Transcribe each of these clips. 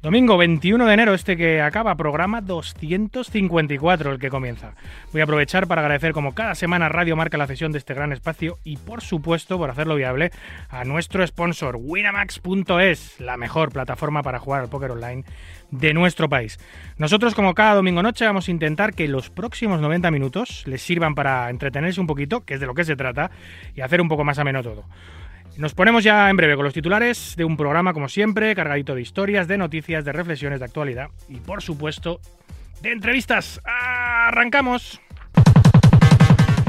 Domingo 21 de enero, este que acaba, programa 254, el que comienza. Voy a aprovechar para agradecer como cada semana Radio Marca la cesión de este gran espacio y por supuesto por hacerlo viable a nuestro sponsor winamax.es, la mejor plataforma para jugar al póker online de nuestro país. Nosotros como cada domingo noche vamos a intentar que los próximos 90 minutos les sirvan para entretenerse un poquito, que es de lo que se trata, y hacer un poco más ameno todo. Nos ponemos ya en breve con los titulares de un programa, como siempre, cargadito de historias, de noticias, de reflexiones de actualidad y, por supuesto, de entrevistas. ¡Arrancamos!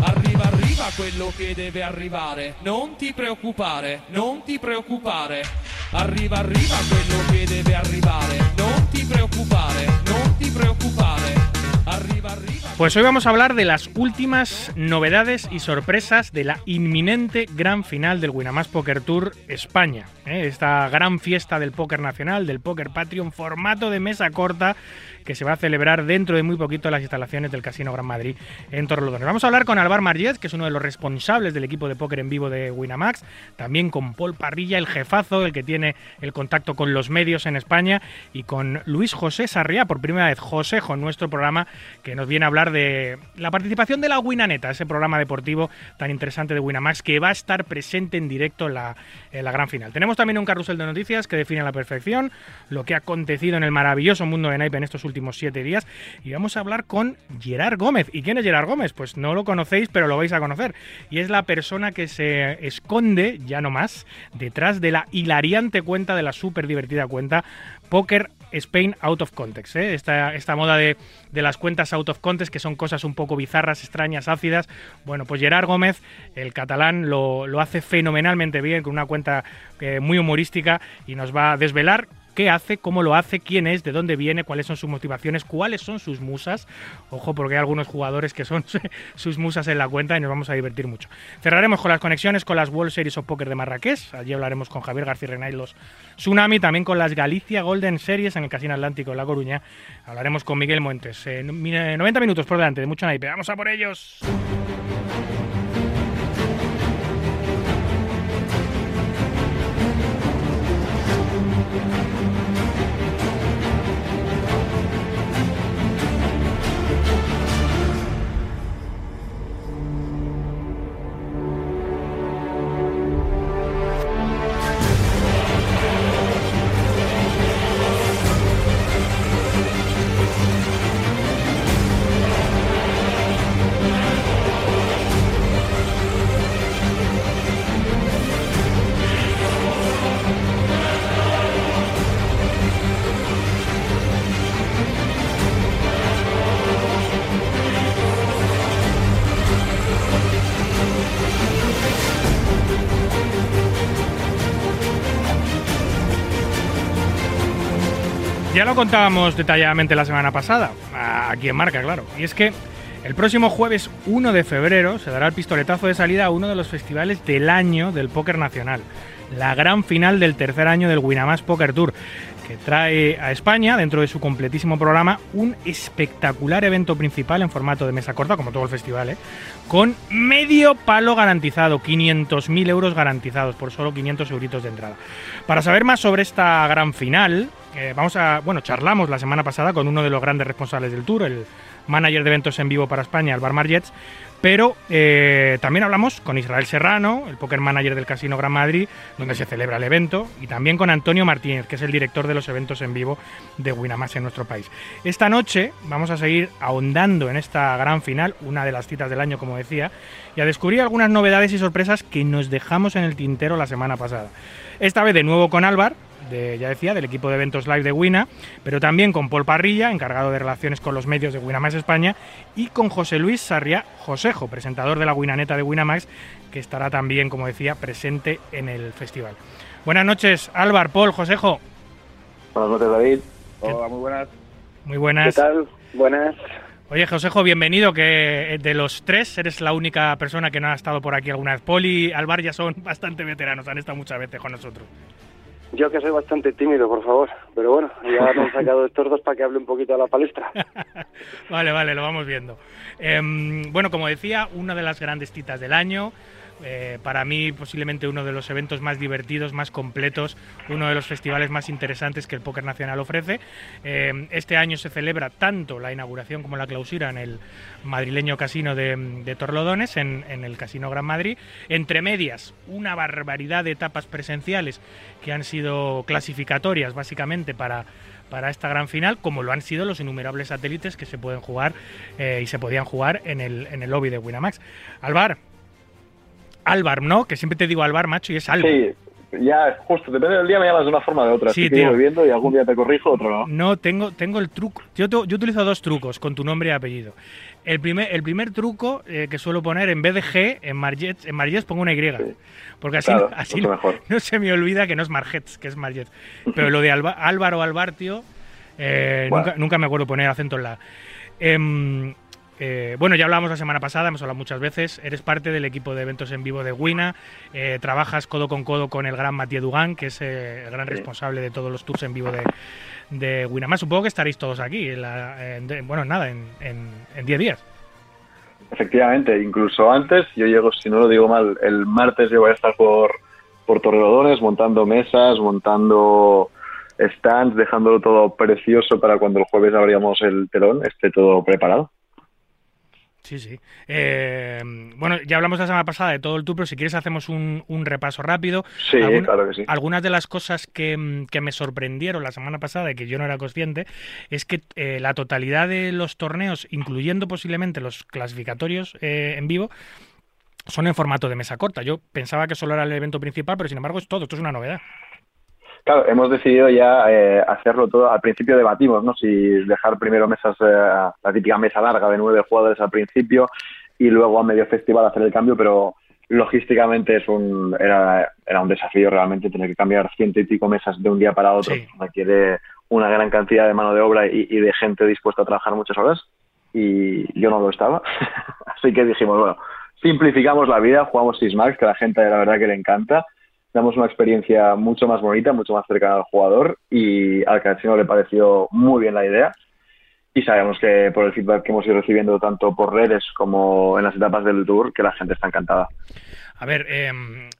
Arriva, arriva quello che deve arrivare. Non ti preoccupare, non ti preoccupare. Arriva, arriva quello che debe arrivare. Non ti preoccupare, non ti preoccupare. Pues hoy vamos a hablar de las últimas novedades y sorpresas de la inminente gran final del Winamax Poker Tour España. ¿eh? Esta gran fiesta del póker nacional, del póker Patreon, formato de mesa corta que se va a celebrar dentro de muy poquito en las instalaciones del Casino Gran Madrid en Torrelodones. Vamos a hablar con Alvar Marget, que es uno de los responsables del equipo de póker en vivo de Winamax, también con Paul Parrilla, el jefazo, el que tiene el contacto con los medios en España, y con Luis José Sarriá, por primera vez Josejo en nuestro programa, que nos viene a hablar de la participación de la Winaneta, ese programa deportivo tan interesante de Winamax, que va a estar presente en directo en la, en la gran final. Tenemos también un carrusel de noticias que define a la perfección lo que ha acontecido en el maravilloso mundo de Naipe en estos últimos siete días y vamos a hablar con Gerard Gómez. ¿Y quién es Gerard Gómez? Pues no lo conocéis, pero lo vais a conocer. Y es la persona que se esconde, ya no más, detrás de la hilariante cuenta, de la súper divertida cuenta Poker Spain Out of Context. ¿eh? Esta, esta, moda de, las cuentas out of context, que son cosas un poco bizarras, extrañas, ácidas. Bueno, pues Gerard Gómez, el catalán, lo, hace fenomenalmente bien, con una cuenta eh, muy humorística y nos va a desvelar qué hace, cómo lo hace, quién es, de dónde viene, cuáles son sus motivaciones, cuáles son sus musas. Ojo, porque hay algunos jugadores que son sus musas en la cuenta y nos vamos a divertir mucho. Cerraremos con las conexiones con las World Series of Poker de Marrakech. Allí hablaremos con Javier García Renay los Tsunami, también con las Galicia Golden Series en el Casino Atlántico de La Coruña. Hablaremos con Miguel Montes. 90 minutos por delante de mucho naipe. ¡Vamos a por ellos! Ya lo contábamos detalladamente la semana pasada, aquí en Marca, claro. Y es que el próximo jueves 1 de febrero se dará el pistoletazo de salida a uno de los festivales del año del póker nacional, la gran final del tercer año del Winamax Poker Tour, que trae a España, dentro de su completísimo programa, un espectacular evento principal en formato de mesa corta, como todo el festival, ¿eh? con medio palo garantizado, 500.000 euros garantizados por solo 500 euritos de entrada. Para saber más sobre esta gran final, vamos a, bueno, charlamos la semana pasada con uno de los grandes responsables del tour, el manager de eventos en vivo para España, Alvar Margets, pero eh, también hablamos con Israel Serrano, el poker manager del Casino Gran Madrid, donde se celebra el evento, y también con Antonio Martínez, que es el director de los eventos en vivo de Winamax en nuestro país. Esta noche vamos a seguir ahondando en esta gran final, una de las citas del año, como decía, y a descubrir algunas novedades y sorpresas que nos dejamos en el tintero la semana pasada. Esta vez de nuevo con Álvar, ya decía, del equipo de eventos live de Wina, pero también con Paul Parrilla, encargado de relaciones con los medios de Winamax España, y con José Luis Sarria Josejo, presentador de la Winaneta de Winamax, que estará también, como decía, presente en el festival. Buenas noches, Álvar, Paul, Josejo. Buenas noches, David. Hola, muy buenas. Muy buenas. ¿Qué tal? Buenas. Oye, Josejo, bienvenido, que de los tres eres la única persona que no ha estado por aquí alguna vez. Paul y Álvar ya son bastante veteranos, han estado muchas veces con nosotros. Yo que soy bastante tímido, por favor. Pero bueno, ya me han sacado estos dos para que hable un poquito a la palestra. vale, vale, lo vamos viendo. Em, bueno, como decía, una de las grandes citas del año. Eh, para mí posiblemente uno de los eventos más divertidos, más completos, uno de los festivales más interesantes que el Póker Nacional ofrece. Eh, este año se celebra tanto la inauguración como la clausura en el madrileño casino de, Torlodones, en, el Casino Gran Madrid. Entre medias, una barbaridad de etapas presenciales que han sido clasificatorias básicamente para para esta gran final, como lo han sido los innumerables satélites que se pueden jugar eh, y se podían jugar en el, en el lobby de Winamax. Alvar, Álvar, ¿no? Que siempre te digo Álvar, macho, y es Álvar. Sí, ya, justo, depende del día me llamas de una forma o de otra. Sí, tío. viendo y algún día te corrijo, otro no. No, tengo, tengo el truco. Yo, yo utilizo dos trucos con tu nombre y apellido. El primer, el primer truco eh, que suelo poner, en vez de G, en Margets, en Margets pongo una Y. Porque así, así no, se me olvida que no es Margets, que es Margets. Pero lo de Álvaro Álvaro tío, eh, nunca, nunca me acuerdo poner acento en la. Eh, eh, bueno, ya hablamos la semana pasada, hemos hablado muchas veces. Eres parte del equipo de eventos en vivo de Wina. Eh, trabajas codo con codo con el gran Mathieu Dugan, que es eh, el gran responsable de todos los tours en vivo de, de Wina. Más supongo que estaréis todos aquí. bueno, nada, en 10 días. Efectivamente, incluso antes, yo llego, si no lo digo mal, el martes yo voy a estar por, por Torrelodones montando mesas, montando stands, dejándolo todo precioso para cuando el jueves abríamos el telón, esté todo preparado. Sí, sí. Eh, bueno, ya hablamos la semana pasada de todo el tour, pero si quieres hacemos un, repaso rápido. Sí, claro que sí. Algunas de las cosas que, me sorprendieron la semana pasada y que yo no era consciente es que eh, la totalidad de los torneos, incluyendo posiblemente los clasificatorios eh, en vivo, son en formato de mesa corta. Yo pensaba que solo era el evento principal, pero sin embargo es todo. Esto es una novedad. Claro, hemos decidido ya eh, hacerlo todo. Al principio debatimos, ¿no? Si dejar primero mesas, eh, la típica mesa larga de nueve jugadores al principio y luego a medio festival hacer el cambio, pero logísticamente es un, era, era un desafío realmente tener que cambiar ciento y pico mesas de un día para otro. Requiere una gran cantidad de mano de obra y, y de gente dispuesta a trabajar muchas horas y yo no lo estaba. Así que dijimos, bueno, simplificamos la vida, jugamos Sismax, que a la gente la verdad que le encanta damos una experiencia mucho más bonita, mucho más cercana al jugador y al casino le pareció muy bien la idea y sabemos que por el feedback que hemos ido recibiendo tanto por redes como en las etapas del tour que la gente está encantada. A ver, eh,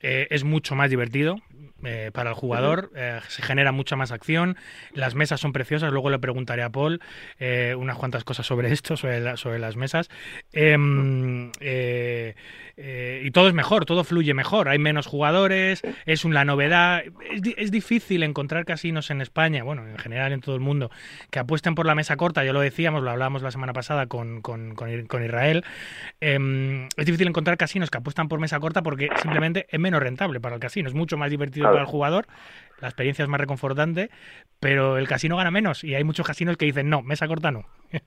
eh, es mucho más divertido, eh, para el jugador, eh, se genera mucha más acción, las mesas son preciosas, luego le preguntaré a Paul eh, unas cuantas cosas sobre esto, sobre, sobre las mesas. Em, y todo es mejor, todo fluye mejor, hay menos jugadores, es una novedad. Es, difícil encontrar casinos en España, bueno, en general en todo el mundo, que apuesten por la mesa corta, ya lo decíamos, lo hablábamos la semana pasada con, con, con Israel. Em, es difícil encontrar casinos que apuestan por mesa corta porque simplemente es menos rentable para el casino, es mucho más divertido para el jugador, la experiencia es más reconfortante, pero el casino gana menos y hay muchos casinos que dicen no, mesa corta no.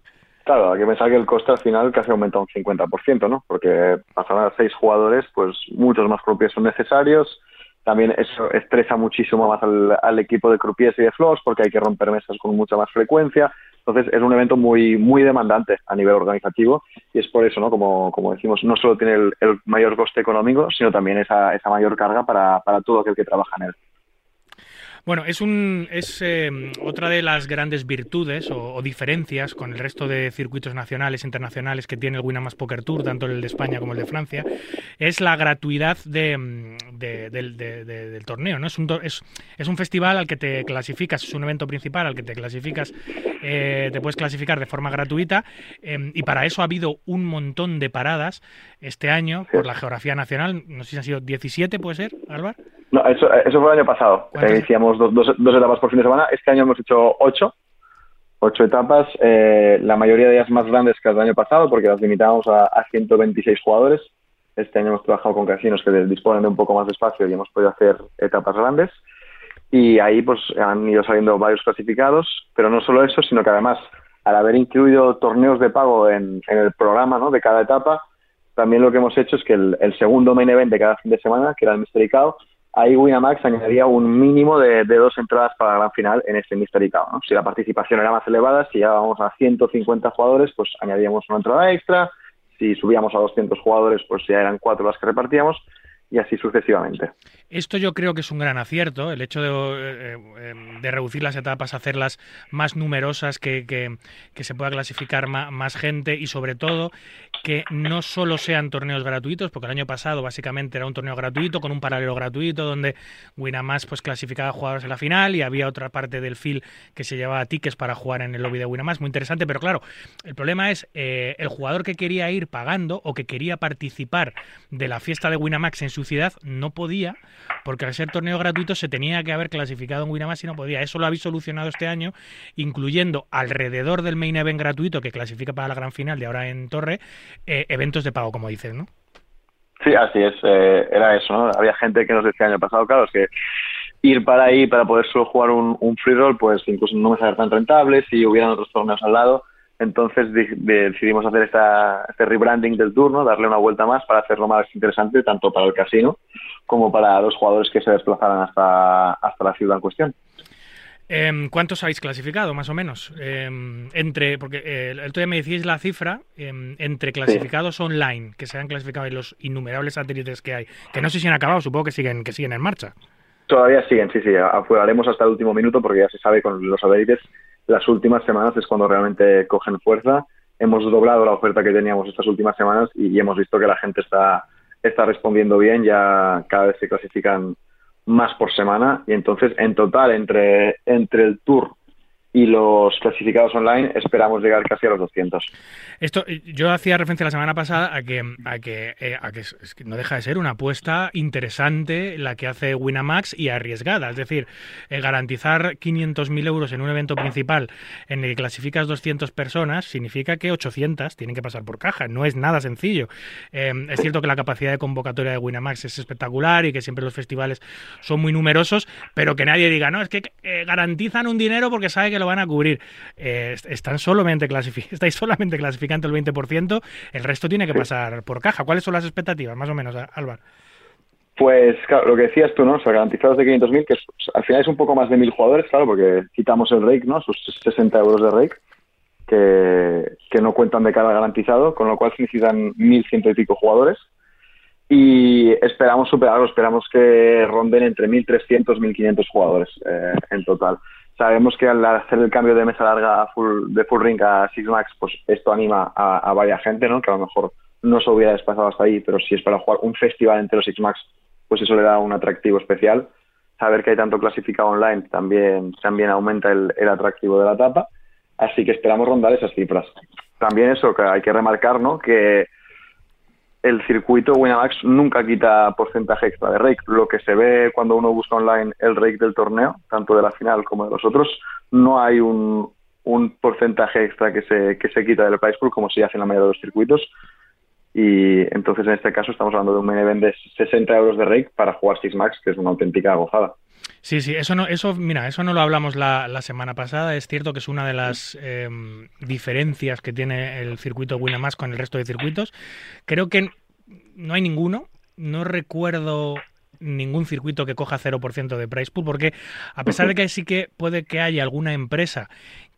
Claro, hay que pensar que el coste al final casi aumenta un 50%, ¿no? Porque pasar a seis jugadores, pues muchos más croupiers son necesarios. También eso estresa muchísimo más al, equipo de croupiers y de floors porque hay que romper mesas con mucha más frecuencia. Entonces es un evento muy muy demandante a nivel organizativo y es por eso, ¿no? Como, como decimos, no solo tiene el, mayor coste económico, sino también esa, esa mayor carga para, para todo aquel que trabaja en él. Bueno, es, un, es em, otra de las grandes virtudes o, diferencias con el resto de circuitos nacionales e internacionales que tiene el Winamax Poker Tour, tanto el de España como el de Francia, es la gratuidad de, em, del torneo. ¿no? Es, un, es, es, un festival al que te clasificas, es un evento principal al que te clasificas, eh, te puedes clasificar de forma gratuita em, y para eso ha habido un montón de paradas este año por la geografía nacional. No sé si han sido 17, ¿puede ser, Álvaro? No, eso, eso fue el año pasado. Iniciamos dos, dos, dos, etapas por fin de semana. Este año hemos hecho ocho. Ocho etapas. Eh, la mayoría de ellas más grandes que el año pasado porque las limitamos a, a 126 jugadores. Este año hemos trabajado con casinos que disponen de un poco más de espacio y hemos podido hacer etapas grandes. Y ahí pues han ido saliendo varios clasificados, pero no solo eso, sino que además al haber incluido torneos de pago en, en el programa ¿no? de cada etapa, también lo que hemos hecho es que el, el, segundo main event de cada fin de semana, que era el Mystery Cow, ahí Winamax añadiría un mínimo de, dos entradas para la gran final en este Mystery Cup. Si la participación era más elevada, si llegábamos a 150 jugadores, pues añadíamos una entrada extra. Si subíamos a 200 jugadores, pues ya eran cuatro las que repartíamos. Y así sucesivamente. Esto yo creo que es un gran acierto, el hecho de, eh, eh, de reducir las etapas, hacerlas más numerosas, que, que, se pueda clasificar más, gente y sobre todo que no solo sean torneos gratuitos, porque el año pasado básicamente era un torneo gratuito con un paralelo gratuito donde Winamax pues clasificaba jugadores en la final y había otra parte del field que se llevaba tickets para jugar en el lobby de Winamax, muy interesante, pero claro, el problema es eh, el jugador que quería ir pagando o que quería participar de la fiesta de Winamax en su no podía, porque al ser torneo gratuito se tenía que haber clasificado en Winamax y no podía. Eso lo habéis solucionado este año, incluyendo alrededor del main event gratuito que clasifica para la gran final de ahora en Torre, eh, eventos de pago, como dices, ¿no? Sí, así es. Eh, era eso, ¿no? Había gente que nos decía el año pasado, claro, es que ir para ahí para poder solo jugar un, un free roll, pues incluso no me sale tan rentable si hubieran otros torneos al lado. Entonces decidimos hacer esta, este rebranding del turno, darle una vuelta más para hacerlo más interesante tanto para el casino como para los jugadores que se desplazaran hasta, hasta la ciudad en cuestión. Em, ¿Cuántos habéis clasificado, más o menos? Em, entre, porque eh, el otro día me decís la cifra, em, entre clasificados online, que se han clasificado y los innumerables satélites que hay, que no sé si han acabado, supongo que siguen, que siguen en marcha. Todavía siguen, sí, sí, haremos hasta el último minuto porque ya se sabe con los satélites las últimas semanas es cuando realmente cogen fuerza. Hemos doblado la oferta que teníamos estas últimas semanas y, hemos visto que la gente está, está respondiendo bien, ya cada vez se clasifican más por semana y entonces en total entre, entre el tour y los clasificados online esperamos llegar casi a los 200. Esto, yo hacía referencia la semana pasada a que, a que, eh, a que, no deja de ser una apuesta interesante la que hace Winamax y arriesgada. Es decir, eh, garantizar 500.000 euros en un evento principal en el que clasificas 200 personas significa que 800 tienen que pasar por caja. No es nada sencillo. Eh, es cierto que la capacidad de convocatoria de Winamax es espectacular y que siempre los festivales son muy numerosos, pero que nadie diga, no, es que garantizan un dinero porque sabe que lo van a cubrir. Eh, están solamente estáis solamente clasificando el 20%, el resto tiene que pasar por caja. ¿Cuáles son las expectativas, más o menos, Álvaro? Pues claro, lo que decías tú, ¿no? O sea, garantizados de 500.000, que al final es un poco más de mil jugadores, claro, porque quitamos el rake, ¿no? Sus 60 euros de rake, que, que no cuentan de cada garantizado, con lo cual se necesitan 1.100 y pico jugadores. Y esperamos superarlo, esperamos que ronden entre 1.300 1.500 jugadores eh, en total. Sabemos que al hacer el cambio de mesa larga full, de full ring a Six Max, pues esto anima a, a varias gente, ¿no? Que a lo mejor no se hubiera desplazado hasta ahí, pero si es para jugar un festival entero Six Max, pues eso le da un atractivo especial. Saber que hay tanto clasificado online también, también aumenta el, el atractivo de la etapa. Así que esperamos rondar esas cifras. También eso que hay que remarcar, ¿no? Que el circuito Winamax nunca quita porcentaje extra de rake. Lo que se ve cuando uno busca online el rake del torneo, tanto de la final como de los otros, no hay un, porcentaje extra que se, que se quita del price como se hace en la mayoría de los circuitos. Y entonces en este caso estamos hablando de un main de 60 euros de rake para jugar Six Max, que es una auténtica gozada. Sí, sí, eso no, eso, mira, eso no lo hablamos la, la semana pasada. Es cierto que es una de las em, diferencias que tiene el circuito Winamax con el resto de circuitos. Creo que no hay ninguno. No recuerdo ningún circuito que coja 0% de price pool, porque a pesar de que sí que puede que haya alguna empresa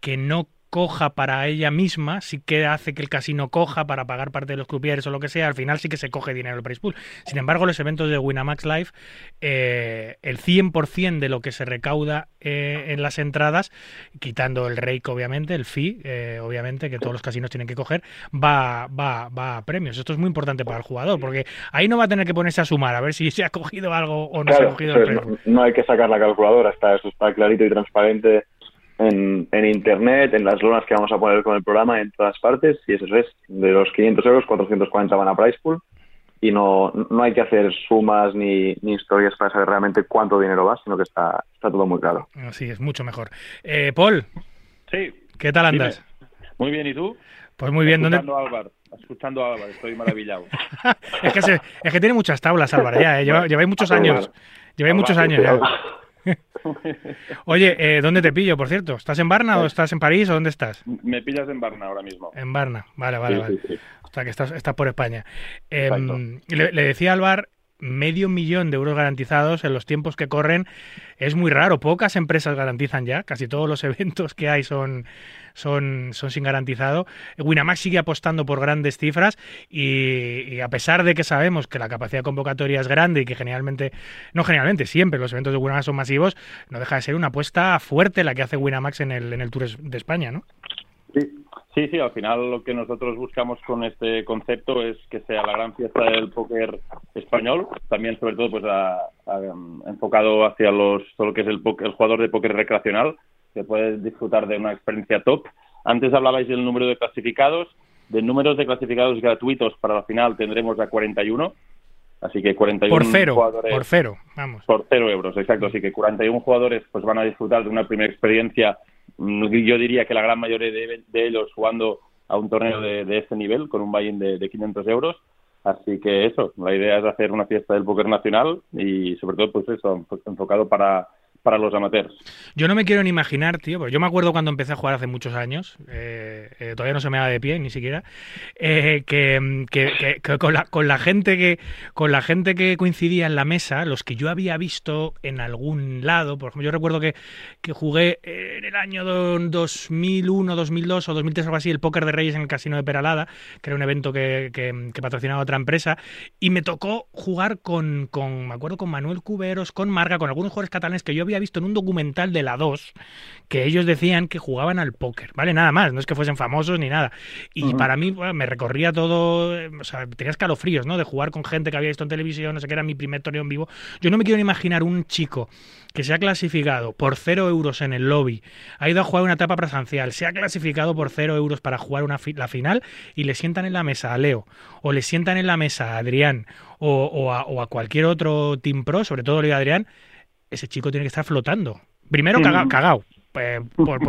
que no coja para ella misma, sí que hace que el casino coja para pagar parte de los croupiers o lo que sea, al final sí que se coge dinero el price pool. Sin embargo, los eventos de Winamax Live, eh, el 100% de lo que se recauda eh, en las entradas, quitando el rake obviamente, el fee, eh, obviamente, que todos los casinos tienen que coger, va, va, va a premios. Esto es muy importante para el jugador, porque ahí no va a tener que ponerse a sumar a ver si se ha cogido algo o no se ha cogido el premio. No, no hay que sacar la calculadora, está, eso está clarito y transparente en, en, internet, en las lonas que vamos a poner con el programa, en todas partes, y eso es, de los 500 euros, 440 van a Price Pool, y no, no hay que hacer sumas ni, ni historias para saber realmente cuánto dinero va, sino que está, está todo muy claro. Así es, mucho mejor. Eh, Paul, sí. ¿qué tal andas? Muy bien, ¿y tú? Pues muy bien. Escuchando ¿dónde... escuchando a Álvaro, estoy maravillado. es, que se, es que tiene muchas tablas, Álvaro, ya, ¿eh? lleváis muchos años. Lleváis muchos años ya. Oye, eh, ¿dónde te pillo, por cierto? ¿Estás en Barna o estás en París o dónde estás? Me pillas en Barna ahora mismo. En Barna, vale, vale, vale. O sea, que estás, estás por España. Eh, le, le, decía al bar medio millón de euros garantizados en los tiempos que corren es muy raro. Pocas empresas garantizan ya, casi todos los eventos que hay son, son, son sin garantizado. Winamax sigue apostando por grandes cifras y, a pesar de que sabemos que la capacidad convocatoria es grande y que generalmente, no generalmente, siempre los eventos de Winamax son masivos, no deja de ser una apuesta fuerte la que hace Winamax en el, en el Tour de España, ¿no? Sí, Sí, sí, al final lo que nosotros buscamos con este concepto es que sea la gran fiesta del póker español, también sobre todo pues enfocado hacia los todo lo que es el, el jugador de póker recreacional, que puede disfrutar de una experiencia top. Antes hablabais del número de clasificados, de números de clasificados gratuitos para la final tendremos a 41, así que 41 por cero, jugadores por cero, vamos. Por cero euros, exacto, así que 41 jugadores pues van a disfrutar de una primera experiencia yo diría que la gran mayoría de, ellos jugando a un torneo de, de este nivel con un buy-in de, de 500 euros. Así que eso, la idea es hacer una fiesta del póker nacional y sobre todo pues eso, enfocado para, para los amateurs. Yo no me quiero ni imaginar, tío, porque yo me acuerdo cuando empecé a jugar hace muchos años, eh, eh, todavía no se me da de pie ni siquiera, eh, que, con, la, con la gente que con la gente que coincidía en la mesa, los que yo había visto en algún lado, por ejemplo, yo recuerdo que, jugué en el año 2001, 2002 o 2003 algo así, el póker de Reyes en el Casino de Peralada, que era un evento que, patrocinaba otra empresa, y me tocó jugar con, con, me acuerdo, con Manuel Cuberos, con Marga, con algunos jugadores catalanes que yo había visto en un documental de la 2 que ellos decían que jugaban al póker, ¿vale? Nada más, no es que fuesen famosos ni nada. Y para mí me recorría todo, o sea, tenía escalofríos, ¿no? De jugar con gente que había visto en televisión, no sé qué era mi primer torneo en vivo. Yo no me quiero imaginar un chico que se ha clasificado por cero euros en el lobby, ha ido a jugar una etapa presencial, se ha clasificado por cero euros para jugar una la final y le sientan en la mesa a Leo, o le sientan en la mesa a Adrián, o, a, o a, cualquier otro Team Pro, sobre todo Leo Adrián, ese chico tiene que estar flotando. Primero cagado, eh, por,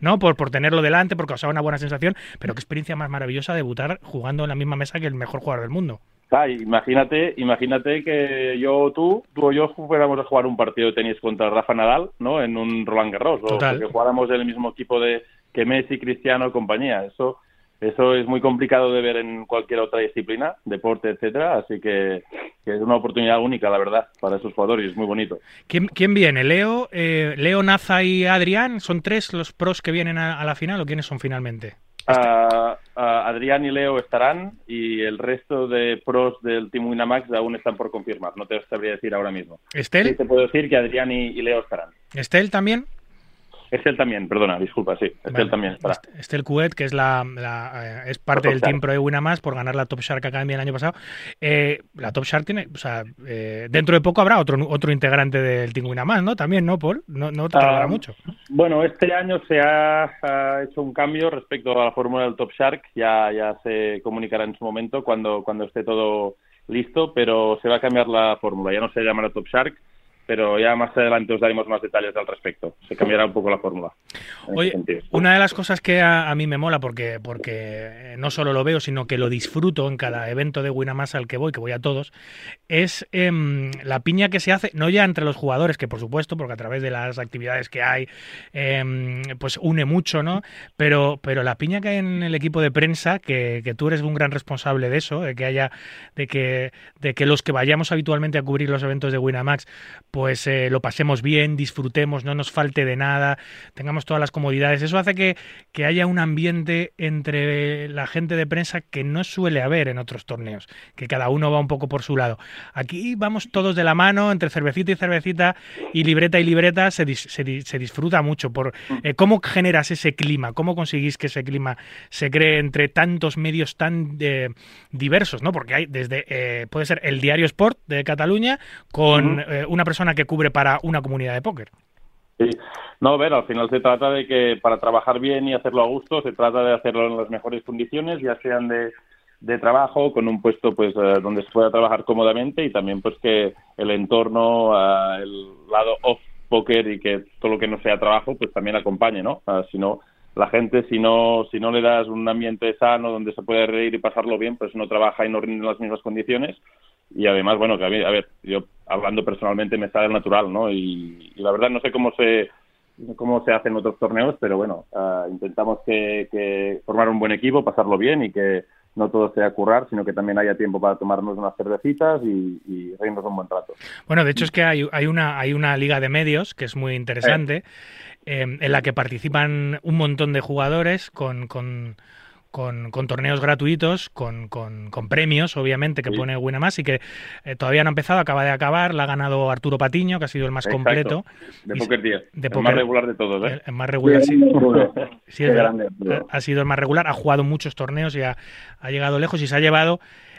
no por, por tenerlo delante, porque causaba una buena sensación, pero qué experiencia más maravillosa debutar jugando en la misma mesa que el mejor jugador del mundo. Ah, imagínate, imagínate que yo o tú, tú o yo fuéramos a jugar un partido de tenis contra Rafa Nadal, ¿no? En un Roland Garros, o que jugáramos en el mismo equipo de que Messi, Cristiano, compañía. Eso eso es muy complicado de ver en cualquier otra disciplina, deporte, etcétera, así que, es una oportunidad única, la verdad, para esos jugadores y es muy bonito. ¿Quién, quién viene? ¿Leo, eh, ¿Leo, Naza y Adrián? ¿Son tres los pros que vienen a, la final o quiénes son finalmente? Adrián y Leo estarán y el resto de pros del Team Winamax aún están por confirmar. No te sabría decir ahora mismo. ¿Estel? Sí, te puedo decir que Adrián y, y Leo estarán. ¿Estel también? Estel también, perdona, disculpa, sí. Estel también estará. Estel Cuet, que es la, eh, es parte del Team Pro de Winamax por ganar la Top Shark Academy el año pasado. Eh, la Top Shark tiene, o sea, eh, dentro de poco habrá otro otro integrante del Team Winamax, ¿no? También, ¿no, Paul? No, no te tardará ah, mucho. Bueno, este año se ha, hecho un cambio respecto a la fórmula del Top Shark. Ya, ya se comunicará en su momento cuando, cuando esté todo listo, pero se va a cambiar la fórmula. Ya no se llamará Top Shark, pero ya más adelante os daremos más detalles al respecto. Se cambiará un poco la fórmula. Oye, una de las cosas que a, mí me mola, porque, porque no solo lo veo, sino que lo disfruto en cada evento de Winamax al que voy, que voy a todos, es em, la piña que se hace, no ya entre los jugadores, que por supuesto, porque a través de las actividades que hay, em, pues une mucho, ¿no? Pero, pero la piña que hay en el equipo de prensa, que, que tú eres un gran responsable de eso, de que haya, de que, de que los que vayamos habitualmente a cubrir los eventos de Winamax, pues eh, lo pasemos bien, disfrutemos, no nos falte de nada, tengamos todas las comodidades. Eso hace que, que, haya un ambiente entre la gente de prensa que no suele haber en otros torneos, que cada uno va un poco por su lado. Aquí vamos todos de la mano, entre cervecita y cervecita, y libreta y libreta, se, se, disfruta mucho. Por, eh, ¿Cómo generas ese clima? ¿Cómo conseguís que ese clima se cree entre tantos medios tan eh, diversos? ¿no? Porque hay desde, puede ser el Diario Sport de Cataluña, con una persona que cubre para una comunidad de póker. Sí, no, ver, al final se trata de que para trabajar bien y hacerlo a gusto, se trata de hacerlo en las mejores condiciones, ya sean de, trabajo, con un puesto pues eh, donde se pueda trabajar cómodamente y también pues que el entorno, uh, el lado off póker y que todo lo que no sea trabajo pues también acompañe, ¿no? Uh, si no, la gente si no, si no le das un ambiente sano donde se puede reír y pasarlo bien, pues no trabaja y no rinde en las mismas condiciones y además, bueno, que a, mí, a ver, yo hablando personalmente me sale natural, ¿no? Y, la verdad no sé cómo se cómo se hace en otros torneos, pero bueno, uh, intentamos que, que, formar un buen equipo, pasarlo bien y que, no todo sea currar, sino que también haya tiempo para tomarnos unas cervecitas y, y reírnos un buen rato. Bueno, de hecho es que hay, hay, una, hay una liga de medios que es muy interesante, eh, en la que participan un montón de jugadores con, con con, con, torneos gratuitos, con, con, con, premios, obviamente, que sí. pone Winamax y que eh, todavía no ha empezado, acaba de acabar, la ha ganado Arturo Patiño, que ha sido el más Exacto. completo. De Poker 10, de el poker, más regular de todos. ¿eh? El, el más regular, sí. sí es grande, ha sido el más regular, ha jugado muchos torneos y ha, ha llegado lejos y se ha llevado,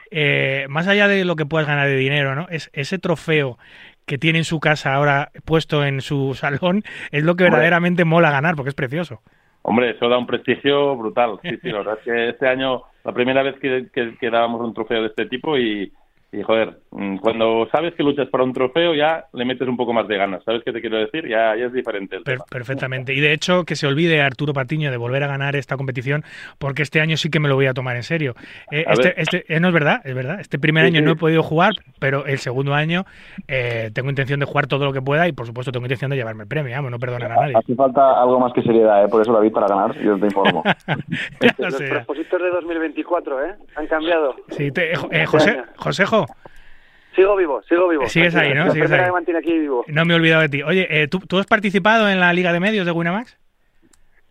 eh, más allá de lo que puedas ganar de dinero, ¿no? Es ese trofeo que tiene en su casa ahora puesto en su salón, es lo que verdaderamente mola ganar, porque es precioso. Hombre, eso da un prestigio brutal. Sí, sí, la verdad es que este año, la primera vez que, que, que dábamos un trofeo de este tipo y, y, joder, mm, cuando sabes que luchas para un trofeo ya le metes un poco más de ganas. ¿Sabes qué te quiero decir? Ya, ya es diferente el per tema. Perfectamente. Y de hecho, que se olvide Arturo Patiño de volver a ganar esta competición, porque este año sí que me lo voy a tomar en serio. Eh, este, este eh, no es verdad, es verdad. Este primer sí, año sí. no he podido jugar, pero el segundo año eh, tengo intención de jugar todo lo que pueda y, por supuesto, tengo intención de llevarme el premio. Vamos, no perdonar a nadie. Hace falta algo más que seriedad, ¿eh? por eso David, para ganar, yo te informo. Los propósitos de 2024, ¿eh? Han cambiado. Sí, te, eh, José, Josejo. Sigo vivo, sigo vivo. Sigues ahí, ¿no? Sigues ahí. Me mantiene aquí vivo. No me he olvidado de ti. Oye, eh, ¿tú, ¿tú, has participado en la Liga de Medios de Winamax?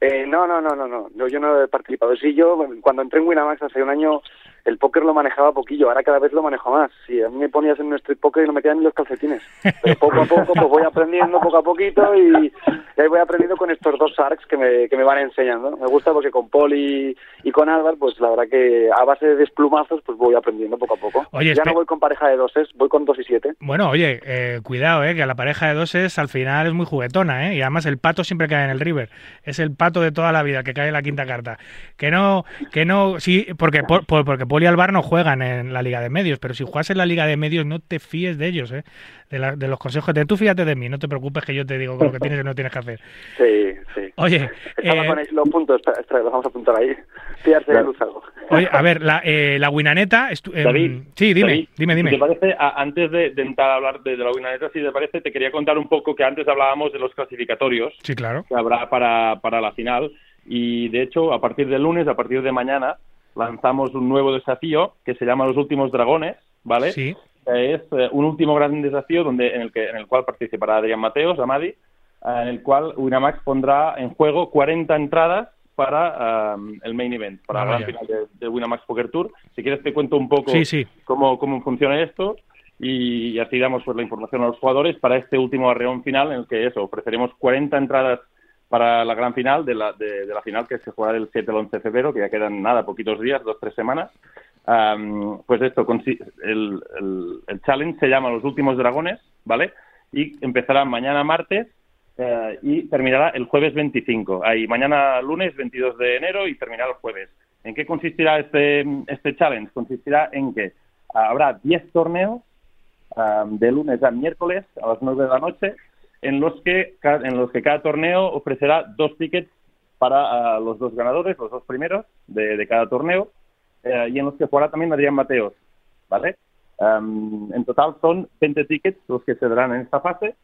Eh, no, no, no, no, no. Yo, yo no he participado. Sí, yo cuando entré en Winamax hace un año el póker lo manejaba poquillo, ahora cada vez lo manejo más. Sí, a mí me ponías en un street poker y no me quedan ni los calcetines. Pero poco a poco pues voy aprendiendo poco a poquito y, y ahí voy aprendiendo con estos dos Sarks que me, que me van enseñando. Me gusta porque con Paul y, y con Álvaro, pues la verdad que a base de desplumazos pues voy aprendiendo poco a poco. Oye, ya no voy con pareja de doses, voy con dos y siete. Bueno, oye, eh, cuidado, eh, que la pareja de doses al final es muy juguetona, eh, y además el pato siempre cae en el river. Es el pato de toda la vida que cae en la quinta carta. Que no, que no, sí, porque, por, porque Paul y Alvar no juegan en la Liga de Medios, pero si juegas en la Liga de Medios no te fíes de ellos, ¿eh? de, la, de los consejos. De tú fíjate de mí, no te preocupes que yo te digo lo que tienes y no tienes que hacer. Sí, sí. Oye, Estaba eh, con los puntos, espera, espera, los vamos a apuntar ahí. Fiarse de luz algo. Oye, a ver, la, eh, la Winaneta... Eh, David, sí, dime, David, dime, dime. Si ¿Te parece, a, antes de, de, entrar a hablar de, de la Winaneta, si te parece, te quería contar un poco que antes hablábamos de los clasificatorios sí, claro. que habrá para, para la final. Y de hecho, a partir del lunes, a partir de mañana, lanzamos un nuevo desafío que se llama Los Últimos Dragones, ¿vale? Sí. Es eh, un último gran desafío donde en el que en el cual participará Adrián Mateos, Amadi, eh, en el cual Winamax pondrá en juego 40 entradas para um, el main event, para Ah, la gran final de, de Winamax Poker Tour. Si quieres te cuento un poco Sí, sí. cómo, cómo funciona esto y, y así damos pues la información a los jugadores para este último arreón final en el que eso, ofreceremos 40 entradas para la gran final de la, de, la final que se jugará del 7 al 11 de febrero, que ya quedan nada, poquitos días, dos, tres semanas. Um, pues esto, el, el, challenge se llama Los Últimos Dragones, ¿vale? Y empezará mañana martes eh, y terminará el jueves 25. Ahí, mañana lunes 22 de enero y terminará el jueves. ¿En qué consistirá este, este challenge? Consistirá en que habrá 10 torneos ah, de lunes a miércoles a las 9 de la noche en los que, en los que cada torneo ofrecerá dos tickets para ah, los dos ganadores, los dos primeros de, de cada torneo, eh, y en los que jugará también Adrián Mateos, ¿vale? Am, en total son 20 tickets los que se darán en esta fase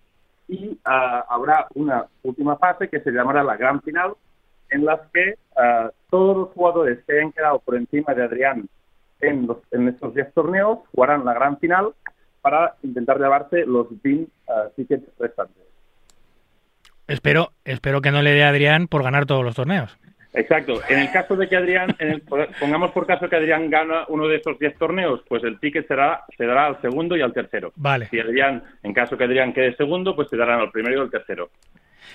y ah, habrá una última fase que se llamará la gran final en las que ah, todos los jugadores que hayan quedado por encima de Adrián en, los, en estos 10 torneos jugarán la gran final para intentar llevarse los 20 ah, tickets restantes. Espero, espero que no le dé a Adrián por ganar todos los torneos. Exacto. En el caso de que Adrián, en el- pongamos por caso que Adrián gana uno de esos 10 torneos, pues el ticket será, se dará al segundo y al tercero. Vale. Si Adrián, en caso que Adrián quede segundo, pues se darán al primero y al tercero.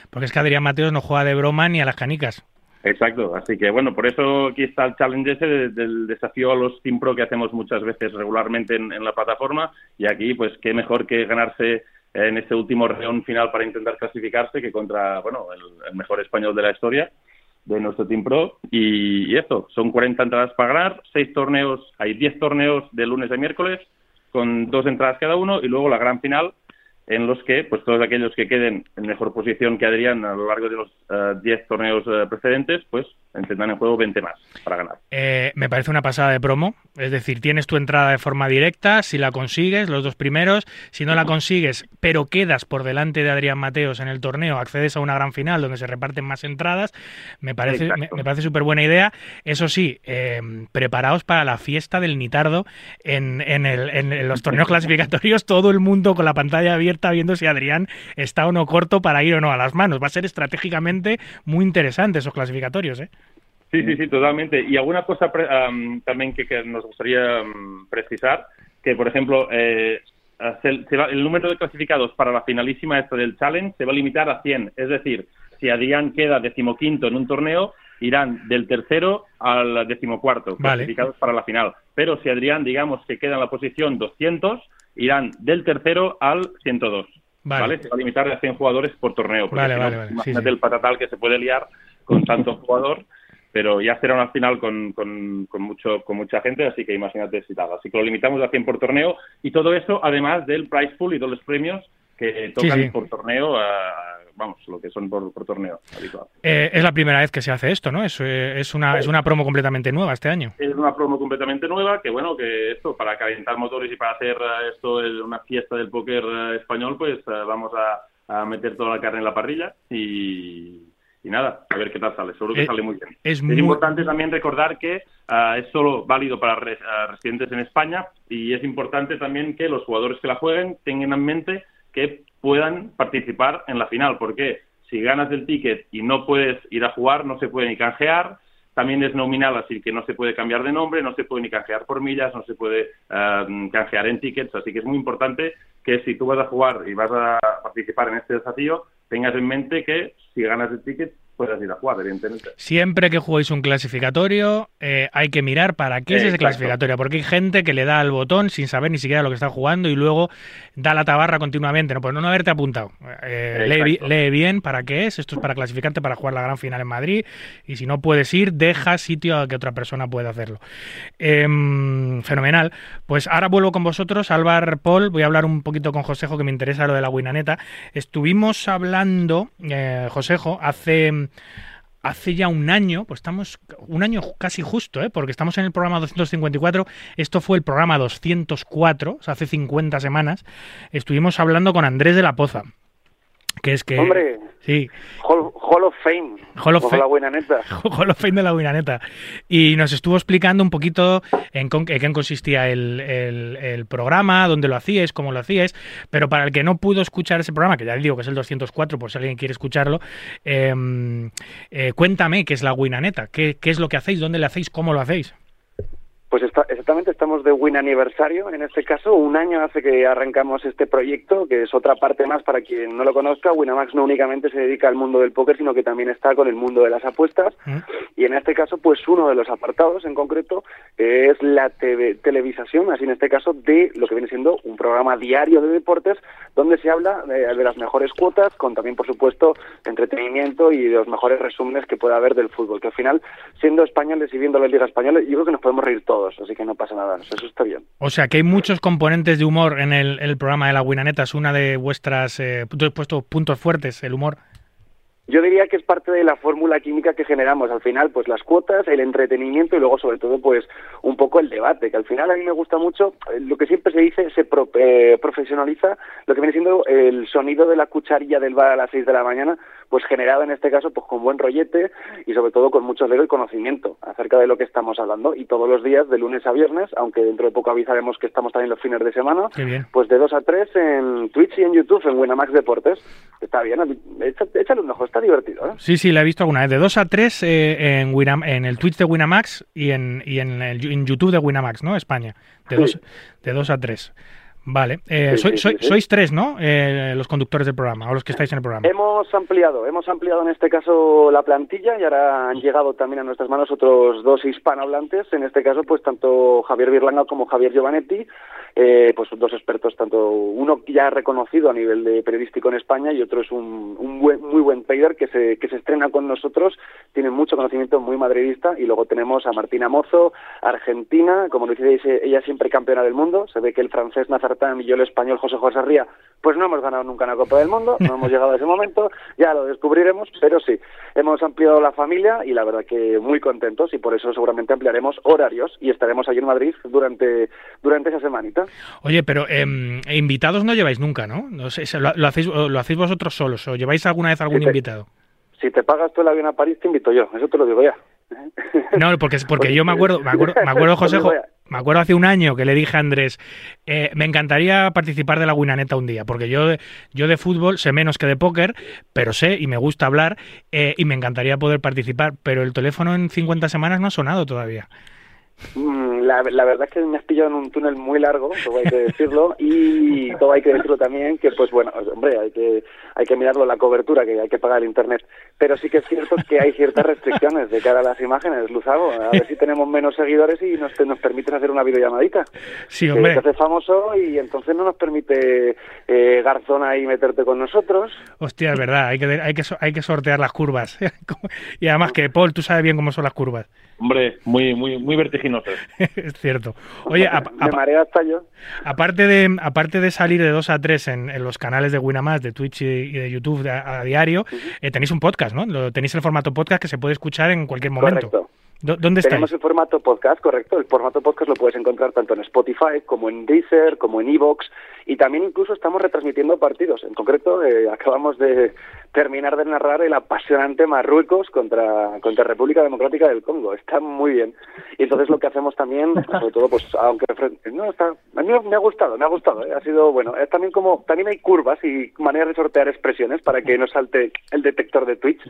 Porque es que Adrián Mateos no juega de broma ni a las canicas. Exacto, así que bueno, por eso aquí está el challenge ese de- del desafío a los Team Pro que hacemos muchas veces regularmente en, en la plataforma y aquí pues qué mejor que ganarse en este último reón final para intentar clasificarse que contra, bueno, el, mejor español de la historia de nuestro Team Pro. Y, esto, son 40 entradas para ganar, 6 torneos, hay 10 torneos de lunes a miércoles con dos entradas cada uno y luego la gran final en los que pues todos aquellos que queden en mejor posición que Adrián a lo largo de los eh, 10 torneos eh, precedentes pues tendrán en juego 20 más para ganar. Eh, me parece una pasada de promo. Es decir, tienes tu entrada de forma directa, si la consigues, los dos primeros. Si no la consigues, pero quedas por delante de Adrián Mateos en el torneo, accedes a una gran final donde se reparten más entradas. Me parece, me, parece súper buena idea. Eso sí, eh, preparaos para la fiesta del Nitardo en, en, el, en los torneos clasificatorios. Todo el mundo con la pantalla abierta viendo si Adrián está o no corto para ir o no a las manos. Va a ser estratégicamente muy interesante esos clasificatorios, ¿eh? Sí, sí, sí, totalmente. Y alguna cosa también que, nos gustaría precisar, que por ejemplo, eh, el número de clasificados para la finalísima esta del Challenge se va a limitar a 100. Es decir, si Adrián queda decimoquinto en un torneo, irán del tercero al decimocuarto clasificados para la final. Pero si Adrián, digamos, que queda en la posición 200, irán del tercero al 102. Vale. Se va a limitar a 100 jugadores por torneo. Porque vale, vale, imagínate el patatal que se puede liar con tanto jugador pero ya será una final con, con, mucho, con mucha gente, así que imagínate si tal. Así que lo limitamos a 100 por torneo y todo eso además del prize pool y todos los premios que tocan por torneo, vamos, lo que son por, torneo habitual. Eh, es la primera vez que se hace esto, ¿no? Es, eh, es, una, es una promo completamente nueva este año. Es una promo completamente nueva, que bueno, que esto, para calentar motores y para hacer eh, esto una fiesta del póker español, pues vamos a meter toda la carne en la parrilla y y nada, a ver qué tal sale. Seguro que eh, sale muy bien. Es, importante también recordar que ah, es solo válido para ah, residentes en España y es importante también que los jugadores que la jueguen tengan en mente que puedan participar en la final, porque si ganas el ticket y no puedes ir a jugar, no se puede ni canjear, también es nominal, así que no se puede cambiar de nombre, no se puede ni canjear por millas, no se puede ah, canjear en tickets, así que es muy importante que si tú vas a jugar y vas a participar en este desafío, tengas en mente que si ganas el ticket puedas ir a jugar, evidentemente. Siempre que juguéis un clasificatorio, eh, hay que mirar para qué es ese clasificatorio, porque hay gente que le da al botón sin saber ni siquiera lo que está jugando y luego da la tabarra continuamente, no, pues no haberte apuntado. Eh, lee, bien para qué es, esto es para clasificarte para jugar la gran final en Madrid, y si no puedes ir, deja sitio a que otra persona pueda hacerlo. Em, fenomenal. Pues ahora vuelvo con vosotros, Álvaro Paul, voy a hablar un poquito con Josejo, que me interesa lo de la Winaneta. Estuvimos hablando, eh, Josejo, hace hace ya un año, pues estamos un año casi justo, ¿eh? porque estamos en el programa 254, esto fue el programa 204, o sea, hace 50 semanas, estuvimos hablando con Andrés de la Poza, que es que... Hombre, sí. Hall, of Fame. Hall of Fame. la buena neta. Hall of Fame de la buena neta. Y nos estuvo explicando un poquito en, qué consistía el, el, programa, dónde lo hacíais, cómo lo hacíais. Pero para el que no pudo escuchar ese programa, que ya digo que es el 204, por si alguien quiere escucharlo, em, eh, cuéntame qué es la buena neta, qué, qué es lo que hacéis, dónde lo hacéis, cómo lo hacéis. Pues exactamente, estamos de Win Aniversario. En este caso, un año hace que arrancamos este proyecto, que es otra parte más para quien no lo conozca. Winamax no únicamente se dedica al mundo del póker, sino que también está con el mundo de las apuestas. Mm. Y en este caso, pues uno de los apartados en concreto es la televisación, así en este caso, de lo que viene siendo un programa diario de deportes, donde se habla de, de las mejores cuotas, con también, por supuesto, entretenimiento y de los mejores resúmenes que pueda haber del fútbol. Que al final, siendo españoles y viendo la Liga Española, yo creo que nos podemos reír todos así que no pasa nada, eso está bien. O sea que hay muchos componentes de humor en el, programa de la Winaneta, es una de vuestras eh, puntos fuertes, el humor. Yo diría que es parte de la fórmula química que generamos. Al final, pues las cuotas, el entretenimiento y luego, sobre todo, pues un poco el debate, que al final a mí me gusta mucho, eh, lo que siempre se dice, se eh, profesionaliza lo que viene siendo el sonido de la cucharilla del bar a las 6 de la mañana, pues generado en este caso pues con buen rollete y sobre todo con mucho lero y conocimiento acerca de lo que estamos hablando. Y todos los días, de lunes a viernes, aunque dentro de poco avisaremos que estamos también los fines de semana, pues de 2 a 3 en Twitch y en YouTube, en Winamax Deportes. Está bien, échale un ojo, está divertido. ¿eh? Sí, sí, la he visto alguna vez. De 2 a 3 eh, en, Winam en el Twitch de Winamax y en, y en, el, en YouTube de Winamax, ¿no? España. De 2 de dos a 3. Vale, eh, sois tres, ¿no? Eh, los conductores del programa, o los que estáis en el programa. Hemos ampliado, hemos ampliado en este caso la plantilla y ahora han llegado también a nuestras manos otros dos hispanohablantes, en este caso pues tanto Javier Virlanga como Javier Giovanetti, eh, pues dos expertos, tanto uno ya reconocido a nivel de periodístico en España y otro es un, un buen, muy buen trader que se, que se estrena con nosotros, tiene mucho conocimiento, muy madridista y luego tenemos a Martina Mozo, Argentina, como decís, ella siempre campeona del mundo, se ve que el francés Nazar Y yo el español José José Ría, pues no hemos ganado nunca una Copa del Mundo, no hemos llegado a ese momento, ya lo descubriremos, pero sí, hemos ampliado la familia y la verdad que muy contentos y por eso seguramente ampliaremos horarios y estaremos allí en Madrid durante, durante esa semanita. Oye, pero em, invitados no lleváis nunca, ¿no? no sé, lo, hacéis, ¿Lo hacéis vosotros solos o lleváis alguna vez algún invitado? Si te pagas tú el avión a París, te invito yo, eso te lo digo ya. No, porque, porque yo me acuerdo, me acuerdo, me acuerdo José, me acuerdo hace un año que le dije a Andrés, eh, me encantaría participar de la Winaneta un día, porque yo, yo de fútbol sé menos que de póker, pero sé y me gusta hablar eh, y me encantaría poder participar, pero el teléfono en 50 semanas no ha sonado todavía. Mm, la, la, verdad es que me has pillado en un túnel muy largo, todo hay que decirlo, y todo hay que decirlo también que, pues bueno, hombre, hay que hay que mirarlo la cobertura, que hay que pagar el internet. Pero sí que es cierto que hay ciertas restricciones de cara a las imágenes, Luzago. A ver si tenemos menos seguidores y nos, nos permiten hacer una videollamadita. Sí, hombre. Que te hace famoso y entonces no nos permite eh, Garzón ahí meterte con nosotros. Hostia, es verdad, hay que, hay que, hay que sortear las curvas. y además que, Paul, tú sabes bien cómo son las curvas. Hombre, muy, muy, muy vertiginoso. es cierto. Oye, me marea hasta yo. Aparte de, aparte de salir de 2 a 3 en, en los canales de Winamax, de Twitch y, de YouTube a, diario, eh, tenéis un podcast, ¿no? Lo, tenéis el formato podcast que se puede escuchar en cualquier momento. Correcto. ¿Dónde está? Tenemos el formato podcast, correcto. El formato podcast lo puedes encontrar tanto en Spotify como en Deezer, como en Evox y también incluso estamos retransmitiendo partidos. En concreto, eh, acabamos de terminar de narrar el apasionante Marruecos contra, contra República Democrática del Congo. Está muy bien. Y entonces lo que hacemos también, sobre todo, pues aunque no está, a mí me ha gustado, me ha gustado. ¿eh? Ha sido bueno. Es también como también hay curvas y maneras de sortear expresiones para que no salte el detector de Twitch.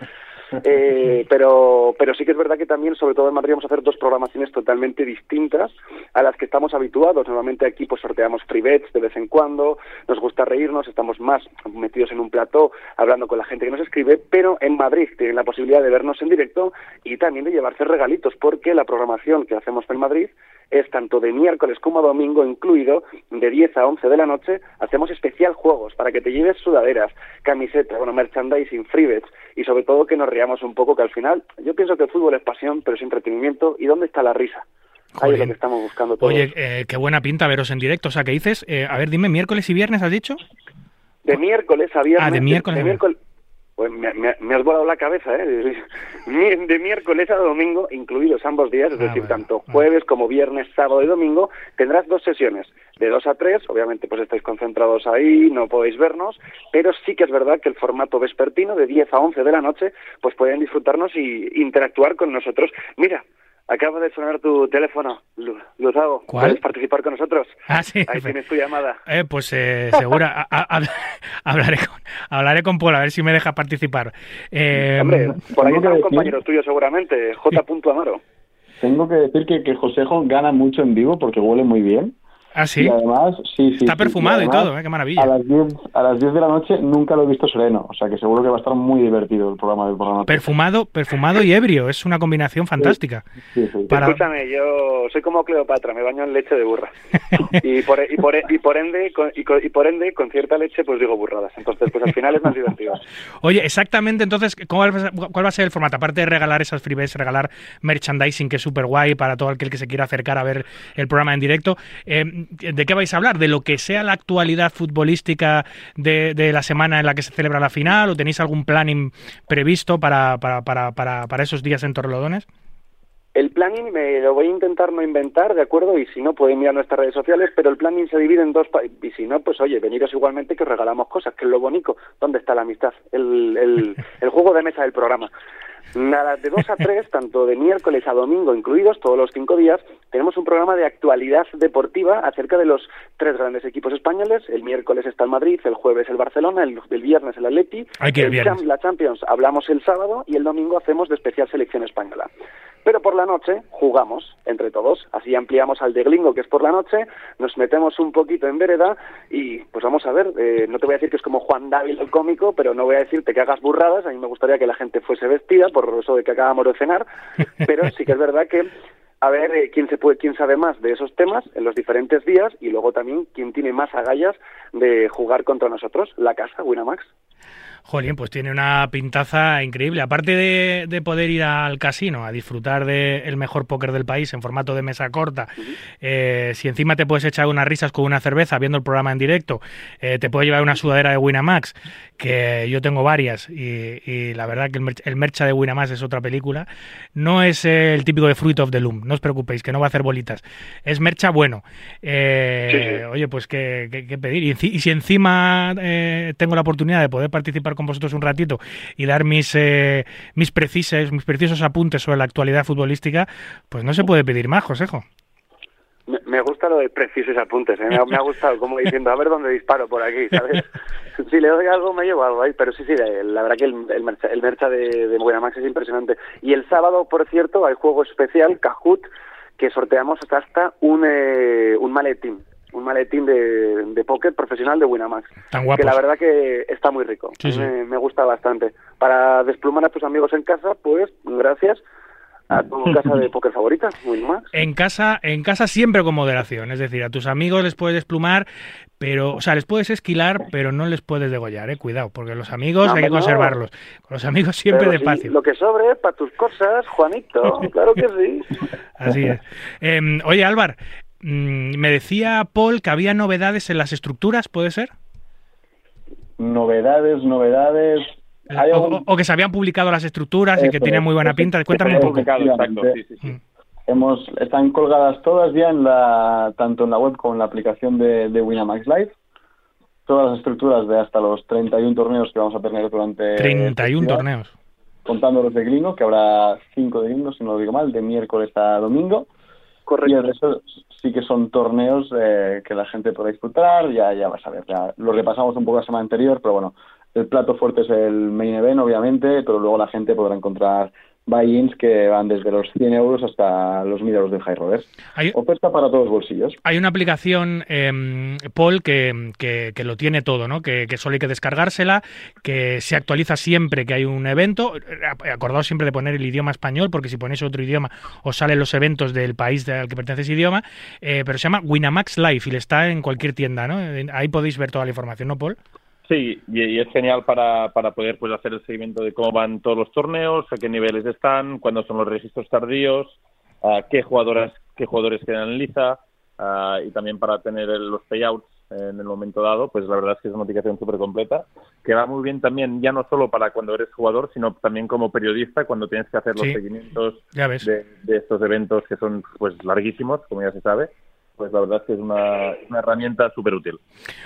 Eh, pero, pero sí que es verdad que también, sobre todo en Madrid, vamos a hacer dos programaciones totalmente distintas a las que estamos habituados. Normalmente aquí pues sorteamos free bets de vez en cuando, nos gusta reírnos, estamos más metidos en un plató hablando con la gente que nos escribe, pero en Madrid tienen la posibilidad de vernos en directo y también de llevarse regalitos, porque la programación que hacemos en Madrid es tanto de miércoles como domingo incluido, de 10 a 11 de la noche, hacemos especial juegos para que te lleves sudaderas, camisetas, bueno, merchandising, freebets y sobre todo que nos riamos un poco, que al final yo pienso que el fútbol es pasión, pero es entretenimiento y ¿dónde está la risa? Ahí es lo que estamos buscando todos. Oye, eh, qué buena pinta veros en directo. O sea, ¿qué dices? Eh, a ver, dime, miércoles y viernes has dicho. De miércoles a viernes. Ah, de miércoles. De, miércoles pues me, me, has volado la cabeza, ¿eh? De miércoles a domingo, incluidos ambos días, es ah, decir, tanto jueves como viernes, sábado y domingo, tendrás dos sesiones, de dos a tres, obviamente pues estáis concentrados ahí, no podéis vernos, pero sí que es verdad que el formato vespertino, de 10 a 11 de la noche, pues pueden disfrutarnos y interactuar con nosotros. Mira, Acaba de sonar tu teléfono, Luzago. ¿Cuál? ¿Puedes participar con nosotros? Ah, sí. Ahí tienes tu llamada. Eh, pues eh, segura. hablaré, con, hablaré con Paul a ver si me deja participar. Eh, Hombre, por ahí está un compañero tuyo seguramente, J. Amaro. Tengo que decir que, que Josejo gana mucho en vivo porque huele muy bien. Ah, sí. Y además, sí, sí. Está perfumado y, todo, ¿eh? qué maravilla. A las, 10, a las 10 de la noche nunca lo he visto sereno, o sea que seguro que va a estar muy divertido el programa del programa. Perfumado, perfumado y ebrio, es una combinación fantástica. Sí, sí, Escúchame, yo soy como Cleopatra, me baño en leche de burra. y, por, y, por, y, por ende, con, y, por ende, con cierta leche, pues digo burradas. Entonces, pues al final es más divertido. Oye, exactamente, entonces, ¿cuál, va a ser el formato? Aparte de regalar esas freebase, regalar merchandising que es súper guay para todo aquel que se quiera acercar a ver el programa en directo, eh, ¿de qué vais a hablar? ¿De lo que sea la actualidad futbolística de, la semana en la que se celebra la final? ¿O tenéis algún planning previsto para, para, para, para, esos días en Torrelodones? El planning me lo voy a intentar no inventar, ¿de acuerdo? Y si no, pueden mirar nuestras redes sociales, pero el planning se divide en dos... Y si no, pues oye, veniros igualmente que os regalamos cosas, que es lo bonito. ¿Dónde está la amistad? El, el, el juego de mesa del programa. Nada, de 2 a 3, tanto de miércoles a domingo incluidos, todos los cinco días, tenemos un programa de actualidad deportiva acerca de los tres grandes equipos españoles. El miércoles está el Madrid, el jueves el Barcelona, el, viernes el Atleti, el la Champions hablamos el sábado y el domingo hacemos de especial selección española. Pero por la noche jugamos entre todos, así ampliamos al de Glingo, que es por la noche, nos metemos un poquito en vereda y pues vamos a ver, eh, no te voy a decir que es como Juan Dávila el cómico, pero no voy a decirte que hagas burradas, a mí me gustaría que la gente fuese vestida por eso de que acabamos de cenar, pero sí que es verdad que a ver eh, quién se puede, quién sabe más de esos temas en los diferentes días y luego también quién tiene más agallas de jugar contra nosotros, la casa, Winamax. Jolín, pues tiene una pintaza increíble. Aparte de, poder ir al casino a disfrutar del mejor póker del país en formato de mesa corta, eh, si encima te puedes echar unas risas con una cerveza viendo el programa en directo, eh, te puedes llevar una sudadera de Winamax, que yo tengo varias, y, la verdad que el, mercha de Winamax es otra película. No es el típico de Fruit of the Loom, no os preocupéis, que no va a hacer bolitas. Es mercha bueno. Eh, oye, pues qué, pedir. Y, si encima tengo la oportunidad de poder participar con vosotros un ratito y dar mis, eh, mis, precisos, mis precisos apuntes sobre la actualidad futbolística, pues no se puede pedir más, Josejo. Me, gusta lo de precisos apuntes, ¿eh? me, ha, gustado como diciendo, a ver dónde disparo por aquí, ¿sabes? si le doy algo, me llevo algo ahí, pero sí, sí, la verdad que el, el, mercha, el mercha de, de Buenamax es impresionante. Y el sábado, por cierto, hay juego especial, Kahoot, que sorteamos hasta un, eh, un maletín un maletín de, de póker profesional de Winamax. Que la verdad que está muy rico. Me, gusta bastante. Para desplumar a tus amigos en casa, pues gracias a tu casa de póker favorita. En casa, en casa siempre con moderación. Es decir, a tus amigos les puedes desplumar, pero, o sea, les puedes esquilar, pero no les puedes degollar, eh. Cuidado, porque los amigos hay que conservarlos. Con los amigos siempre de fácil. Lo que sobre para tus cosas, Juanito, claro que sí. Así es. Em, oye, Álvaro, Mm, me decía Paul que había novedades en las estructuras, ¿puede ser? Novedades, novedades. O, que se habían publicado las estructuras y que tienen muy buena pinta. Cuéntame un poco. Mm. Hemos, están colgadas todas ya en la, tanto en la web como en la aplicación de, Winamax Live. Todas las estructuras de hasta los 31 torneos que vamos a tener durante... 31 torneos. Contando los de Glino, que habrá 5 de Glino, si no lo digo mal, de miércoles a domingo. Correcto. Y el resto sí que son torneos eh, que la gente puede disfrutar, ya, ya vas a ver. Ya lo repasamos un poco la semana anterior, pero bueno, el plato fuerte es el main event, obviamente, pero luego la gente podrá encontrar buy-ins que van desde los 100 euros hasta los 1000 euros del high roller. Oferta para todos los bolsillos. Hay una aplicación, eh, Paul, que, que, lo tiene todo, ¿no? Que, que, solo hay que descargársela, que se actualiza siempre que hay un evento. Acordaos siempre de poner el idioma español, porque si ponéis otro idioma os salen los eventos del país al que pertenece ese idioma, eh, pero se llama Winamax Live y le está en cualquier tienda, ¿no? Ahí podéis ver toda la información, ¿no, Paul? Sí, y, es genial para, para poder pues hacer el seguimiento de cómo van todos los torneos, a qué niveles están, cuándo son los registros tardíos, a qué jugadoras qué jugadores quedan en liza y también para tener los payouts en el momento dado, pues la verdad es que es una aplicación súper completa, que va muy bien también, ya no solo para cuando eres jugador, sino también como periodista, cuando tienes que hacer los seguimientos de, de, estos eventos que son pues larguísimos, como ya se sabe, pues la verdad es que es una, herramienta súper útil.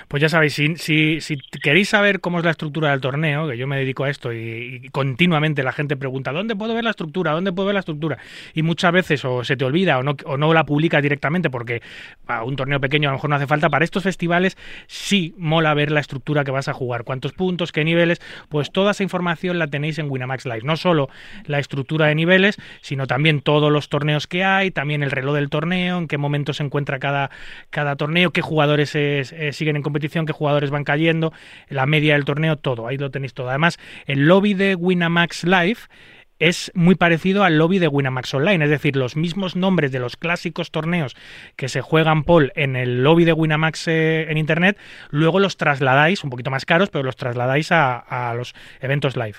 Pues ya sabéis, si, si, queréis saber cómo es la estructura del torneo, que yo me dedico a esto y, continuamente la gente pregunta, ¿dónde puedo ver la estructura? ¿Dónde puedo ver la estructura? Y muchas veces o se te olvida o no, o no la publicas directamente porque para un torneo pequeño a lo mejor no hace falta. Para estos festivales sí mola ver la estructura que vas a jugar, cuántos puntos, qué niveles, pues toda esa información la tenéis en Winamax Live. No solo la estructura de niveles, sino también todos los torneos que hay, también el reloj del torneo, en qué momento se encuentra cada, cada torneo, qué jugadores siguen en competición, qué jugadores van cayendo, la media del torneo, todo, ahí lo tenéis todo. Además, el lobby de Winamax Live es muy parecido al lobby de Winamax Online, es decir, los mismos nombres de los clásicos torneos que se juegan Paul en el lobby de Winamax eh, en Internet, luego los trasladáis, un poquito más caros, pero los trasladáis a los eventos live.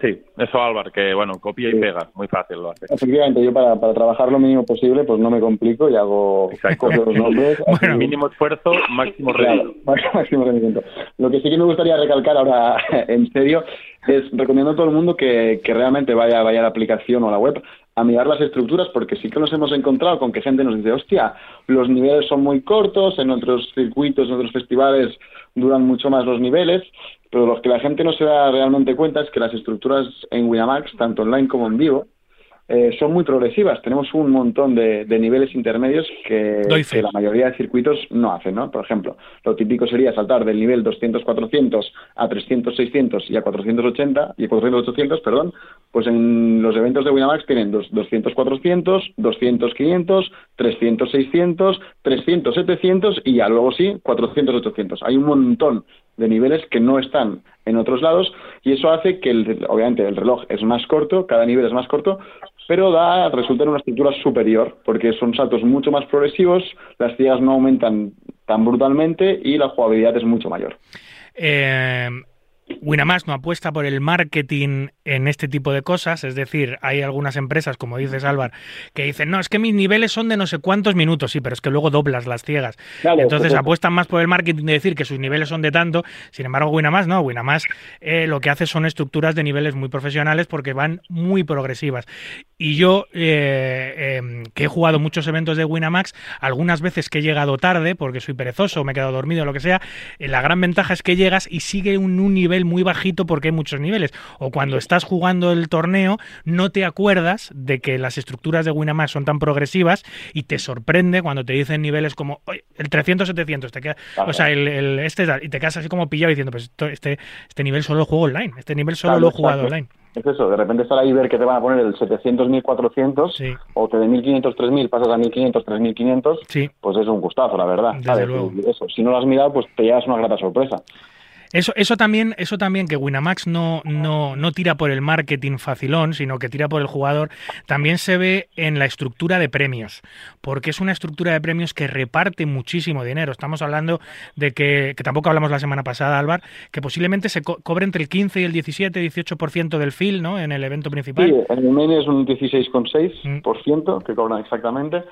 Sí, eso Álvaro, que bueno, copia y pega, muy fácil lo hace. Efectivamente, yo para, para trabajar lo mínimo posible, pues no me complico y hago los nombres. bueno, mínimo esfuerzo, máximo rendimiento. máximo rendimiento. Lo que sí que me gustaría recalcar ahora, en serio, es recomiendo a todo el mundo que, que realmente vaya, vaya a la aplicación o a la web a mirar las estructuras porque sí que nos hemos encontrado con que gente nos dice, hostia, los niveles son muy cortos, en otros circuitos, en otros festivales duran mucho más los niveles, pero lo que la gente no se da realmente cuenta es que las estructuras en Winamax, tanto online como en vivo, eh, son muy progresivas. Tenemos un montón de, niveles intermedios que, la mayoría de circuitos no hacen, ¿no? Por ejemplo, lo típico sería saltar del nivel 200-400 a 300-600 y a 480 y a 400-800, perdón, pues en los eventos de Winamax tienen 200-400, 200-500, 300-600, 300-700 y ya luego sí 400-800. Hay un montón de niveles que no están en otros lados y eso hace que, obviamente, el reloj es más corto, cada nivel es más corto, pero da, resulta en una estructura superior, porque son saltos mucho más progresivos, las ciegas no aumentan tan brutalmente y la jugabilidad es mucho mayor. Eh, Winamax no apuesta por el marketing en este tipo de cosas, es decir, hay algunas empresas, como dices Álvaro, que dicen, no, es que mis niveles son de no sé cuántos minutos, sí, pero es que luego doblas las ciegas. Entonces apuestan más por el marketing de decir que sus niveles son de tanto, sin embargo Winamax no, Winamax eh, lo que hace son estructuras de niveles muy profesionales porque van muy progresivas. Y yo, eh, em, que he jugado muchos eventos de Winamax, algunas veces que he llegado tarde porque soy perezoso, me he quedado dormido, o lo que sea, eh, la gran ventaja es que llegas y sigue un, un nivel muy bajito porque hay muchos niveles. O cuando estás jugando el torneo, no te acuerdas de que las estructuras de Winamax son tan progresivas y te sorprende cuando te dicen niveles como el 300-700, te queda, o sea, el, este y te quedas así como pillado diciendo, pues este, este nivel solo lo juego online, este nivel solo lo he jugado online. Es eso, de repente estar ahí ver que te van a poner el 700, 1400 o que de 1500, 3000 pasas a 1500, 3500, sí. pues es un gustazo, la verdad. Eso, si no lo has mirado, pues te llevas una grata sorpresa. Eso, eso también, eso también que Winamax no, no, no tira por el marketing facilón, sino que tira por el jugador, también se ve en la estructura de premios, porque es una estructura de premios que reparte muchísimo dinero. Estamos hablando de que, que tampoco hablamos la semana pasada, Álvaro, que posiblemente se cobre entre el 15 y el 17, 18% del FIL, ¿no? En el evento principal. Sí, en el main es un 16,6% mm. que cobran exactamente.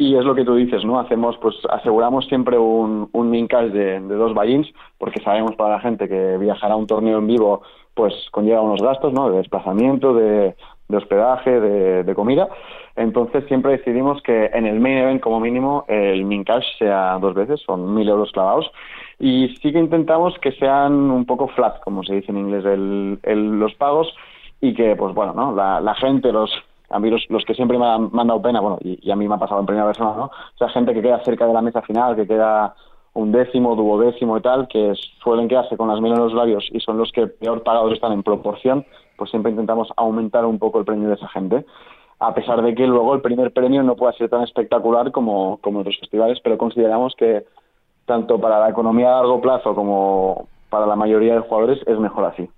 Y es lo que tú dices, ¿no? Hacemos, pues aseguramos siempre un, un min cash de, dos buy porque sabemos para la gente que viajar a un torneo en vivo, pues conlleva unos gastos, ¿no? De desplazamiento, de, hospedaje, de, comida. Entonces siempre decidimos que en el main event, como mínimo, el min cash sea dos veces, son mil euros clavados. Y sí que intentamos que sean un poco flat, como se dice en inglés, el, los pagos y que, pues bueno, ¿no? La gente, los, a mí los, los que siempre me han, dado pena, bueno, y, a mí me ha pasado en primera persona, ¿no? O sea, gente que queda cerca de la mesa final, que queda un décimo, duodécimo y tal, que suelen quedarse con las miles en los labios y son los que peor pagados están en proporción, pues siempre intentamos aumentar un poco el premio de esa gente. A pesar de que luego el primer premio no pueda ser tan espectacular como, como otros festivales, pero consideramos que tanto para la economía a largo plazo como para la mayoría de jugadores es mejor así.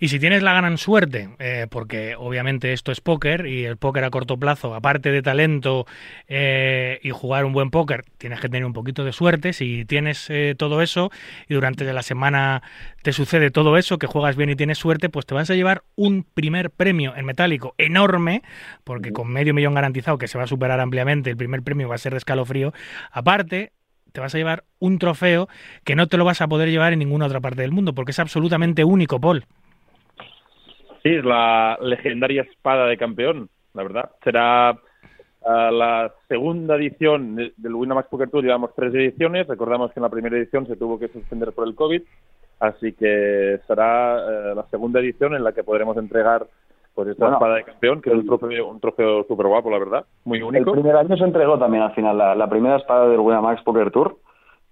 Y si tienes la gran suerte, eh, porque obviamente esto es póker y el póker a corto plazo, aparte de talento eh, y jugar un buen póker, tienes que tener un poquito de suerte. Si tienes eh, todo eso y durante la semana te sucede todo eso, que juegas bien y tienes suerte, pues te vas a llevar un primer premio en metálico enorme, porque con medio millón garantizado, que se va a superar ampliamente, el primer premio va a ser de escalofrío. Aparte, te vas a llevar un trofeo que no te lo vas a poder llevar en ninguna otra parte del mundo, porque es absolutamente único, Paul. Sí, es la legendaria espada de campeón, la verdad. Será ah, la segunda edición del Winamax Poker Tour, llevamos tres ediciones. Recordamos que en la primera edición se tuvo que suspender por el COVID, así que será eh, la segunda edición en la que podremos entregar pues esta espada de campeón, que es un trofeo, un trofeo súper guapo, la verdad, muy único. El primer año se entregó también al final la, primera espada del Winamax Poker Tour.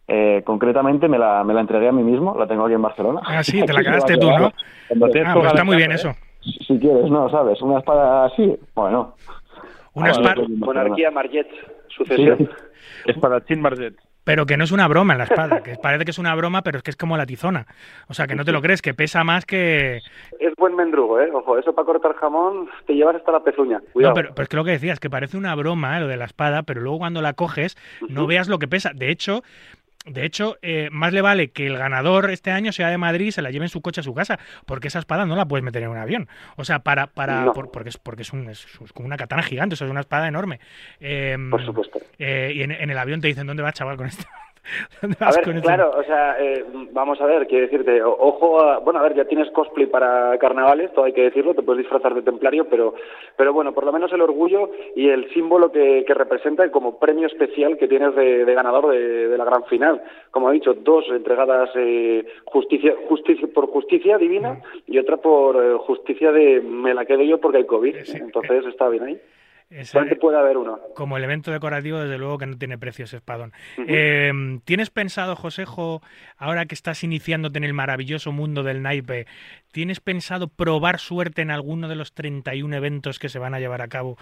Eh, concretamente me la, me la entregué a mí mismo, la tengo aquí en Barcelona. Ah, sí, te la quedaste tú, ¿no? Ah, pues está muy bien eso. Si quieres, no, ¿sabes? Una espada así, bueno. Una espada... Monarquía Marget, sucesión. Sí. Espadachín Marget pero que no es una broma en la espada, que parece que es una broma, pero es que es como la tizona. O sea, que no te lo crees, que pesa más que... Es buen mendrugo, ¿eh? Ojo, eso para cortar jamón te llevas hasta la pezuña. Cuidado. No, pero, pero, es que lo que decías, que parece una broma, ¿eh? lo de la espada, pero luego cuando la coges no veas lo que pesa. De hecho, de hecho, eh, más le vale que el ganador este año sea de Madrid y se la lleve en su coche a su casa, porque esa espada no la puedes meter en un avión. O sea, para, para, porque es, porque es, un, es, como una katana gigante, o sea, es una espada enorme. Em, por supuesto. Eh, y en, en, el avión te dicen, ¿dónde va chaval con esto? a ver, claro, o sea, eh, vamos a ver, quiero decirte, ojo a, bueno, a ver, ya tienes cosplay para carnavales, todo hay que decirlo, te puedes disfrazar de templario, pero, pero bueno, por lo menos el orgullo y el símbolo que, que representa como premio especial que tienes de, ganador de, la gran final. Como he dicho, dos entregadas eh, justicia, justicia por justicia divina y otra por eh, justicia de me la quedo yo porque hay COVID. Entonces está bien ahí puede haber uno. Como elemento decorativo, desde luego que no tiene precio ese espadón. Em, ¿Tienes pensado, Josejo, ahora que estás iniciándote en el maravilloso mundo del naipe, ¿tienes pensado probar suerte en alguno de los 31 eventos que se van a llevar a cabo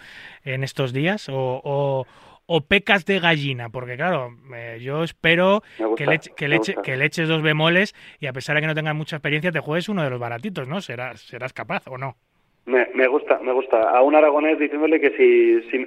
en estos días? ¿O, o, pecas de gallina? Porque claro, eh, yo espero que, le, que, que le eches dos bemoles y a pesar de que no tengas mucha experiencia, te juegues uno de los baratitos, ¿no? Serás, serás capaz o no. Me, me, gusta, me gusta. A un aragonés diciéndole que si, si,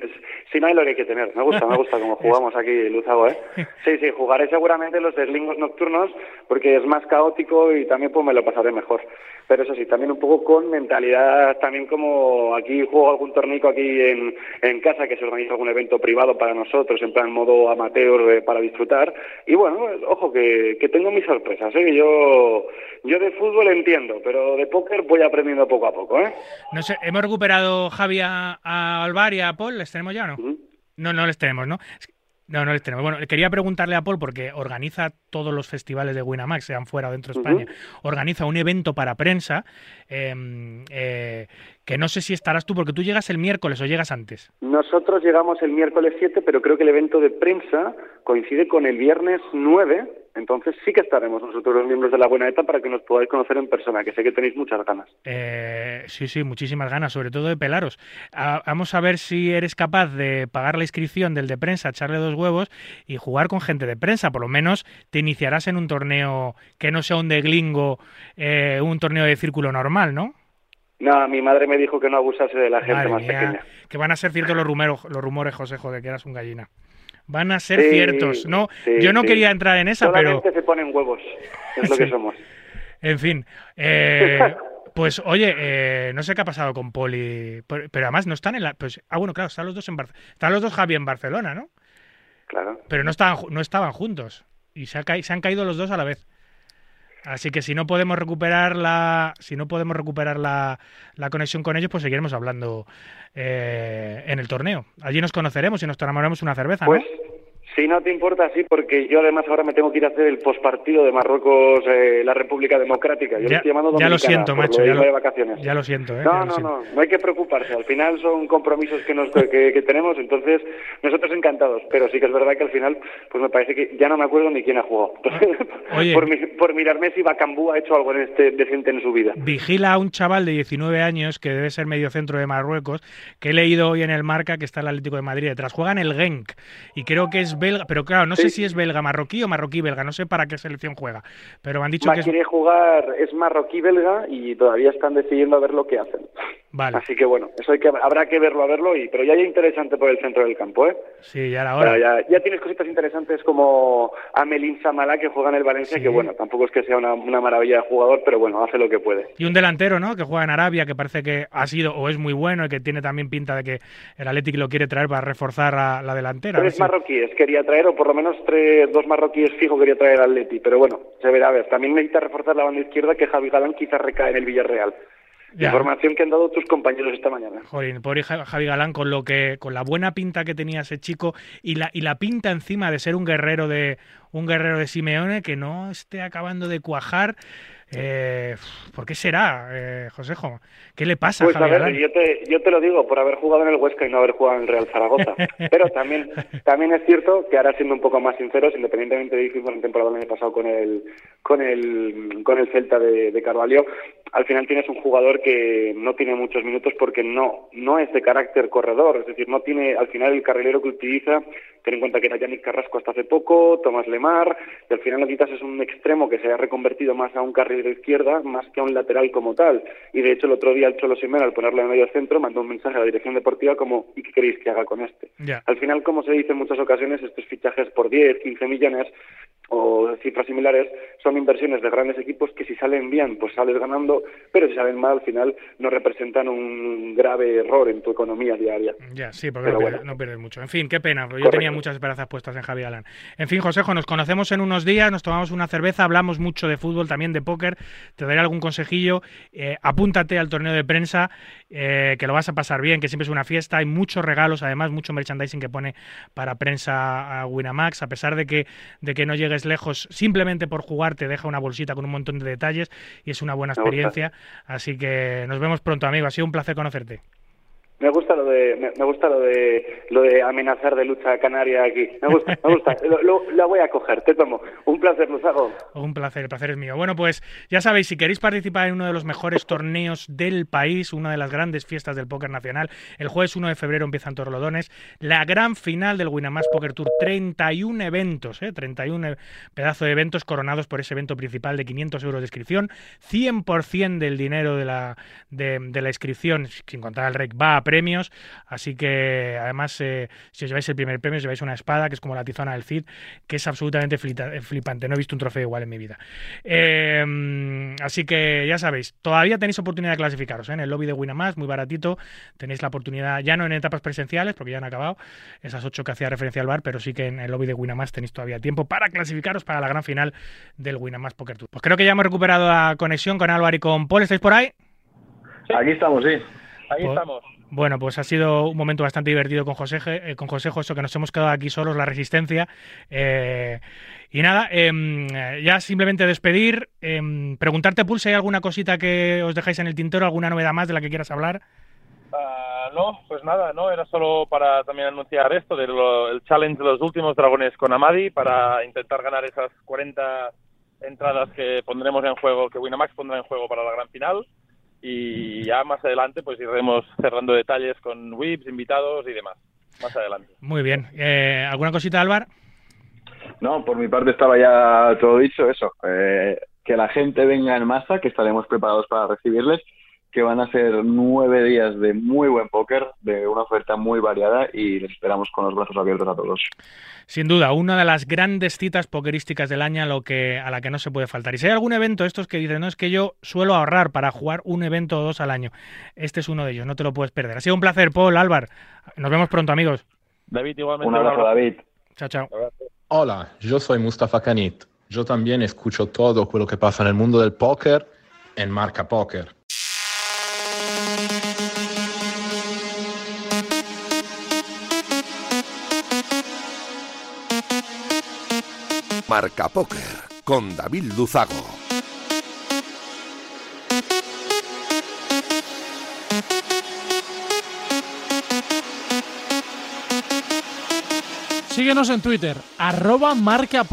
si, no hay lo que hay que tener. Me gusta, me gusta como jugamos aquí, Luzago, ¿eh? Sí, sí, jugaré seguramente los deslingos nocturnos porque es más caótico y también pues me lo pasaré mejor. Pero eso sí, también un poco con mentalidad, también como aquí juego algún tornico aquí en, en casa, que se organiza algún evento privado para nosotros, en plan modo amateur eh, para disfrutar. Y bueno, ojo, que, que tengo mis sorpresas, ¿eh? Yo, yo de fútbol entiendo, pero de póker voy aprendiendo poco a poco, ¿eh? No sé, ¿hemos recuperado Javi a, a Alvar y a Paul? ¿Les tenemos ya o no? No, no les tenemos, ¿no? No, no les tenemos. Bueno, quería preguntarle a Paul, porque organiza todos los festivales de Winamax, sean fuera o dentro de España, organiza un evento para prensa, eh, eh, que no sé si estarás tú, porque tú llegas el miércoles o llegas antes. Nosotros llegamos el miércoles 7, pero creo que el evento de prensa coincide con el viernes 9, entonces sí que estaremos nosotros los miembros de la Buena ETA para que nos podáis conocer en persona, que sé que tenéis muchas ganas. Eh, sí, sí, muchísimas ganas, sobre todo de pelaros. Vamos a ver si eres capaz de pagar la inscripción del de prensa, echarle dos huevos y jugar con gente de prensa. Por lo menos te iniciarás en un torneo que no sea un de glingo, eh, un torneo de círculo normal, ¿no? No, mi madre me dijo que no abusase de la gente Madre más mía, pequeña. que van a ser ciertos los rumores, los rumores, José, de que eras un gallina. Van a ser Sí, ciertos. No, sí, yo no sí. quería entrar en esa, pero Solamente se ponen huevos, es lo que somos. En fin, eh, pues oye, eh, no sé qué ha pasado con Poli, pero pero además no están en la... Pues, ah, bueno, claro, están los dos en Bar- están los dos Javi en Barcelona, ¿no? Claro. Pero no estaban, no estaban juntos y se, ha ca- se han caído los dos a la vez. Así que si no podemos recuperar la, si no podemos recuperar la, la conexión con ellos, pues seguiremos hablando eh, en el torneo. Allí nos conoceremos y nos tomaremos una cerveza, ¿no? Pues, si no te importa, sí, porque yo además ahora me tengo que ir a hacer el postpartido de Marruecos, eh, la República Democrática. Yo Ya- estoy llamando ya lo siento, macho, lo ya lo- de vacaciones. Ya lo siento, ¿eh? No, no, siento. no, no hay que preocuparse. Al final son compromisos que, nos, que, que tenemos, entonces nosotros encantados. Pero sí que es verdad que al final, pues me parece que ya no me acuerdo ni quién ha jugado. Oye. por, mi- por mirarme si Bacambú ha hecho algo en este decente en su vida. Vigila a un chaval de 19 años que debe ser medio centro de Marruecos, que he leído hoy en el Marca que está el Atlético de Madrid detrás. Juega en el Genk y creo que es belga, pero claro, no sé si es belga marroquí o marroquí belga, no sé para qué selección juega, pero me han dicho Ma que es... quiere jugar, es marroquí-belga y todavía están decidiendo a ver lo que hacen. Vale, Así que bueno, eso hay que, habrá que verlo a verlo, y pero ya hay interesante por el centro del campo, ¿eh? sí, ya era Pero hora. ya, ya tienes cositas interesantes como Amelín Samala que juega en el Valencia, Sí. que bueno, tampoco es que sea una, una maravilla de jugador, pero bueno, hace lo que puede. Y un delantero, ¿no? Que juega en Arabia, que parece que ha sido o es muy bueno y que tiene también pinta de que el Atlético lo quiere traer para reforzar a la delantera. Tres marroquíes quería traer, o por lo menos tres, dos marroquíes fijo quería traer al Atleti, pero bueno, se verá a ver. También necesita reforzar la banda izquierda que Javi Galán quizás recae en el Villarreal. Ya. Información que han dado tus compañeros esta mañana. Jolín, pobre Ja- Javi Galán, con lo que, con la buena pinta que tenía ese chico y la, y la pinta encima de ser un guerrero de un guerrero de Simeone que no esté acabando de cuajar. Eh, ¿Por qué será, eh, Josejo? ¿Qué le pasa Pues a a ver, yo te, yo te lo digo, por haber jugado en el Huesca y no haber jugado en el Real Zaragoza. Pero también, también es cierto que ahora siendo un poco más sinceros, independientemente de que en temporada el año pasado con el, con el, con el Celta de, de Carvalho, al final tienes un jugador que no tiene muchos minutos porque no, no es de carácter corredor, es decir, no tiene, al final el carrilero que utiliza, ten en cuenta que era Yannick Carrasco hasta hace poco, Tomás Lemar, y al final necesitas es un extremo que se ha reconvertido más a un carrilero izquierda, más que a un lateral como tal. Y de hecho el otro día el Cholo Simeone, al ponerlo en medio centro, mandó un mensaje a la dirección deportiva como ¿y qué queréis que haga con este? Al final, como se dice en muchas ocasiones, estos fichajes por 10, 15 millones o cifras similares son inversiones de grandes equipos que si salen bien, pues sales ganando, pero si salen mal, al final no representan un grave error en tu economía diaria. Ya, sí, porque no, pierdes mucho. En fin, qué pena, porque yo tenía muchas esperanzas puestas en Javi Galán. En fin, Josejo, nos conocemos en unos días, nos tomamos una cerveza, hablamos mucho de fútbol, también de póker, te daré algún consejillo, eh, apúntate al torneo de prensa, eh, que lo vas a pasar bien, que siempre es una fiesta, hay muchos regalos, además mucho merchandising que pone para prensa a Winamax, a pesar de que, de que no llegues lejos, simplemente por jugar te deja una bolsita con un montón de detalles y es una buena experiencia, así que nos vemos pronto, amigo, ha sido un placer conocerte. Me gusta lo de me, me gusta lo de lo de amenazar de lucha canaria aquí. Me gusta, me gusta. Lo, lo- la voy a coger. Te tomo. Un placer, Luzago. Un placer, el placer es mío. Bueno, pues ya sabéis, si queréis participar en uno de los mejores torneos del país, una de las grandes fiestas del póker nacional, el jueves 1 de febrero empiezan Torrelodones, la gran final del Winamax Poker Tour, 31 eventos, ¿eh? 31 pedazo de eventos coronados por ese evento principal de 500 euros de inscripción, 100% del dinero de la, de, de la inscripción, sin contar el REC, premios, así que además, eh, si os lleváis el primer premio, os lleváis una espada, que es como la tizona del Cid, que es absolutamente flita- flipante. No he visto un trofeo igual en mi vida. Eh, así que ya sabéis, todavía tenéis oportunidad de clasificaros ¿eh? en el lobby de Winamax, muy baratito. Tenéis la oportunidad, ya no en etapas presenciales, porque ya han acabado esas ocho que hacía referencia al bar, pero sí que en el lobby de Winamax tenéis todavía tiempo para clasificaros para la gran final del Winamax Poker Tour. Pues creo que ya hemos recuperado la conexión con Álvaro y con Paul. ¿Estáis por ahí? Aquí estamos, sí. Ahí Pues- estamos. Bueno, pues ha sido un momento bastante divertido con José, eh, con José Joso, que nos hemos quedado aquí solos, la resistencia. Eh, y nada, em, eh, ya simplemente despedir, em, preguntarte, Pul, si hay alguna cosita que os dejáis en el tintero, alguna novedad más de la que quieras hablar. Ah, no, pues nada, no, era solo para también anunciar esto del el challenge de los últimos dragones con Amadi para intentar ganar esas 40 entradas que pondremos en juego, que Winamax pondrá en juego para la gran final. Y ya más adelante pues iremos cerrando detalles con whips, invitados y demás. Más adelante. Muy bien. Eh, ¿Alguna cosita, Álvaro? No, por mi parte estaba ya todo dicho, eso. eh, que la gente venga en masa, que estaremos preparados para recibirles, que van a ser nueve días de muy buen póker, de una oferta muy variada y les esperamos con los brazos abiertos a todos. Sin duda, una de las grandes citas pokerísticas del año a, lo que, a la que no se puede faltar. Y si hay algún evento, estos que dicen, no, es que yo suelo ahorrar para jugar un evento o dos al año. Este es uno de ellos, no te lo puedes perder. Ha sido un placer, Paul, Álvaro. Nos vemos pronto, amigos. David, igualmente. Un abrazo, David. Chao, chao. Hola, yo soy Mustafa Kanit. Yo también escucho todo lo que pasa en el mundo del póker en Marca Póker. Marca Póker con David Luzago. Síguenos en Twitter, arroba marca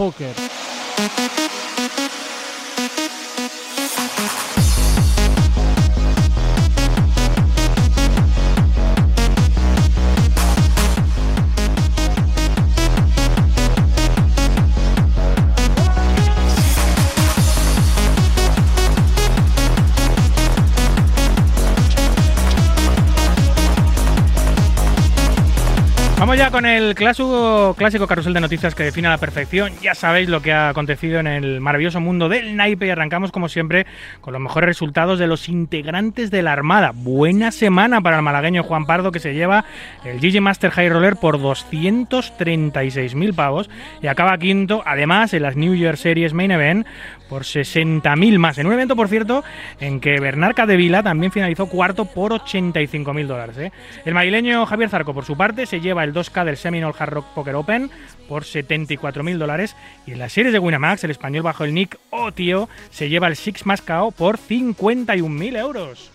Ya con el clásico, clásico carrusel de noticias que define a la perfección. Ya sabéis lo que ha acontecido en el maravilloso mundo del naipe y arrancamos como siempre con los mejores resultados de los integrantes de la Armada. Buena semana para el malagueño Juan Pardo que se lleva el GG Master High Roller por 236.000 pavos y acaba quinto, además en las New Year Series Main Event por 60.000 más. En un evento, por cierto, en que Bernard Cadevila también finalizó cuarto por 85.000 dólares. ¿eh? El madrileño Javier Zarco, por su parte, se lleva el 2K del Seminole Hard Rock Poker Open por 74.000 dólares. Y en las series de Winamax, el español bajo el nick Tío se lleva el Six más KO por 51.000 euros.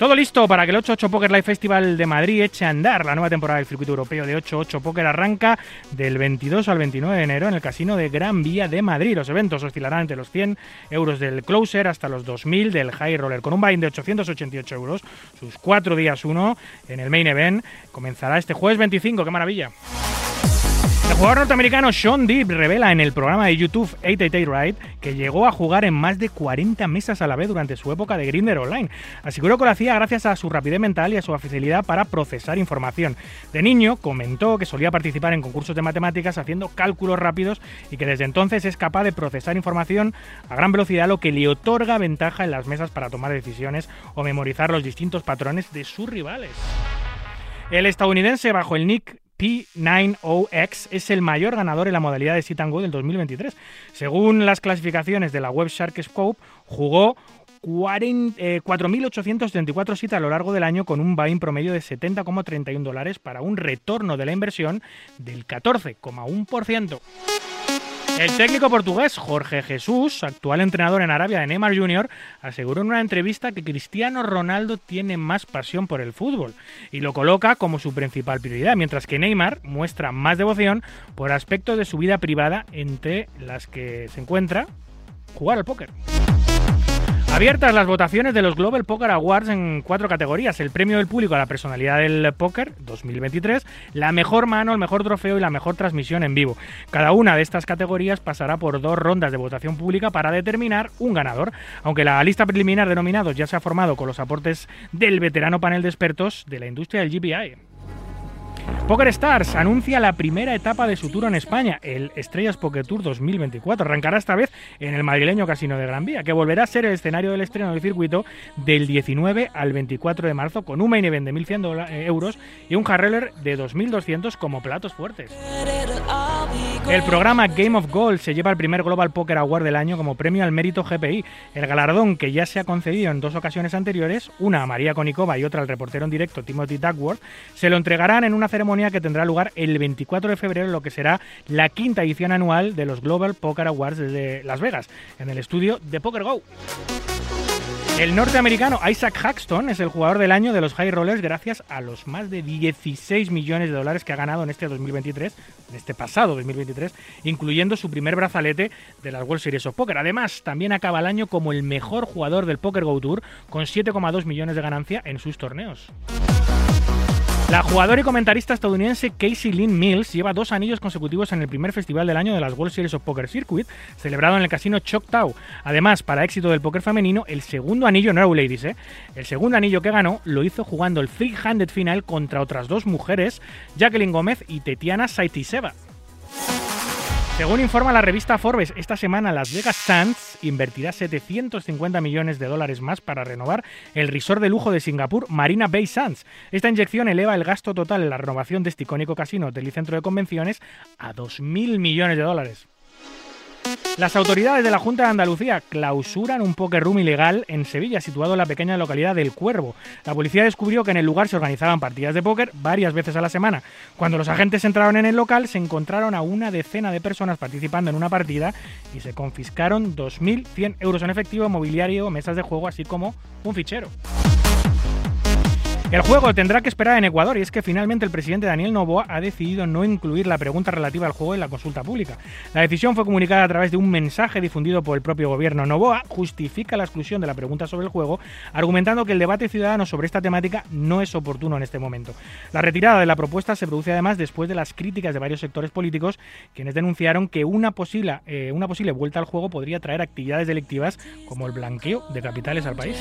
Todo listo para que el 88 Poker Live Festival de Madrid eche a andar. La nueva temporada del circuito europeo de 88 Poker arranca del 22 al 29 de enero en el casino de Gran Vía de Madrid. Los eventos oscilarán entre los 100 euros del closer hasta los 2.000 del high roller. Con un buy de 888 euros, sus cuatro días uno en el main event comenzará este jueves 25. ¡Qué maravilla! El jugador norteamericano Sean Deep revela en el programa de YouTube 888 Ride que llegó a jugar en más de 40 mesas a la vez durante su época de Grinder Online. Aseguró que lo hacía gracias a su rapidez mental y a su facilidad para procesar información. De niño comentó que solía participar en concursos de matemáticas haciendo cálculos rápidos y que desde entonces es capaz de procesar información a gran velocidad, lo que le otorga ventaja en las mesas para tomar decisiones o memorizar los distintos patrones de sus rivales. El estadounidense bajo el nick P90X es el mayor ganador en la modalidad de Sit and Go del 2023. Según las clasificaciones de la web SharkScope, jugó 40, eh, 4.834 citas a lo largo del año con un buy-in promedio de 70,31 dólares para un retorno de la inversión del 14,1%. El técnico portugués Jorge Jesús, actual entrenador en Arabia de Neymar Jr., aseguró en una entrevista que Cristiano Ronaldo tiene más pasión por el fútbol y lo coloca como su principal prioridad, mientras que Neymar muestra más devoción por aspectos de su vida privada, entre las que se encuentra jugar al póker. Abiertas las votaciones de los Global Poker Awards en cuatro categorías. El premio del público a la personalidad del póker 2023, la mejor mano, el mejor trofeo y la mejor transmisión en vivo. Cada una de estas categorías pasará por dos rondas de votación pública para determinar un ganador. Aunque la lista preliminar de nominados ya se ha formado con los aportes del veterano panel de expertos de la industria del GPI. Poker Stars anuncia la primera etapa de su tour en España, el Estrellas Poker Tour 2024. Arrancará esta vez en el madrileño Casino de Gran Vía, que volverá a ser el escenario del estreno del circuito del 19 al 24 de marzo, con un main event de 1.100 eh, euros y un hard de 2.200 como platos fuertes. El programa Game of Gold se lleva el primer Global Poker Award del año como premio al mérito GPI, el galardón que ya se ha concedido en dos ocasiones anteriores, una a María Konikova y otra al reportero en directo Timothy Duckworth, se lo entregarán en una ceremonia que tendrá lugar el 24 de febrero, lo que será la quinta edición anual de los Global Poker Awards de Las Vegas, en el estudio de Poker Go. El norteamericano Isaac Haxton es el jugador del año de los High Rollers gracias a los más de 16 millones de dólares que ha ganado en este 2023, en este pasado 2023, incluyendo su primer brazalete de las World Series of Poker. Además, también acaba el año como el mejor jugador del Poker Go Tour con 7,2 millones de ganancia en sus torneos. La jugadora y comentarista estadounidense Casey Lynn Mills lleva dos anillos consecutivos en el primer festival del año de las World Series of Poker Circuit, celebrado en el casino Choctaw. Además, para éxito del póker femenino, el segundo anillo, no Ladies, ¿eh? el segundo anillo que ganó lo hizo jugando el three-handed final contra otras dos mujeres, Jacqueline Gómez y Tetiana Saitiseva. Según informa la revista Forbes, esta semana Las Vegas Sands invertirá 750 millones de dólares más para renovar el resort de lujo de Singapur, Marina Bay Sands. Esta inyección eleva el gasto total en la renovación de este icónico casino, hotel y centro de convenciones a 2.000 millones de dólares. Las autoridades de la Junta de Andalucía clausuran un poker room ilegal en Sevilla, situado en la pequeña localidad del Cuervo. La policía descubrió que en el lugar se organizaban partidas de póker varias veces a la semana. Cuando los agentes entraron en el local, se encontraron a una decena de personas participando en una partida y se confiscaron 2.100 euros en efectivo, mobiliario, mesas de juego, así como un fichero. El juego tendrá que esperar en Ecuador y es que finalmente el presidente Daniel Novoa ha decidido no incluir la pregunta relativa al juego en la consulta pública. La decisión fue comunicada a través de un mensaje difundido por el propio gobierno. Novoa justifica la exclusión de la pregunta sobre el juego, argumentando que el debate ciudadano sobre esta temática no es oportuno en este momento. La retirada de la propuesta se produce además después de las críticas de varios sectores políticos, quienes denunciaron que una posible, eh, una posible vuelta al juego podría traer actividades delictivas como el blanqueo de capitales al país.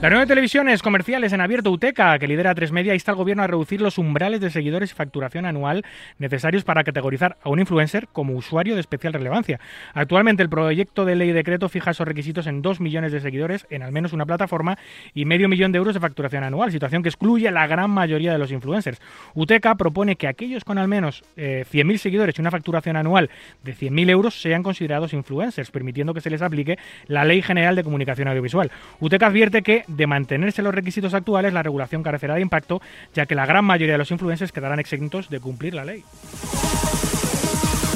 La nueva televisiones comerciales en abierto UTECA, que lidera Tres Media, insta al gobierno a reducir los umbrales de seguidores y facturación anual necesarios para categorizar a un influencer como usuario de especial relevancia. Actualmente el proyecto de ley decreto fija esos requisitos en 2 millones de seguidores en al menos una plataforma y medio millón de euros de facturación anual, situación que excluye a la gran mayoría de los influencers. UTECA propone que aquellos con al menos 100.000 eh, seguidores y una facturación anual de 100.000 euros sean considerados influencers, permitiendo que se les aplique la Ley General de Comunicación Audiovisual. UTECA advierte que de mantenerse los requisitos actuales, la regulación carecerá de impacto, ya que la gran mayoría de los influencers quedarán exentos de cumplir la ley.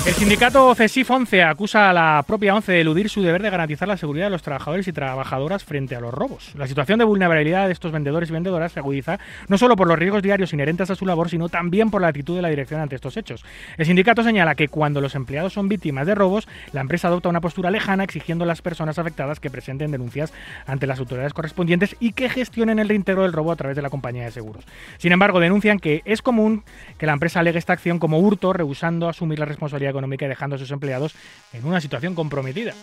El sindicato CESIF 11 acusa a la propia 11 de eludir su deber de garantizar la seguridad de los trabajadores y trabajadoras frente a los robos. La situación de vulnerabilidad de estos vendedores y vendedoras se agudiza no solo por los riesgos diarios inherentes a su labor, sino también por la actitud de la dirección ante estos hechos. El sindicato señala que cuando los empleados son víctimas de robos, la empresa adopta una postura lejana exigiendo a las personas afectadas que presenten denuncias ante las autoridades correspondientes y que gestionen el reintegro del robo a través de la compañía de seguros. Sin embargo, denuncian que es común que la empresa alegue esta acción como hurto, rehusando asumir la responsabilidad económica y dejando a sus empleados en una situación comprometida.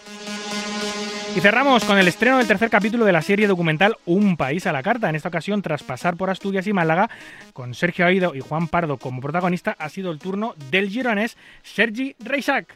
Y cerramos con el estreno del tercer capítulo de la serie documental Un país a la carta. En esta ocasión, tras pasar por Asturias y Málaga, con Sergio Aido y Juan Pardo como protagonista, ha sido el turno del gironés Sergi Reisac.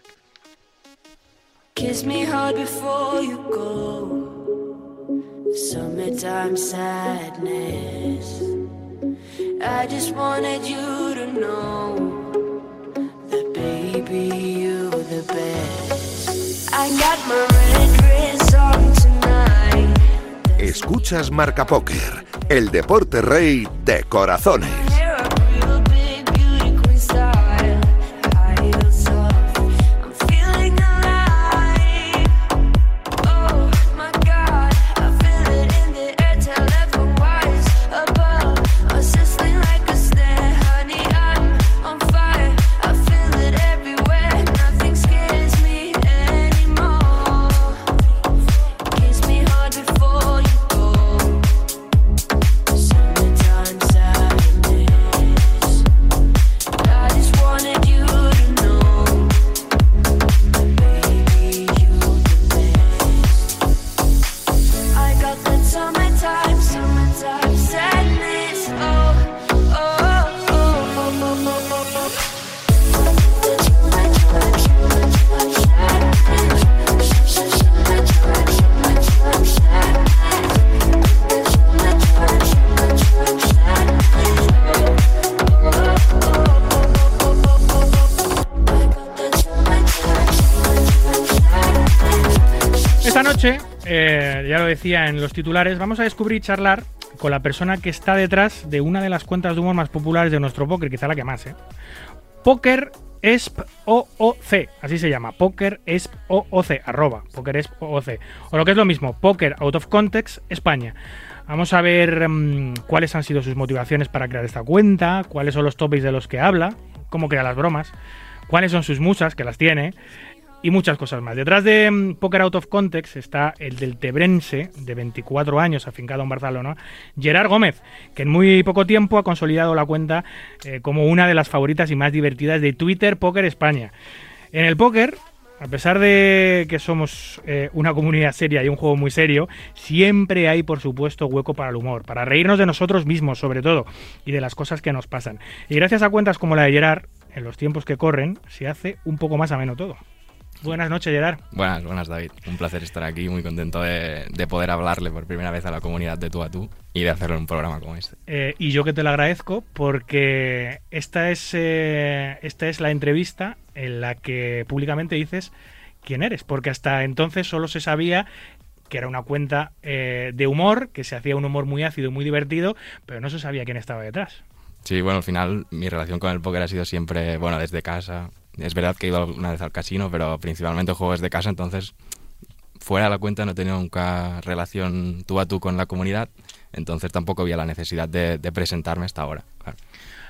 Escuchas Marca Póker, el deporte rey de corazones. En los titulares, vamos a descubrir y charlar con la persona que está detrás de una de las cuentas de humor más populares de nuestro póker, quizá la que más, ¿eh? Poker Esp OOC, así se llama, Poker Esp OOC, arroba, Poker Esp OOC. O lo que es lo mismo, Poker Out of Context España. Vamos a ver mm, cuáles han sido sus motivaciones para crear esta cuenta, cuáles son los topics de los que habla, cómo crea las bromas, cuáles son sus musas, que las tiene, y muchas cosas más. Detrás de mm, Poker Out of Context está el del Tebrense, de 24 años, afincado en Barcelona, Gerard Gómez, que en muy poco tiempo ha consolidado la cuenta eh, como una de las favoritas y más divertidas de Twitter Poker España. En el póker, a pesar de que somos eh, una comunidad seria y un juego muy serio, siempre hay, por supuesto, hueco para el humor, para reírnos de nosotros mismos, sobre todo, y de las cosas que nos pasan. Y gracias a cuentas como la de Gerard, en los tiempos que corren, se hace un poco más ameno todo. Buenas noches, Gerard. Buenas, buenas, David. Un placer estar aquí, muy contento de, poder hablarle por primera vez a la comunidad de tú a tú y de hacerlo en un programa como este. Eh, y yo que te lo agradezco porque esta es, eh, esta es la entrevista en la que públicamente dices quién eres, porque hasta entonces solo se sabía que era una cuenta eh, de humor, que se hacía un humor muy ácido y muy divertido, pero no se sabía quién estaba detrás. Sí, bueno, al final mi relación con el póker ha sido siempre, bueno, desde casa, es verdad que he ido una vez al casino, pero principalmente juego de casa, entonces fuera de la cuenta no he tenido nunca relación tú a tú con la comunidad, entonces tampoco había la necesidad de, presentarme hasta ahora.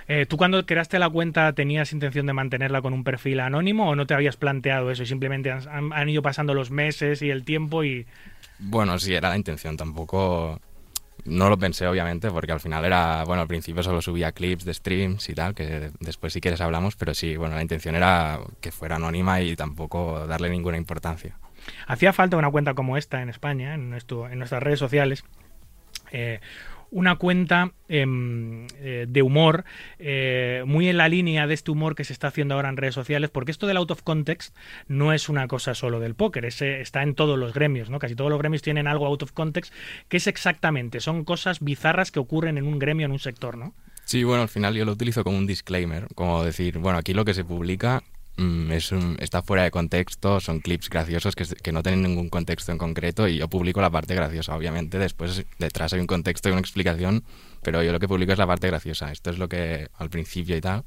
Eh, ¿Tú cuando creaste la cuenta tenías intención de mantenerla con un perfil anónimo o no te habías planteado eso y simplemente han ido pasando los meses y el tiempo y... Bueno, sí, era la intención, tampoco no lo pensé, obviamente, porque al final era, bueno, al principio solo subía clips de streams y tal, que después si quieres hablamos, pero sí, bueno, la intención era que fuera anónima y tampoco darle ninguna importancia. Hacía falta una cuenta como esta en España, en, nuestro, en nuestras redes sociales. Eh, una cuenta em, eh, de humor eh, muy en la línea de este humor que se está haciendo ahora en redes sociales, porque esto del out of context no es una cosa solo del póker, está en todos los gremios, ¿no? Casi todos los gremios tienen algo out of context, que es exactamente, son cosas bizarras que ocurren en un gremio, en un sector, ¿no? Sí, bueno, al final yo lo utilizo como un disclaimer, como decir, bueno, aquí lo que se publica Mm, es está fuera de contexto, son clips graciosos que, que, no tienen ningún contexto en concreto y yo publico la parte graciosa, obviamente. Después detrás hay un contexto y una explicación, pero yo lo que publico es la parte graciosa. Esto es lo que al principio y tal.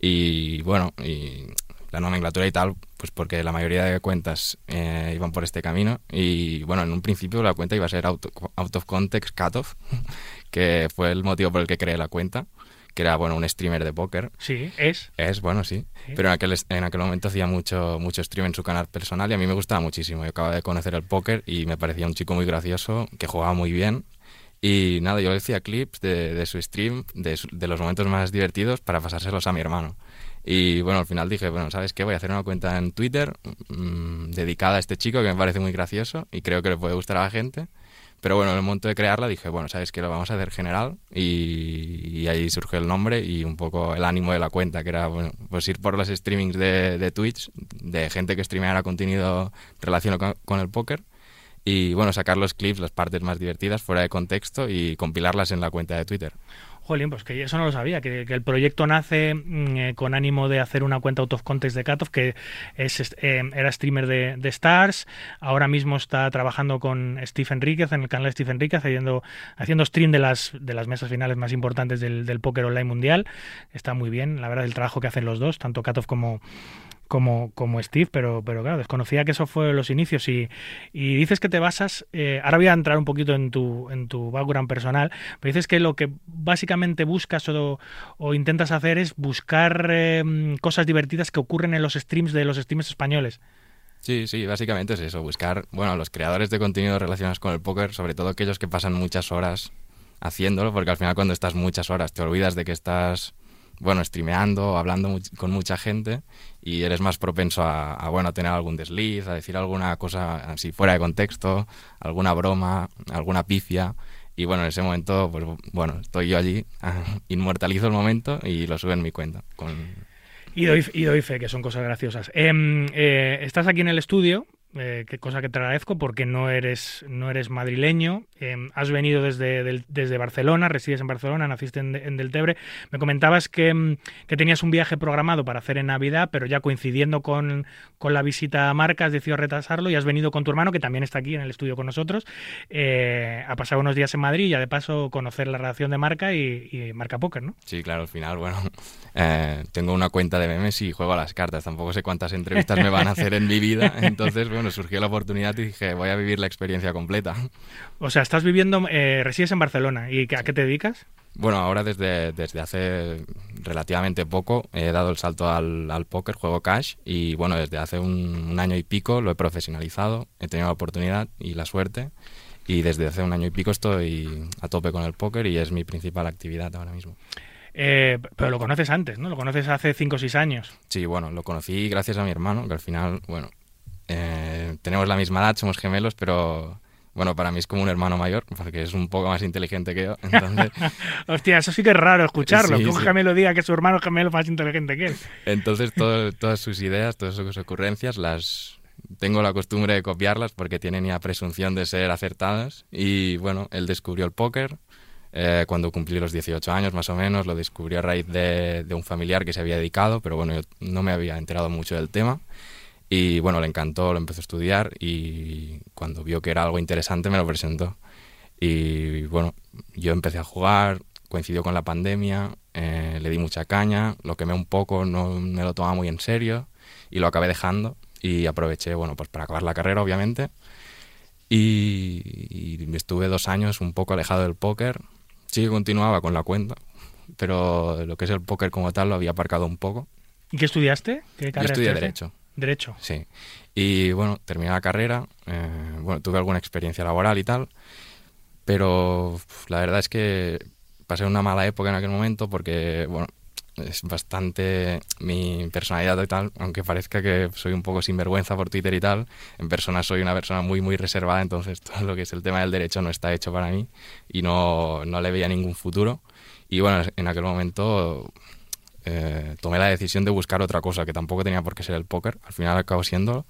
Y bueno, y la nomenclatura y tal, pues porque la mayoría de cuentas eh, iban por este camino. Y bueno, en un principio la cuenta iba a ser out, out of context cutoff, que fue el motivo por el que creé la cuenta que era bueno un streamer de póker. Sí, es. Es, bueno, sí. Pero en aquel, en aquel momento hacía mucho, mucho stream en su canal personal y a mí me gustaba muchísimo. Yo acababa de conocer el póker y me parecía un chico muy gracioso, que jugaba muy bien. Y nada, yo le decía clips de, de su stream, de, de, los momentos más divertidos para pasárselos a mi hermano. Y bueno, al final dije, bueno, ¿sabes qué? Voy a hacer una cuenta en Twitter mmm, dedicada a este chico que me parece muy gracioso y creo que le puede gustar a la gente. Pero bueno, en el momento de crearla dije, bueno, ¿sabes qué? Lo vamos a hacer general y, ahí surgió el nombre y un poco el ánimo de la cuenta, que era, bueno, pues ir por los streamings de, de Twitch, de gente que streameara contenido relacionado con, el póker y, bueno, sacar los clips, las partes más divertidas fuera de contexto y compilarlas en la cuenta de Twitter. Jolín, pues que eso no lo sabía, que, el proyecto nace mm, eh, con ánimo de hacer una cuenta out of context de Katov, que es, eh, era streamer de, de, Stars, ahora mismo está trabajando con Steve Enríquez, en el canal de Steve Enríquez, haciendo, haciendo stream de las, de las mesas finales más importantes del, del póker online mundial. Está muy bien, la verdad, el trabajo que hacen los dos, tanto Katov como, como, como Steve, pero, pero claro, desconocía que eso fue los inicios y, y dices que te basas, eh, ahora voy a entrar un poquito en tu, en tu background personal, pero dices que lo que básicamente buscas o, o intentas hacer es buscar eh, cosas divertidas que ocurren en los streams de los streams españoles. Sí, sí, básicamente es eso, buscar, bueno, los creadores de contenido relacionados con el póker, sobre todo aquellos que pasan muchas horas haciéndolo, porque al final cuando estás muchas horas te olvidas de que estás bueno, streameando, hablando con mucha gente y eres más propenso a, a, bueno, tener algún desliz, a decir alguna cosa así fuera de contexto, alguna broma, alguna pifia. Y bueno, en ese momento, pues bueno, estoy yo allí, inmortalizo el momento y lo subo en mi cuenta. Con... Y, doy, y doy fe, que son cosas graciosas. Eh, eh, estás aquí en el estudio, eh, qué cosa que te agradezco porque no eres, no eres madrileño, eh, has venido desde, del, desde Barcelona, resides en Barcelona, naciste en, en Deltebre. Me comentabas que, mm, que, tenías un viaje programado para hacer en Navidad, pero ya coincidiendo con, con, la visita a Marca has decidido retrasarlo y has venido con tu hermano, que también está aquí en el estudio con nosotros, eh, a pasar unos días en Madrid y ya de paso conocer la redacción de Marca y, y Marca Póker, ¿no? Sí, claro, al final, bueno, eh, tengo una cuenta de memes y juego a las cartas, tampoco sé cuántas entrevistas me van a hacer en mi vida, entonces, bueno, bueno, surgió la oportunidad y dije, voy a vivir la experiencia completa. O sea, estás viviendo, eh, resides en Barcelona, ¿y a qué te dedicas? Bueno, ahora desde, desde hace relativamente poco he dado el salto al, al póker, juego cash y bueno, desde hace un, un, año y pico lo he profesionalizado, he tenido la oportunidad y la suerte y desde hace un año y pico estoy a tope con el póker y es mi principal actividad ahora mismo. Eh, pero lo conoces antes, ¿no? Lo conoces hace 5 o 6 años. Sí, bueno, lo conocí gracias a mi hermano, que al final, bueno, eh, tenemos la misma edad, somos gemelos, pero bueno, para mí es como un hermano mayor, porque es un poco más inteligente que yo. Entonces... Hostia, eso sí que es raro escucharlo, sí, que un sí. gemelo diga que su hermano gemelo es más inteligente que él. Entonces, todo, todas sus ideas, todas sus ocurrencias, las tengo la costumbre de copiarlas porque tienen ya presunción de ser acertadas. Y bueno, él descubrió el póker. Eh, cuando cumplí los 18 años más o menos, lo descubrió a raíz de, de un familiar que se había dedicado, pero bueno, yo no me había enterado mucho del tema. Y bueno, le encantó, lo empezó a estudiar y cuando vio que era algo interesante me lo presentó. Y bueno, yo empecé a jugar, coincidió con la pandemia, eh, le di mucha caña, lo quemé un poco, no me lo tomaba muy en serio y lo acabé dejando y aproveché, bueno, pues para acabar la carrera obviamente. Y, y estuve dos años un poco alejado del póker, sí que continuaba con la cuenta, pero lo que es el póker como tal lo había aparcado un poco. ¿Y qué estudiaste? ¿Qué Yo estudié Derecho. Derecho. Sí. Y bueno, terminé la carrera, eh, bueno, tuve alguna experiencia laboral y tal, pero la verdad es que pasé una mala época en aquel momento porque, bueno, es bastante mi personalidad y tal, aunque parezca que soy un poco sinvergüenza por Twitter y tal, en persona soy una persona muy, muy reservada, entonces todo lo que es el tema del derecho no está hecho para mí y no, no le veía ningún futuro. Y bueno, en aquel momento eh, tomé la decisión de buscar otra cosa, que tampoco tenía por qué ser el póker, al final acabó siendo.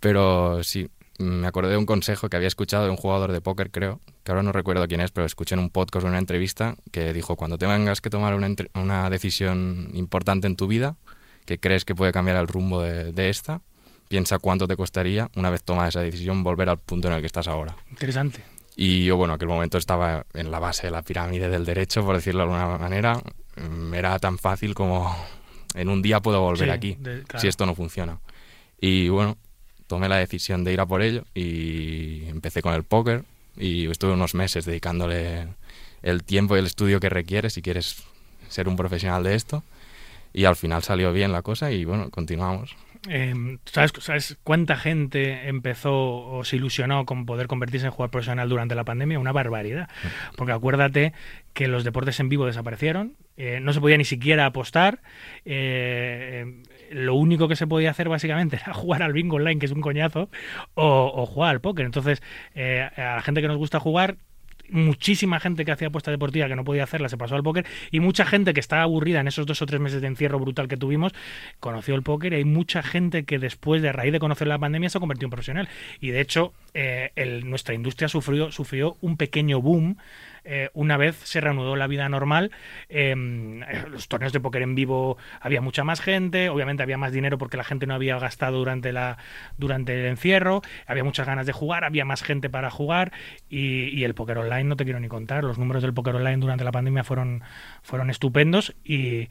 Pero sí, me acordé de un consejo que había escuchado de un jugador de póker, creo, que ahora no recuerdo quién es, pero escuché en un podcast o en una entrevista que dijo, cuando tengas que tomar una, una decisión importante en tu vida, que crees que puede cambiar el rumbo de, de esta, piensa cuánto te costaría, una vez tomada esa decisión, volver al punto en el que estás ahora. Interesante. Y yo, bueno, en aquel momento estaba en la base de la pirámide del derecho, por decirlo de alguna manera. Era tan fácil como en un día puedo volver Sí, aquí, de- claro. si esto no funciona. Y bueno, tomé la decisión de ir a por ello y empecé con el póker y estuve unos meses dedicándole el tiempo y el estudio que requiere si quieres ser un profesional de esto. Y al final salió bien la cosa y bueno, continuamos. Eh, ¿sabes, ¿Sabes cuánta gente empezó o se ilusionó con poder convertirse en jugador profesional durante la pandemia? Una barbaridad. Porque acuérdate que los deportes en vivo desaparecieron, eh, no se podía ni siquiera apostar, eh, lo único que se podía hacer básicamente era jugar al bingo online, que es un coñazo, o, jugar al póker. Entonces, eh, a la gente que nos gusta jugar, muchísima gente que hacía apuesta deportiva que no podía hacerla se pasó al póker. Y mucha gente que estaba aburrida en esos dos o tres meses de encierro brutal que tuvimos conoció el póker. Y hay mucha gente que después de a raíz de conocer la pandemia se ha convertido en profesional. Y de hecho eh, el- nuestra industria sufrió, sufrió un pequeño boom eh, una vez se reanudó la vida normal, em, los torneos de póker en vivo había mucha más gente, obviamente había más dinero porque la gente no había gastado durante, la, durante el encierro, había muchas ganas de jugar, había más gente para jugar y, el póker online no te quiero ni contar, los números del póker online durante la pandemia fueron, fueron estupendos y,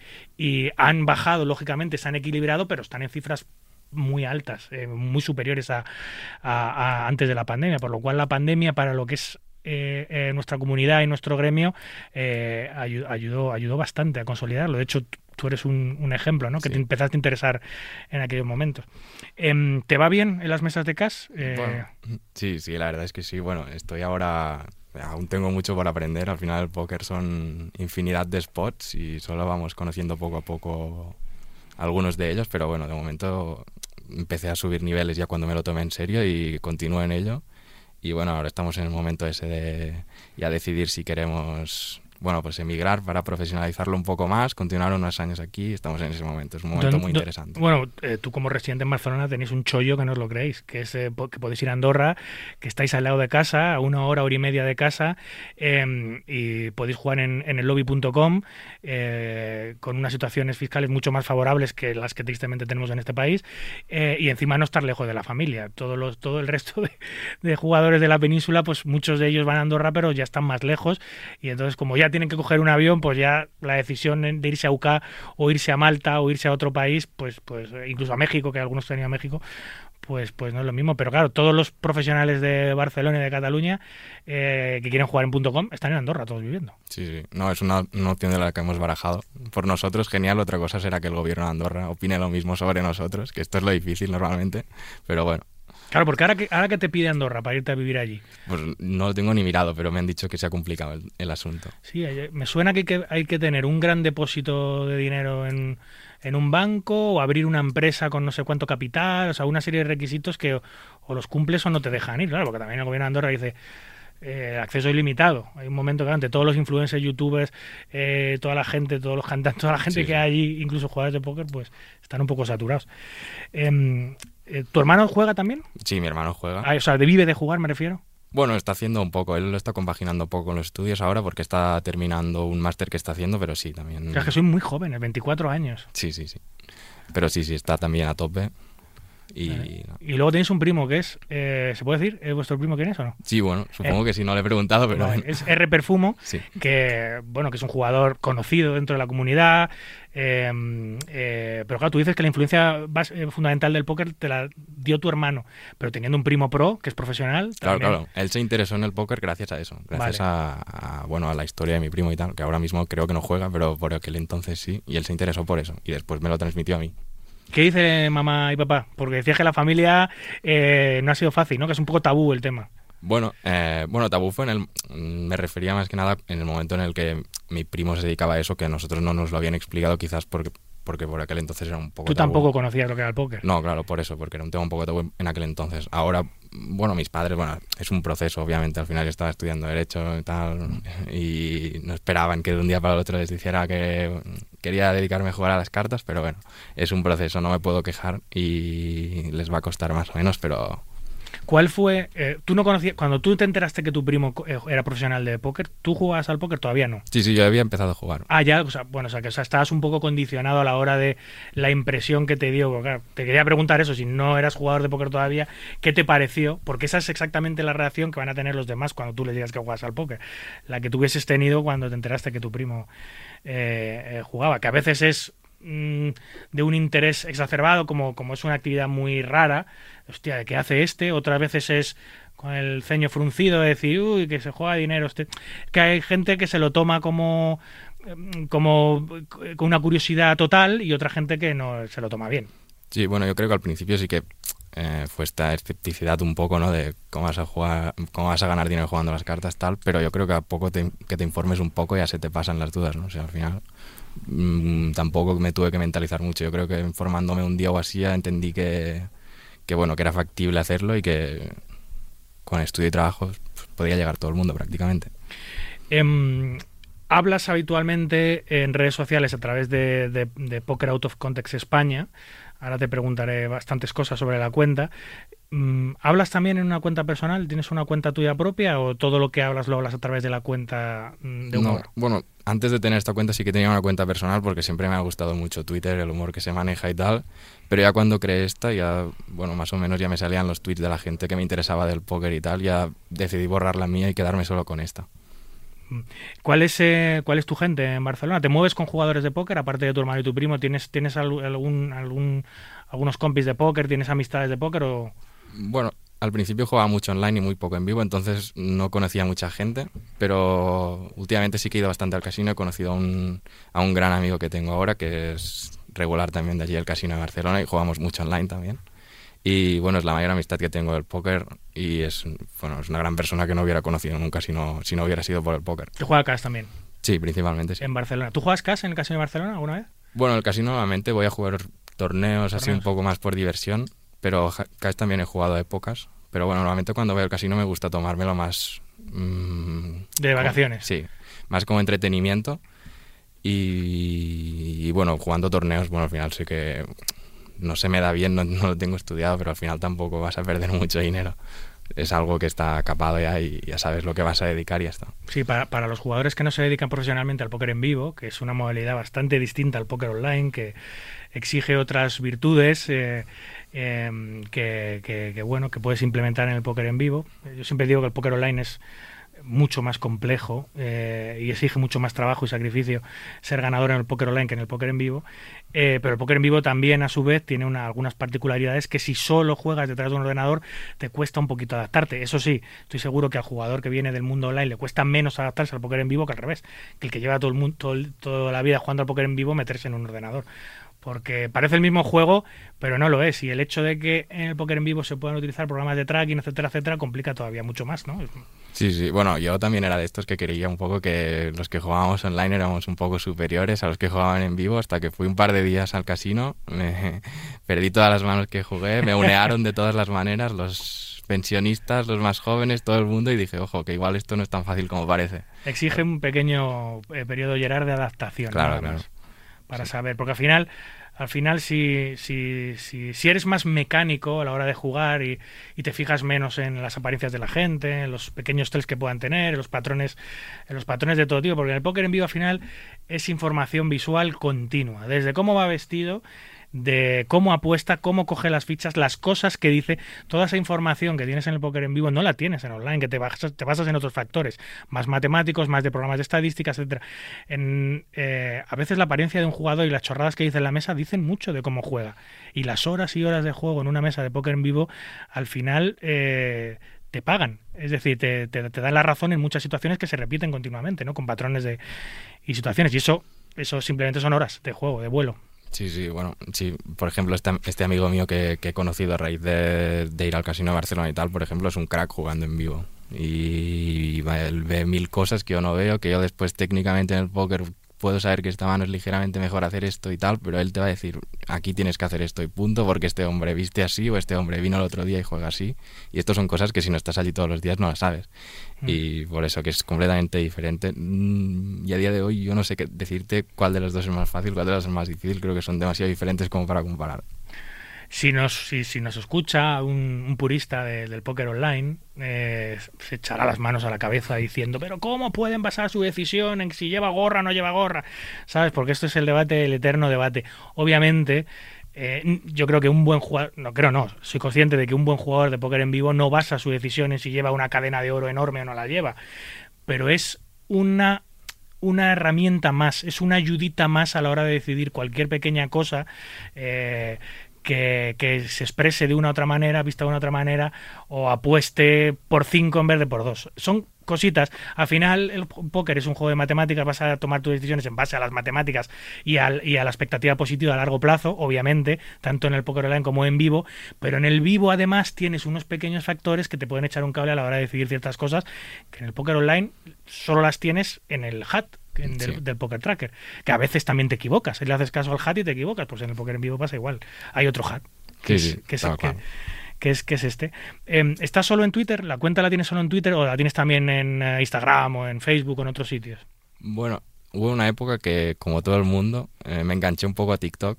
han bajado, lógicamente, se han equilibrado, pero están en cifras muy altas, eh, muy superiores a antes de la pandemia, por lo cual la pandemia para lo que es eh, eh, nuestra comunidad y nuestro gremio eh, ayu- ayudó, ayudó bastante a consolidarlo. De hecho, tú eres un, un ejemplo, ¿no? Que Sí. te empezaste a interesar en aquellos momentos. Em, ¿Te va bien en las mesas de CAS? Eh, Bueno, sí, sí, la verdad es que sí. Bueno, estoy ahora. Aún tengo mucho por aprender. Al final, el póker son infinidad de spots y solo vamos conociendo poco a poco algunos de ellos. Pero bueno, de momento empecé a subir niveles ya cuando me lo tomé en serio y continúo en ello. Y bueno, ahora estamos en el momento ese de ya decidir si queremos. Bueno, pues emigrar para profesionalizarlo un poco más, continuar unos años aquí, estamos en ese momento, es un momento Don- muy don- interesante. Bueno, eh, tú como residente en Barcelona tenéis un chollo que no os lo creéis, que es eh, que podéis ir a Andorra, que estáis al lado de casa, a una hora, hora y media de casa, eh, y podéis jugar en, en el lobby.com eh, con unas situaciones fiscales mucho más favorables que las que tristemente tenemos en este país, y encima no estar lejos de la familia. Los, todo el resto de, de jugadores de la península, pues muchos de ellos van a Andorra, pero ya están más lejos, y entonces como ya tienen que coger un avión, pues ya la decisión de irse a UK o irse a Malta o irse a otro país, pues, pues incluso a México, que algunos tenían a México, pues, pues no es lo mismo. Pero claro, todos los profesionales de Barcelona y de Cataluña eh, que quieren jugar en .com están en Andorra, todos viviendo. Sí, sí. No, es una opción de la que hemos barajado. Por nosotros, genial. Otra cosa será que el gobierno de Andorra opine lo mismo sobre nosotros, que esto es lo difícil normalmente. Pero bueno, Claro, porque ahora que, ahora que te pide Andorra para irte a vivir allí, pues no lo tengo ni mirado, pero me han dicho que se ha complicado el, el asunto. sí, me suena que hay, que hay que tener un gran depósito de dinero en, en un banco o abrir una empresa con no sé cuánto capital, o sea, una serie de requisitos que o, o los cumples o no te dejan ir, claro, porque también el gobierno de Andorra dice eh, acceso ilimitado. Hay un momento que ante todos los influencers, youtubers, eh, toda la gente, todos los cantantes, toda la gente Sí, que sí. hay allí, incluso jugadores de póker, pues están un poco saturados. Em, eh, ¿Tu hermano juega también? Sí, mi hermano juega. Ah, o sea, de vive de jugar, me refiero. Bueno, está haciendo un poco. Él lo está compaginando un poco con los estudios ahora porque está terminando un máster que está haciendo, pero sí, también. O sea, es que soy muy joven, 24 años. Sí, sí, sí. Pero sí, sí, está también a tope. Y Eh, Y luego tenéis un primo que es, eh, ¿se puede decir? ¿Es vuestro primo quién es o no? sí, bueno, supongo que sí, no le he preguntado, pero Vale, es R Perfumo, Sí. que bueno, que es un jugador conocido dentro de la comunidad. eh, eh, pero claro, tú dices que la influencia eh, fundamental del póker te la dio tu hermano, pero teniendo un primo pro que es profesional. Claro, también- claro. Él se interesó en el póker gracias a eso, gracias a, a, bueno, a la historia de mi primo y tal, que ahora mismo creo que no juega, pero por aquel entonces sí, y él se interesó por eso, y después me lo transmitió a mí. ¿Qué dice mamá y papá? Porque decías que la familia eh, no ha sido fácil, ¿no? Que es un poco tabú el tema. Bueno, eh, bueno, tabú fue en el... Me refería más que nada en el momento en el que mi primo se dedicaba a eso, que a nosotros no nos lo habían explicado quizás porque, porque por aquel entonces era un poco Tú tabú. tampoco conocías lo que era el póker. No, claro, por eso, porque era un tema un poco tabú en aquel entonces. Ahora, bueno, mis padres, bueno, es un proceso, obviamente. Al final yo estaba estudiando Derecho y tal, y no esperaban que de un día para el otro les dijera que quería dedicarme a jugar a las cartas, pero bueno, es un proceso, no me puedo quejar y les va a costar más o menos, pero ¿Cuál fue? eh, tú no conocías. Cuando tú te enteraste que tu primo eh, era profesional de póker, ¿tú jugabas al póker? Todavía no. sí, sí, yo había empezado a jugar. Ah, ya, o sea, bueno, o sea, que o sea, estabas un poco condicionado a la hora de la impresión que te dio. porque, claro, te quería preguntar eso, si no eras jugador de póker todavía, ¿qué te pareció? Porque esa es exactamente la reacción que van a tener los demás cuando tú les digas que juegas al póker. La que tú hubieses tenido cuando te enteraste que tu primo eh, eh, jugaba, que a veces es mm, de un interés exacerbado, como, como es una actividad muy rara. Hostia, ¿de qué hace este? Otras veces es con el ceño fruncido de decir, uy, que se juega dinero. Este. Que hay gente que se lo toma como mm, como con una curiosidad total y otra gente que no se lo toma bien. Sí, bueno, yo creo que al principio sí que eh, fue esta escepticidad un poco, ¿no? De cómo vas a jugar, cómo vas a ganar dinero jugando las cartas, tal, pero yo creo que a poco te- que te informes un poco ya se te pasan las dudas, ¿no? O sea, al final mm, tampoco me tuve que mentalizar mucho. Yo creo que informándome un día o así ya entendí que, que bueno, que era factible hacerlo y que con estudio y trabajo pues, podía llegar todo el mundo prácticamente. Em, hablas habitualmente en redes sociales a través de, de- de Poker Out of Context España. Ahora te preguntaré bastantes cosas sobre la cuenta. mm, ¿hablas también en una cuenta personal? ¿Tienes una cuenta tuya propia o todo lo que hablas lo hablas a través de la cuenta mm, de humor? No, bueno, antes de tener esta cuenta sí que tenía una cuenta personal porque siempre me ha gustado mucho Twitter, el humor que se maneja y tal. Pero ya cuando creé esta, ya, bueno, más o menos ya me salían los tweets de la gente que me interesaba del póker y tal. Ya decidí borrar la mía y quedarme solo con esta. ¿Cuál es, eh, ¿Cuál es tu gente en Barcelona? ¿Te mueves con jugadores de póker? Aparte de tu hermano y tu primo, ¿tienes, tienes algún, algún, algunos compis de póker? ¿Tienes amistades de póker? O... Bueno, al principio jugaba mucho online y muy poco en vivo, entonces no conocía mucha gente, pero últimamente sí que he ido bastante al casino. He conocido a un, a un gran amigo que tengo ahora, que es regular también de allí el casino de Barcelona y jugamos mucho online también. Y bueno, es la mayor amistad que tengo del póker y es, bueno, es una gran persona que no hubiera conocido nunca si no, si no hubiera sido por el póker. ¿Te juega CAS también? Sí, principalmente sí. En Barcelona. ¿Tú juegas CAS en el casino de Barcelona alguna vez? Bueno, en el casino normalmente voy a jugar torneos, así un poco más por diversión, pero CAS también he jugado de pocas. Pero bueno, normalmente cuando voy al casino me gusta tomármelo más... Mm, ¿De vacaciones? sí, más como entretenimiento. Y, y, bueno, jugando torneos, bueno, al final sí que no se me da bien, no, lo tengo estudiado, pero al final tampoco vas a perder mucho dinero. Es algo que está capado ya y ya sabes lo que vas a dedicar y ya está. Sí, para, para los jugadores que no se dedican profesionalmente al póker en vivo, que es una modalidad bastante distinta al póker online, que exige otras virtudes eh, em, que, que, bueno, que puedes implementar en el póker en vivo. Yo siempre digo que el póker online es mucho más complejo eh, y exige mucho más trabajo y sacrificio ser ganador en el póker online que en el póker en vivo. Eh, pero el póker en vivo también, a su vez, tiene una, algunas particularidades que si solo juegas detrás de un ordenador te cuesta un poquito adaptarte. Eso sí, estoy seguro que al jugador que viene del mundo online le cuesta menos adaptarse al póker en vivo que al revés, que el que lleva todo el mundo, toda la vida jugando al póker en vivo meterse en un ordenador porque parece el mismo juego, pero no lo es. Y el hecho de que en el póker en vivo se puedan utilizar programas de tracking, etcétera, etcétera, complica todavía mucho más, ¿no? Sí, sí. Bueno, yo también era de estos que creía un poco que los que jugábamos online éramos un poco superiores a los que jugaban en vivo, hasta que fui un par de días al casino, me perdí todas las manos que jugué, me unearon de todas las maneras los pensionistas, los más jóvenes, todo el mundo, y dije, ojo, que igual esto no es tan fácil como parece. Exige un pequeño eh, periodo Gerard de adaptación. Claro, claro para saber, porque al final, al final si, si, si, si, eres más mecánico a la hora de jugar y, y, te fijas menos en las apariencias de la gente, en los pequeños tells que puedan tener, en los patrones, en los patrones de todo tipo, porque en el póker en vivo al final es información visual continua, desde cómo va vestido de cómo apuesta, cómo coge las fichas, las cosas que dice, toda esa información que tienes en el póker en vivo no la tienes en online, que te basas, te basas en otros factores, más matemáticos, más de programas de estadísticas, etcétera. En, eh, a veces la apariencia de un jugador y las chorradas que dice en la mesa dicen mucho de cómo juega. Y las horas y horas de juego en una mesa de póker en vivo, al final eh, te pagan. Es decir, te, te, dan la razón en muchas situaciones que se repiten continuamente, ¿no? Con patrones de y situaciones. Y eso, eso simplemente son horas de juego, de vuelo. Sí, sí, bueno, sí, por ejemplo, este, este amigo mío que, he conocido a raíz de, de, ir al Casino de Barcelona y tal, por ejemplo, es un crack jugando en vivo. Y, y él ve mil cosas que yo no veo, que yo después técnicamente en el póker puedo saber que esta mano es ligeramente mejor hacer esto y tal, pero él te va a decir, aquí tienes que hacer esto y punto, porque este hombre viste así o este hombre vino el otro día y juega así. Y esto son cosas que si no estás allí todos los días no las sabes. Mm. Y por eso que es completamente diferente. Mm, y a día de hoy yo no sé qué decirte cuál de los dos es más fácil, cuál de los dos es más difícil. Creo que son demasiado diferentes como para comparar si nos, si, si nos escucha un, purista del póker online, eh, se echará las manos a la cabeza diciendo, pero ¿cómo pueden basar su decisión en si lleva gorra o no lleva gorra? ¿Sabes? Porque esto es el debate, el eterno debate. Obviamente, eh, yo creo que un buen jugador, no creo no, soy consciente de que un buen jugador de póker en vivo no basa su decisión en si lleva una cadena de oro enorme o no la lleva, pero es una una herramienta más, es una ayudita más a la hora de decidir cualquier pequeña cosa eh, que, se exprese de una u otra manera, vista de una u otra manera, o apueste por 5 en vez de por 2. Son cositas. Al final, el póker es un juego de matemáticas, vas a tomar tus decisiones en base a las matemáticas y, al, y a la expectativa positiva a largo plazo, obviamente, tanto en el póker online como en vivo, pero en el vivo además tienes unos pequeños factores que te pueden echar un cable a la hora de decidir ciertas cosas, que en el póker online solo las tienes en el HAT, del, poker tracker. Que a veces también te equivocas. Si le haces caso al hat y te equivocas, pues en el poker en vivo pasa igual. Hay otro hat. Que es, que, es, que, es, este. Eh, ¿Estás solo en Twitter? ¿La cuenta la tienes solo en Twitter o la tienes también en eh, Instagram o en Facebook o en otros sitios? Bueno, hubo una época que, como todo el mundo, eh, me enganché un poco a TikTok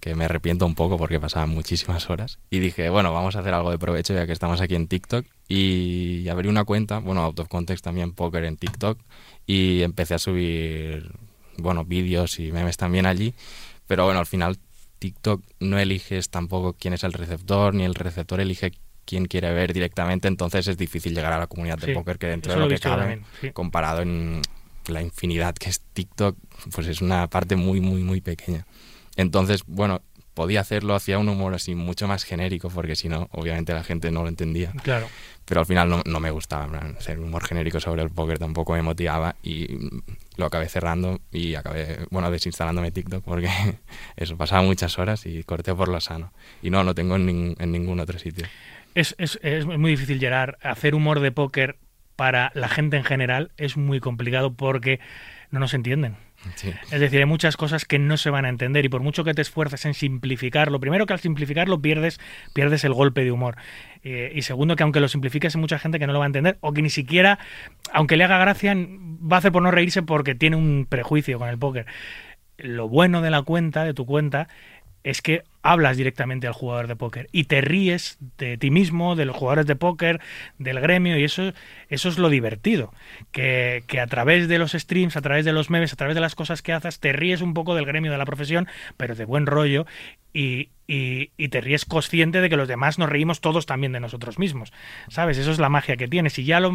que me arrepiento un poco porque pasaban muchísimas horas. Y dije, bueno, vamos a hacer algo de provecho ya que estamos aquí en TikTok. Y abrí una cuenta, bueno, out of context también, póker en TikTok. Y empecé a subir, bueno, vídeos y memes también allí. Pero bueno, al final TikTok no eliges tampoco quién es el receptor, ni el receptor elige quién quiere ver directamente, entonces es difícil llegar a la comunidad de Sí, póker que dentro de lo que cabe, también, sí. comparado en la infinidad que es TikTok, pues es una parte muy, muy, muy pequeña. Entonces, bueno, podía hacerlo hacia un humor así mucho más genérico, porque si no, obviamente la gente no lo entendía. Claro. Pero al final no, no me gustaba hacer humor genérico sobre el póker, tampoco me motivaba y lo acabé cerrando y acabé, bueno, desinstalándome TikTok porque eso, pasaba muchas horas y corté por lo sano. Y no, lo tengo en, nin- en ningún otro sitio. Es, es, es muy difícil llegar hacer humor de póker para la gente en general. Es muy complicado porque no nos entienden. Es decir, hay muchas cosas que no se van a entender y por mucho que te esfuerces en simplificarlo, primero que al simplificarlo pierdes, pierdes el golpe de humor. Eh, y segundo que aunque lo simplifiques hay mucha gente que no lo va a entender o que ni siquiera, aunque le haga gracia, va a hacer por no reírse porque tiene un prejuicio con el póker. Lo bueno de la cuenta, de tu cuenta, es que hablas directamente al jugador de póker y te ríes de ti mismo, de los jugadores de póker, del gremio y eso, eso es lo divertido. Que, que a través de los streams, a través de los memes, a través de las cosas que haces, te ríes un poco del gremio de la profesión, pero de buen rollo y, y- y te ríes consciente de que los demás nos reímos todos también de nosotros mismos. ¿Sabes? Eso es la magia que tienes. Si ya lo,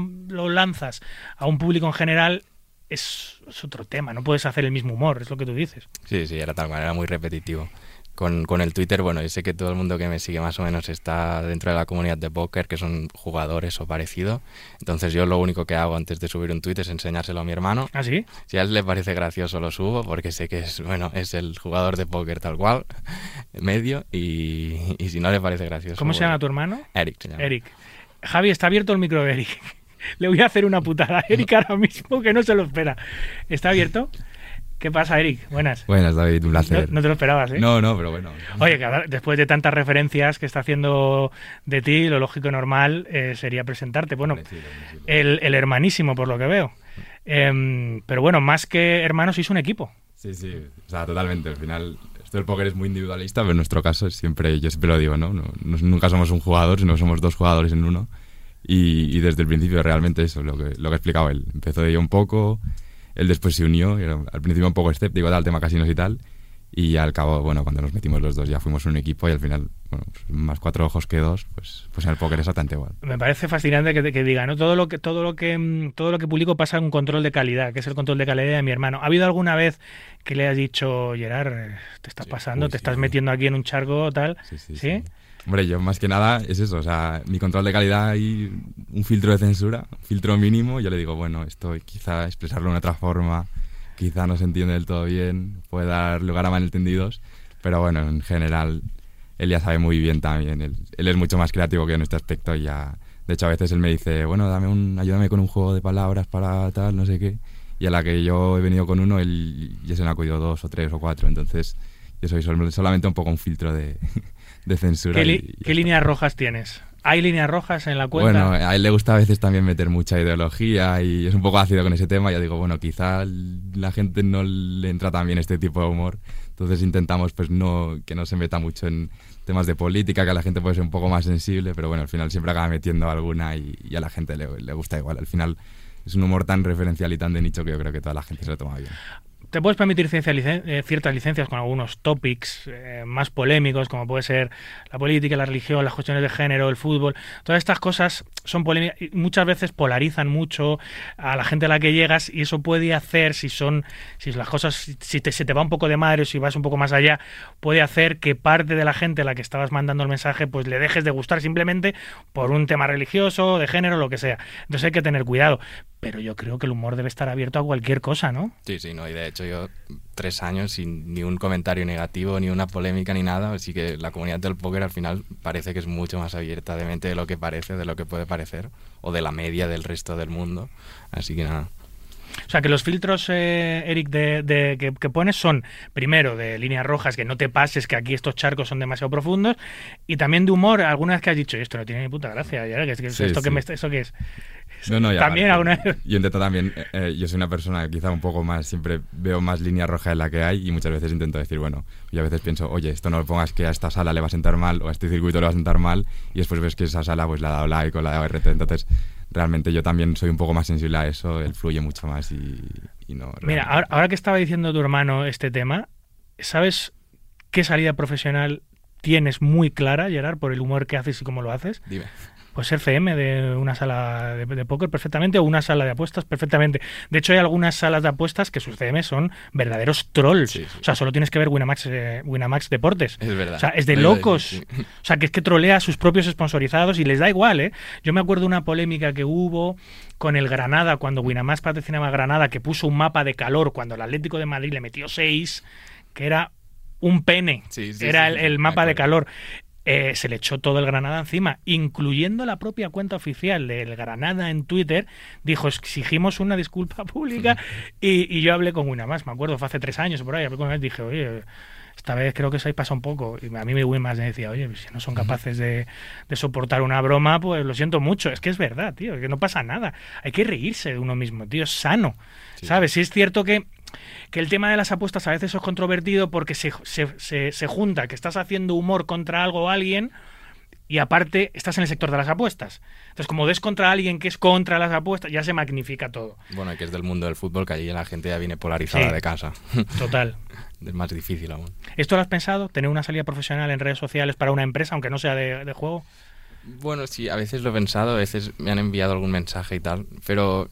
lanzas a un público en general, es, es otro tema. No puedes hacer el mismo humor, es lo que tú dices. Sí, sí, era tal cual, era muy repetitivo. Con, con el Twitter, bueno, yo sé que todo el mundo que me sigue más o menos está dentro de la comunidad de póker, que son jugadores o parecido. Entonces yo lo único que hago antes de subir un tweet es enseñárselo a mi hermano. ¿Ah, sí? Si a él le parece gracioso lo subo, porque sé que es, bueno, es el jugador de póker tal cual, medio, y, y si no le parece gracioso... ¿Cómo se bueno, llama tu hermano? Eric se llama. Eric. Javi, está abierto el micro de Eric. Le voy a hacer una putada a Eric ahora mismo que no se lo espera. ¿Está abierto? ¿Qué pasa, Eric? Buenas. Buenas, David, un No, placer. no te lo esperabas, ¿eh? No, no, pero bueno. Oye, que ahora, después de tantas referencias que está haciendo de ti, lo lógico y normal eh, sería presentarte. Bueno, el, el hermanísimo, por lo que veo. Em, pero bueno, más que hermanos, sois un equipo. Sí, sí, o sea, totalmente. Al final, esto del póker es muy individualista, pero en nuestro caso es siempre, yo siempre lo digo, ¿no? No- no- nunca somos un jugador, sino somos dos jugadores en uno. Y, y desde el principio realmente eso, lo que, lo que ha explicado él. Empezó de ello un poco, él después se unió, al principio un poco escéptico del tema casinos y tal. Y al cabo, bueno, cuando nos metimos los dos ya fuimos un equipo y al final, bueno, pues más cuatro ojos que dos, pues, pues en el póker es exactamente igual. Me parece fascinante que, que diga, ¿no? Todo lo que, todo lo que, mm, todo lo que publico pasa en un control de calidad, que es el control de calidad de mi hermano. ¿Ha habido alguna vez que le has dicho, Gerard, te estás pasando, uy, te sí, estás sí. metiendo aquí en un charco, tal? Sí, sí, ¿Sí? sí. Hombre, yo más que nada es eso, o sea, mi control de calidad y un filtro de censura, un filtro mínimo, yo le digo, bueno, esto quizá expresarlo de otra forma, quizá no se entiende del todo bien, puede dar lugar a malentendidos, pero bueno, en general él ya sabe muy bien también, él, él es mucho más creativo que yo en este aspecto ya, de hecho a veces él me dice, bueno, dame un, ayúdame con un juego de palabras para tal, no sé qué, y a la que yo he venido con uno, él ya se me ha acudido dos o tres o cuatro, entonces yo soy sol- solamente un poco un filtro de, de censura. ¿Qué, li- y- y qué líneas rojas tienes? ¿Hay líneas rojas en la cuenta? Bueno, a él le gusta a veces también meter mucha ideología y es un poco ácido con ese tema. Ya digo, bueno, quizá la gente no le entra tan bien este tipo de humor. Entonces intentamos pues no que no se meta mucho en temas de política, que a la gente puede ser un poco más sensible, pero bueno, al final siempre acaba metiendo alguna y, y a la gente le, le gusta igual. Al final es un humor tan referencial y tan de nicho que yo creo que toda la gente se lo toma bien. Te puedes permitir ciencia eh, ciertas licencias con algunos topics eh, más polémicos, como puede ser la política, la religión, las cuestiones de género, el fútbol. Todas estas cosas son polémicas y muchas veces polarizan mucho a la gente a la que llegas y eso puede hacer, si son, si las cosas, si- si te, se te va un poco de madre o si vas un poco más allá, puede hacer que parte de la gente a la que estabas mandando el mensaje, pues le dejes de gustar simplemente por un tema religioso, de género, lo que sea. Entonces hay que tener cuidado. Pero yo creo que el humor debe estar abierto a cualquier cosa, ¿no? Sí, sí, no, y de hecho yo tres años sin ni un comentario negativo, ni una polémica, ni nada, así que la comunidad del póker al final parece que es mucho más abierta de mente de lo que parece, de lo que puede parecer, o de la media del resto del mundo, así que nada. O sea, que los filtros, eh, Eric, de, de- que, que pones son, primero, de líneas rojas, que no te pases, que aquí estos charcos son demasiado profundos, y también de humor, alguna vez que has dicho, esto no tiene ni puta gracia, ya, que es que Sí, esto, que me, ¿esto qué es? No, no, y También alguna vez... Yo intento también, eh, eh, yo soy una persona quizá un poco más, siempre veo más línea roja de la que hay y muchas veces intento decir, bueno, y a veces pienso, oye, esto no lo pongas que a esta sala le va a sentar mal o a este circuito le va a sentar mal y después ves que esa sala pues le ha dado like o le ha dado RT, entonces realmente yo también soy un poco más sensible a eso, él fluye mucho más y, y no... Mira, ahora, ahora que estaba diciendo tu hermano este tema, ¿sabes qué salida profesional tienes muy clara, Gerard, por el humor que haces y cómo lo haces? Dime. Pues ser CM de una sala de, de póker perfectamente o una sala de apuestas perfectamente. De hecho, hay algunas salas de apuestas que sus CM son verdaderos trolls. Sí, sí. O sea, solo tienes que ver Winamax, eh, Winamax Deportes. Es verdad. O sea, es de locos. sí. O sea, que es que trolea a sus propios sponsorizados y les da igual, ¿eh? Yo me acuerdo de una polémica que hubo con el Granada, cuando Winamax patrocinaba a Granada, que puso un mapa de calor cuando el Atlético de Madrid le metió 6, que era un pene. Sí, sí, era sí, el, mapa de calor. Eh, se le echó todo el Granada encima, incluyendo la propia cuenta oficial del Granada en Twitter. Dijo, exigimos una disculpa pública. Y, y yo hablé con Winamax, me acuerdo, fue hace tres años o por ahí. Hablé con él, dije, oye, esta vez creo que se pasa un poco. Y a mí me Winamax me decía, oye, si no son capaces de, de soportar una broma, pues lo siento mucho. Es que es verdad, tío, que no pasa nada. Hay que reírse de uno mismo, tío, es sano. Sí. ¿Sabes? Sí es cierto que que el tema de las apuestas a veces es controvertido porque se, se, se, se junta que estás haciendo humor contra algo o alguien y aparte estás en el sector de las apuestas. Entonces, como des contra alguien que es contra las apuestas, ya se magnifica todo. Bueno, que es del mundo del fútbol, que allí la gente ya viene polarizada Sí. de casa. Total. es más difícil aún. ¿Esto lo has pensado? ¿Tener una salida profesional en redes sociales para una empresa, aunque no sea de, de juego? Bueno, sí, a veces lo he pensado, a veces me han enviado algún mensaje y tal, pero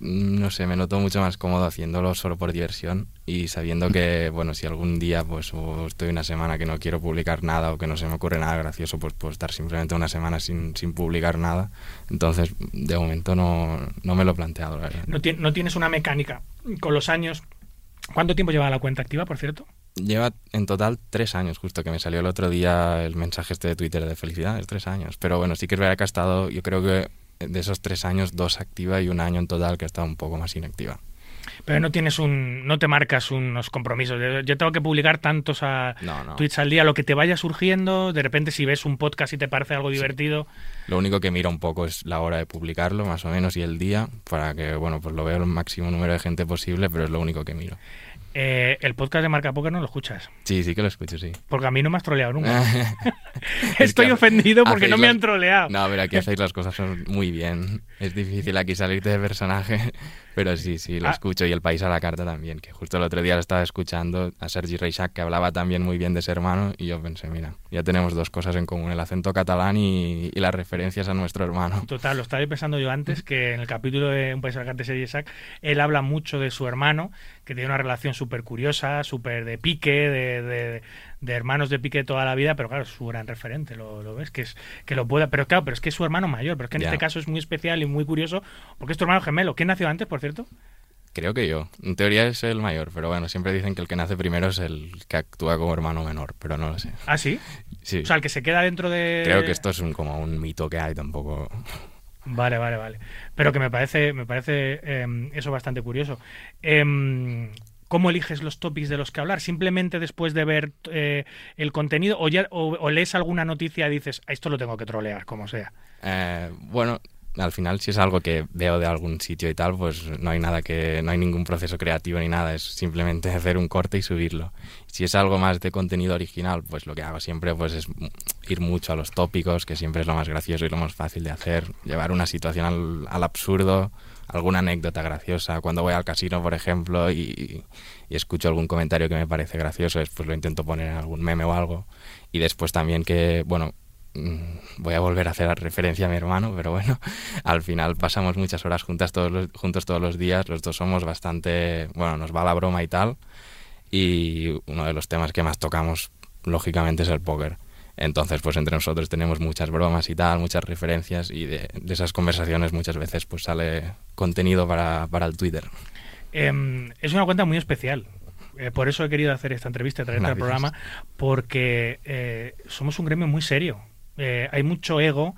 no sé, me noto mucho más cómodo haciéndolo solo por diversión y sabiendo que, bueno, si algún día pues o estoy una semana que no quiero publicar nada o que no se me ocurre nada gracioso, pues puedo estar simplemente una semana sin, sin publicar nada. Entonces, de momento no, no me lo he planteado, la verdad. No, ti- no tienes una mecánica con los años. ¿Cuánto tiempo lleva la cuenta activa, por cierto? Lleva en total tres años, justo que me salió el otro día el mensaje este de Twitter de felicidades, tres años. Pero bueno, sí que es verdad que ha estado, yo creo que de esos tres años, dos activa y un año en total que ha estado un poco más inactiva. Pero no tienes un, no te marcas unos compromisos. Yo, tengo que publicar tantos a No, no. tweets al día, lo que te vaya surgiendo. De repente, si ves un podcast y te parece algo divertido, Lo único que miro un poco es la hora de publicarlo, más o menos, y el día, para que, bueno, pues lo vea el máximo número de gente posible, pero es lo único que miro. Eh, el podcast de Marca Poker no lo escuchas. Sí, sí que lo escucho, sí. Porque a mí no me has troleado nunca. Es Estoy que ofendido porque no me han troleado. No, pero aquí hacéis las cosas muy bien. Es difícil aquí salirte de personaje, pero sí, sí, lo Ah. escucho. Y el país a la carta también, que justo el otro día lo estaba escuchando a Sergi Reixac, que hablaba también muy bien de ese hermano, y yo pensé, mira, ya tenemos dos cosas en común, el acento catalán y, y las referencias a nuestro hermano. Total, lo estaba pensando yo antes, que en el capítulo de Un país al carta de Isaac, él habla mucho de su hermano, que tiene una relación súper curiosa, súper de pique, de, de- de hermanos de pique toda la vida, pero claro, es su gran referente, lo, lo ves, que es que lo pueda, pero claro, pero es que es su hermano mayor, pero es que en Ya. este caso es muy especial y muy curioso, porque es tu hermano gemelo. ¿Quién nació antes, por cierto? Creo que yo. En teoría es el mayor, pero bueno, siempre dicen que el que nace primero es el que actúa como hermano menor, pero no lo sé. Ah, sí. Sí. O sea, el que se queda dentro de... Creo que esto es un, como un mito que hay tampoco. Vale, vale, vale. Pero que me parece, me parece em, eso bastante curioso. Em, ¿Cómo eliges los topics de los que hablar? ¿Simplemente después de ver eh, el contenido o, ya, o, o lees alguna noticia y dices, "A esto lo tengo que trolear, como sea? Eh, bueno, al final si es algo que veo de algún sitio y tal, pues no hay nada que, no hay ningún proceso creativo ni nada, es simplemente hacer un corte y subirlo. Si es algo más de contenido original, pues lo que hago siempre pues es ir mucho a los tópicos, que siempre es lo más gracioso y lo más fácil de hacer, llevar una situación al, al absurdo, alguna anécdota graciosa. Cuando voy al casino, por ejemplo, y, y escucho algún comentario que me parece gracioso, después lo intento poner en algún meme o algo. Y después también que, bueno, voy a volver a hacer referencia a mi hermano, pero bueno, al final pasamos muchas horas juntas todos los, juntos todos los días, los dos somos bastante, bueno, nos va la broma y tal, y uno de los temas que más tocamos, lógicamente, es el póker. Entonces, pues entre nosotros tenemos muchas bromas y tal, muchas referencias, y de, de esas conversaciones muchas veces pues sale contenido para, para el Twitter. Em, es una cuenta muy especial. Eh, por eso he querido hacer esta entrevista, traerte al programa, porque eh, somos un gremio muy serio. Eh, hay mucho ego,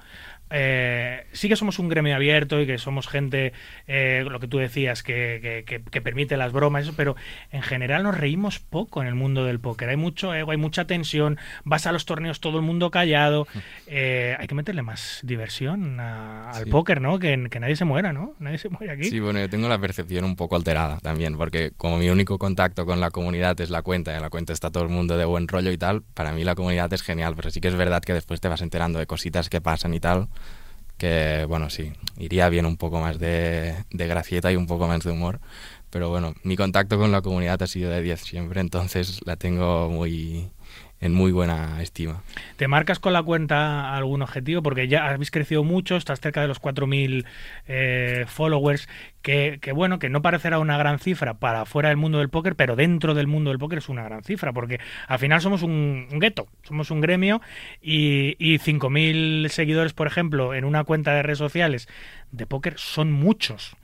eh, sí que somos un gremio abierto y que somos gente, eh, lo que tú decías, que, que- que- que permite las bromas, pero en general nos reímos poco en el mundo del póker. Hay mucho ego, hay mucha tensión, vas a los torneos todo el mundo callado. Eh, hay que meterle más diversión a- al Sí. póker, ¿no? Que, que nadie se muera, ¿no? Nadie se muere aquí. Sí, bueno, yo tengo la percepción un poco alterada también, porque como mi único contacto con la comunidad es la cuenta, y en la cuenta está todo el mundo de buen rollo y tal, para mí la comunidad es genial, pero sí que es verdad que después te vas enterando de cositas que pasan y tal, que bueno, sí, iría bien un poco más de, de gracieta y un poco más de humor, pero bueno, mi contacto con la comunidad ha sido de 10 siempre, entonces la tengo muy en muy buena estima. ¿Te marcas con la cuenta algún objetivo? Porque ya habéis crecido mucho, estás cerca de los 4.000 eh, followers, que, que bueno, que no parecerá una gran cifra para fuera del mundo del póker, pero dentro del mundo del póker es una gran cifra, porque al final somos un, un gueto, somos un gremio y, y 5.000 seguidores, por ejemplo, en una cuenta de redes sociales de póker son muchos.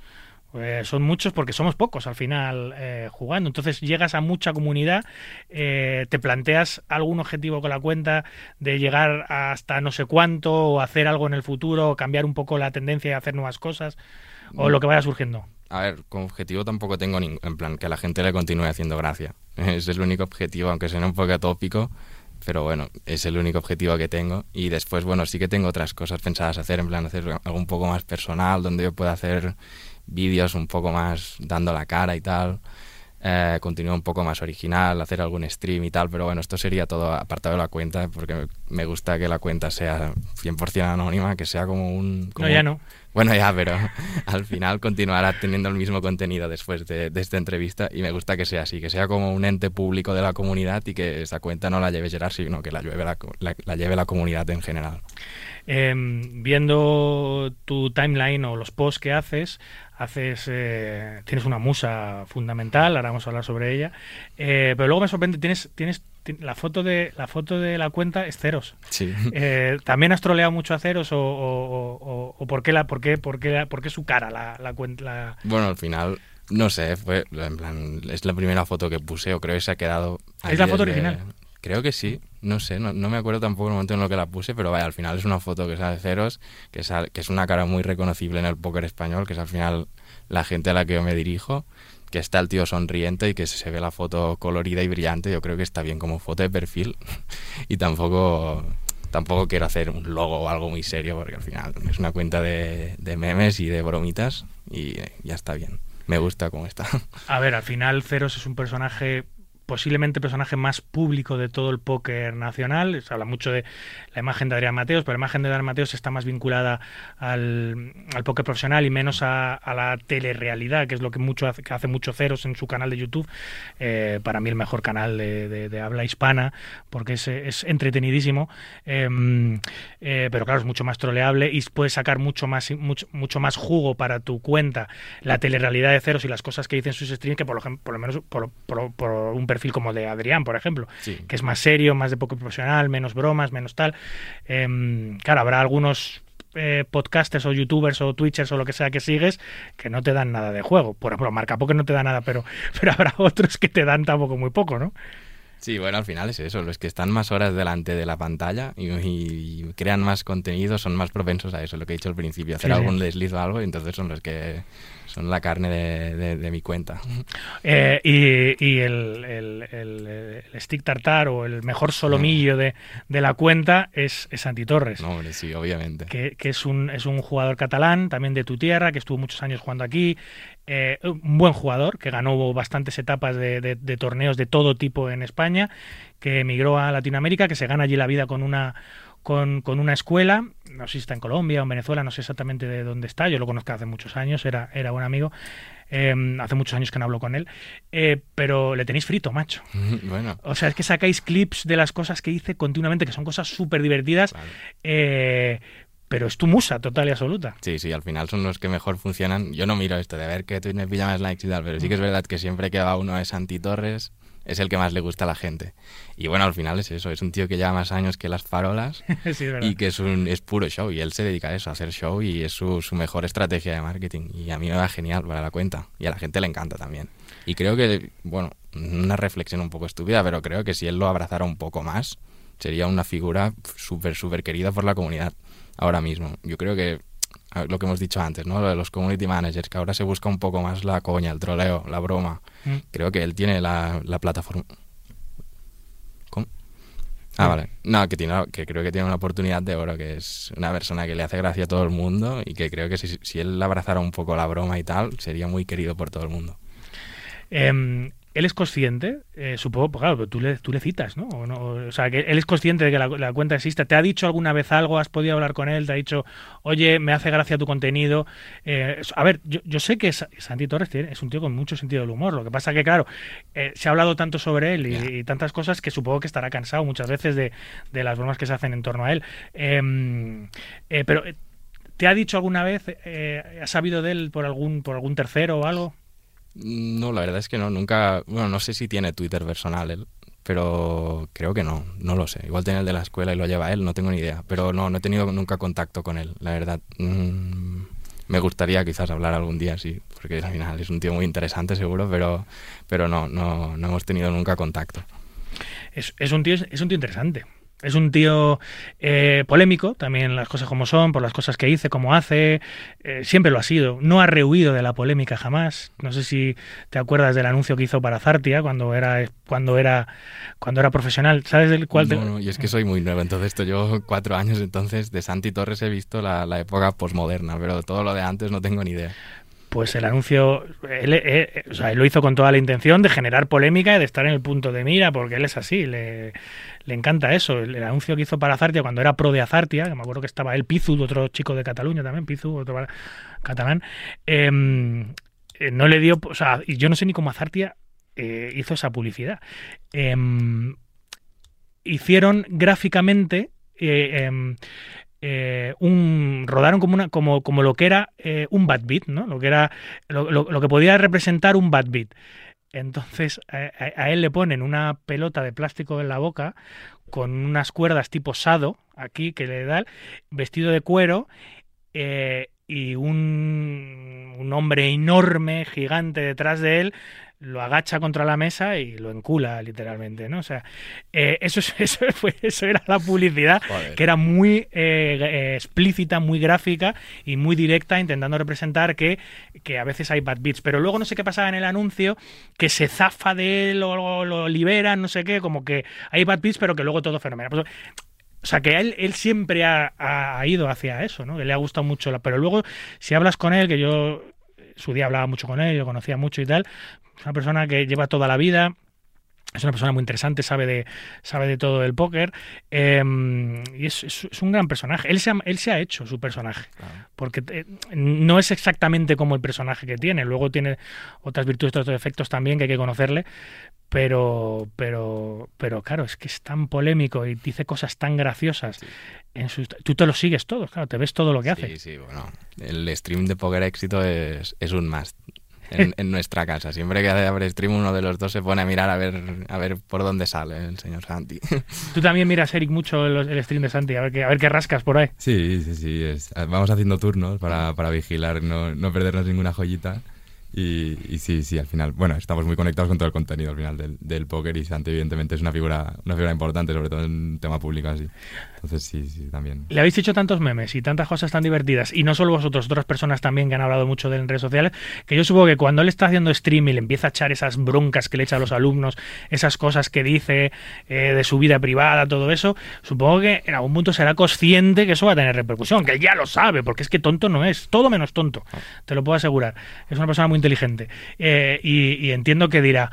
Eh, son muchos porque somos pocos al final eh, jugando. Entonces llegas a mucha comunidad, eh, te planteas algún objetivo con la cuenta de llegar hasta no sé cuánto, o hacer algo en el futuro, o cambiar un poco la tendencia y hacer nuevas cosas, o lo que vaya surgiendo. A ver, como objetivo tampoco tengo ningún, en plan, que a la gente le continúe haciendo gracia. Ese es el único objetivo, aunque sea un poco atópico, pero bueno, es el único objetivo que tengo. Y después, bueno, sí que tengo otras cosas pensadas hacer, en plan, hacer algo un poco más personal, donde yo pueda hacer vídeos un poco más dando la cara y tal. Eh, continuar un poco más original, hacer algún stream y tal, pero bueno, esto sería todo apartado de la cuenta, porque me gusta que la cuenta sea 100% anónima, que sea como un... como No, ya no. bueno, ya, pero al final continuará teniendo el mismo contenido después de, de esta entrevista y me gusta que sea así, que sea como un ente público de la comunidad y que esa cuenta no la lleve Gerard, sino que la lleve la, la- la lleve la comunidad en general. Eh, viendo tu timeline o los posts que haces, haces eh, tienes una musa fundamental, ahora vamos a hablar sobre ella, eh, pero luego me sorprende, tienes, tienes ti- la foto de la foto de la cuenta es ceros. Sí. Eh, ¿También has troleado mucho a ceros o, o- o- o por qué la, por qué, por qué, por qué su cara la, la cuenta? la- Bueno, al final, no sé, fue, en plan, es la primera foto que puse o creo que se ha quedado... ¿Es la foto desde- original? Creo que sí, no sé, no, no me acuerdo tampoco el momento en lo que la puse, pero vaya, al final es una foto que sale ceros, que, sal- que es una cara muy reconocible en el póker español, que es al final la gente a la que yo me dirijo, que está el tío sonriente y que se ve la foto colorida y brillante, yo creo que está bien como foto de perfil y tampoco tampoco quiero hacer un logo o algo muy serio porque al final es una cuenta de, de memes y de bromitas y ya está bien. Me gusta cómo está. A ver, al final Ceros es un personaje posiblemente personaje más público de todo el póker nacional. Se habla mucho de la imagen de Adrián Mateos, pero la imagen de Adrián Mateos está más vinculada al, al póker profesional y menos a, la telerrealidad, que es lo que mucho hace, que hace mucho Ceros en su canal de YouTube. Eh, para mí el mejor canal de, habla hispana, porque es, es entretenidísimo. Eh, eh, pero claro, es mucho más troleable y puedes sacar mucho más, mucho, mucho más jugo para tu cuenta la telerrealidad de Ceros y las cosas que dicen sus streams que por lo, por lo menos por, por- un como el de Adrián, por ejemplo, Sí. que es más serio, más de poco profesional, menos bromas, menos tal. Em, claro, habrá algunos eh, podcasters o youtubers o twitchers o lo que sea que sigues que no te dan nada de juego. Por ejemplo, Marca Poker no te da nada, pero, pero habrá otros que te dan tampoco muy poco, ¿no? Sí, bueno, al final es eso. Los que están más horas delante de la pantalla y, y crean más contenido son más propensos a eso, lo que he dicho al principio, hacer Sí, sí. algún desliz o algo, y entonces son los que son la carne de, de- de mi cuenta. Eh, y y el, el- el- el stick tartar o el mejor solomillo de, de la cuenta es, es Santi Torres. No, hombre, sí, obviamente. que, que es, un, es un jugador catalán, también de tu tierra, que estuvo muchos años jugando aquí. Eh, un buen jugador, que ganó bastantes etapas de, de- de torneos de todo tipo en España, que emigró a Latinoamérica, que se gana allí la vida con una con, con una escuela, no sé si está en Colombia o en Venezuela, no sé exactamente de dónde está, yo lo conozco hace muchos años, era, era buen amigo, eh, hace muchos años que no hablo con él, eh, pero le tenéis frito, macho. bueno, O sea, es que sacáis clips de las cosas que hice continuamente, que son cosas súper divertidas, eh, pero es tu musa total y absoluta. sí, sí, al final son los que mejor funcionan. Yo no miro esto de ver que Twitch me pilla más likes y tal, pero sí que es verdad que siempre que va uno de Santi Torres es el que más le gusta a la gente. Y bueno, al final es eso, es un tío que lleva más años que las farolas sí, y que es, un, es puro show y él se dedica a eso, a hacer show y es su, su mejor estrategia de marketing y a mí me va genial para la cuenta y a la gente le encanta también. Y creo que, bueno, una reflexión un poco estúpida, pero creo que si él lo abrazara un poco más, sería una figura súper, súper querida por la comunidad. Ahora mismo. Yo creo que lo que hemos dicho antes, ¿no? Lo de los community managers, que ahora se busca un poco más la coña, el troleo, la broma. Mm. Creo que él tiene la, la plataforma. ¿Cómo? Ah, Mm. vale. No, que, tiene, que creo que tiene una oportunidad de oro, que es una persona que le hace gracia a todo el mundo y que creo que si, si él abrazara un poco la broma y tal, sería muy querido por todo el mundo. Em, él es consciente, eh, supongo, pues claro, pero tú le, tú le citas, ¿no? O, no, o sea, que él es consciente de que la, la cuenta existe. ¿Te ha dicho alguna vez algo? ¿Has podido hablar con él? ¿Te ha dicho, oye, me hace gracia tu contenido? Eh, a ver, yo, yo sé que Sa- Santi Torres tiene- es un tío con mucho sentido del humor. Lo que pasa que, claro, eh, se ha hablado tanto sobre él y, y tantas cosas que supongo que estará cansado muchas veces de, de las bromas que se hacen en torno a él. Em, eh, pero, eh, ¿te ha dicho alguna vez, eh, has sabido de él por algún, por algún tercero o algo? No, la verdad es que no, nunca, bueno, no sé si tiene Twitter personal él, pero creo que no, no lo sé. Igual tiene el de la escuela y lo lleva él, no tengo ni idea, pero no, no he tenido nunca contacto con él, la verdad. Mm, me gustaría quizás hablar algún día, sí, porque al final es un tío muy interesante seguro, pero, pero no, no, no hemos tenido nunca contacto. es, es un tío es un tío interesante. Es un tío eh, polémico, también las cosas como son, por las cosas que dice, como hace, eh, siempre lo ha sido. No ha rehuido de la polémica jamás. No sé si te acuerdas del anuncio que hizo para Zartia cuando era cuando era cuando era profesional. ¿Sabes del cual? te- No, no, y es que soy muy nuevo, entonces esto yo cuatro años, entonces de Santi Torres he visto la, la época posmoderna, pero todo lo de antes no tengo ni idea. Pues el anuncio, él, eh, o sea, él lo hizo con toda la intención de generar polémica y de estar en el punto de mira, porque él es así, le, le encanta eso. El, anuncio que hizo para Azartia cuando era pro de Azartia, que me acuerdo que estaba él, Pizu, otro chico de Cataluña también, Pizu, otro catalán, em, eh, no le dio, o sea, yo no sé ni cómo Azartia eh, hizo esa publicidad. Em, hicieron gráficamente eh, em, un rodaron como una como, como lo que era un bad beat, ¿no? Lo que era lo que podía representar un bad beat. Entonces a, él le ponen una pelota de plástico en la boca con unas cuerdas tipo sado aquí que le da vestido de cuero eh, y un, un hombre enorme, gigante detrás de él lo agacha contra la mesa y lo encula literalmente, ¿no? O sea, eh, eso, es- eso, fue, eso era la publicidad Joder. que era muy eh, eh, explícita, muy gráfica y muy directa, intentando representar que, que a veces hay bad beats. Pero luego no sé qué pasaba en el anuncio, que se zafa de él o lo, lo liberan, no sé qué, como que hay bad beats, pero que luego todo fenomenal. Pues, o sea, que él, él siempre ha, ha ido hacia eso, ¿no? Que le ha gustado mucho. La, pero luego, si hablas con él, que yo su día hablaba mucho con él, yo conocía mucho y tal, es una persona que lleva toda la vida, es una persona muy interesante, sabe de, sabe de todo el póker eh, y es, es- es un gran personaje. Él se, ha, él se ha hecho su personaje, Claro. porque eh, no es exactamente como el personaje que tiene, luego tiene otras virtudes, otros defectos también que hay que conocerle, pero, pero, pero claro, es que es tan polémico y dice cosas tan graciosas. En sus, tú te lo sigues todo, claro, te ves todo lo que hace. Sí, sí, bueno. El stream de Poker Éxito es, es un must en, en nuestra casa. Siempre que abre stream uno de los dos se pone a mirar a ver, a ver por dónde sale el señor Santi. Tú también miras, Eric, mucho el, el stream de Santi, a ver qué, a ver qué rascas por ahí. Sí, sí, sí. es- vamos haciendo turnos para, para vigilar, no, no perdernos ninguna joyita. Y, y sí, sí, al final, bueno, estamos muy conectados con todo el contenido al final del, del póker y Santi evidentemente es una figura, una figura importante, sobre todo en un tema público así. Entonces sí, sí, también. Le habéis hecho tantos memes y tantas cosas tan divertidas, y no solo vosotros, otras personas también que han hablado mucho de él en redes sociales, que yo supongo que cuando él está haciendo stream y le empieza a echar esas broncas que le echa a los alumnos, esas cosas que dice eh, de su vida privada, todo eso, supongo que en algún punto será consciente que eso va a tener repercusión, que él ya lo sabe, porque es que tonto no es, todo menos tonto, te lo puedo asegurar. Es una persona muy inteligente. Eh, y, y entiendo que dirá,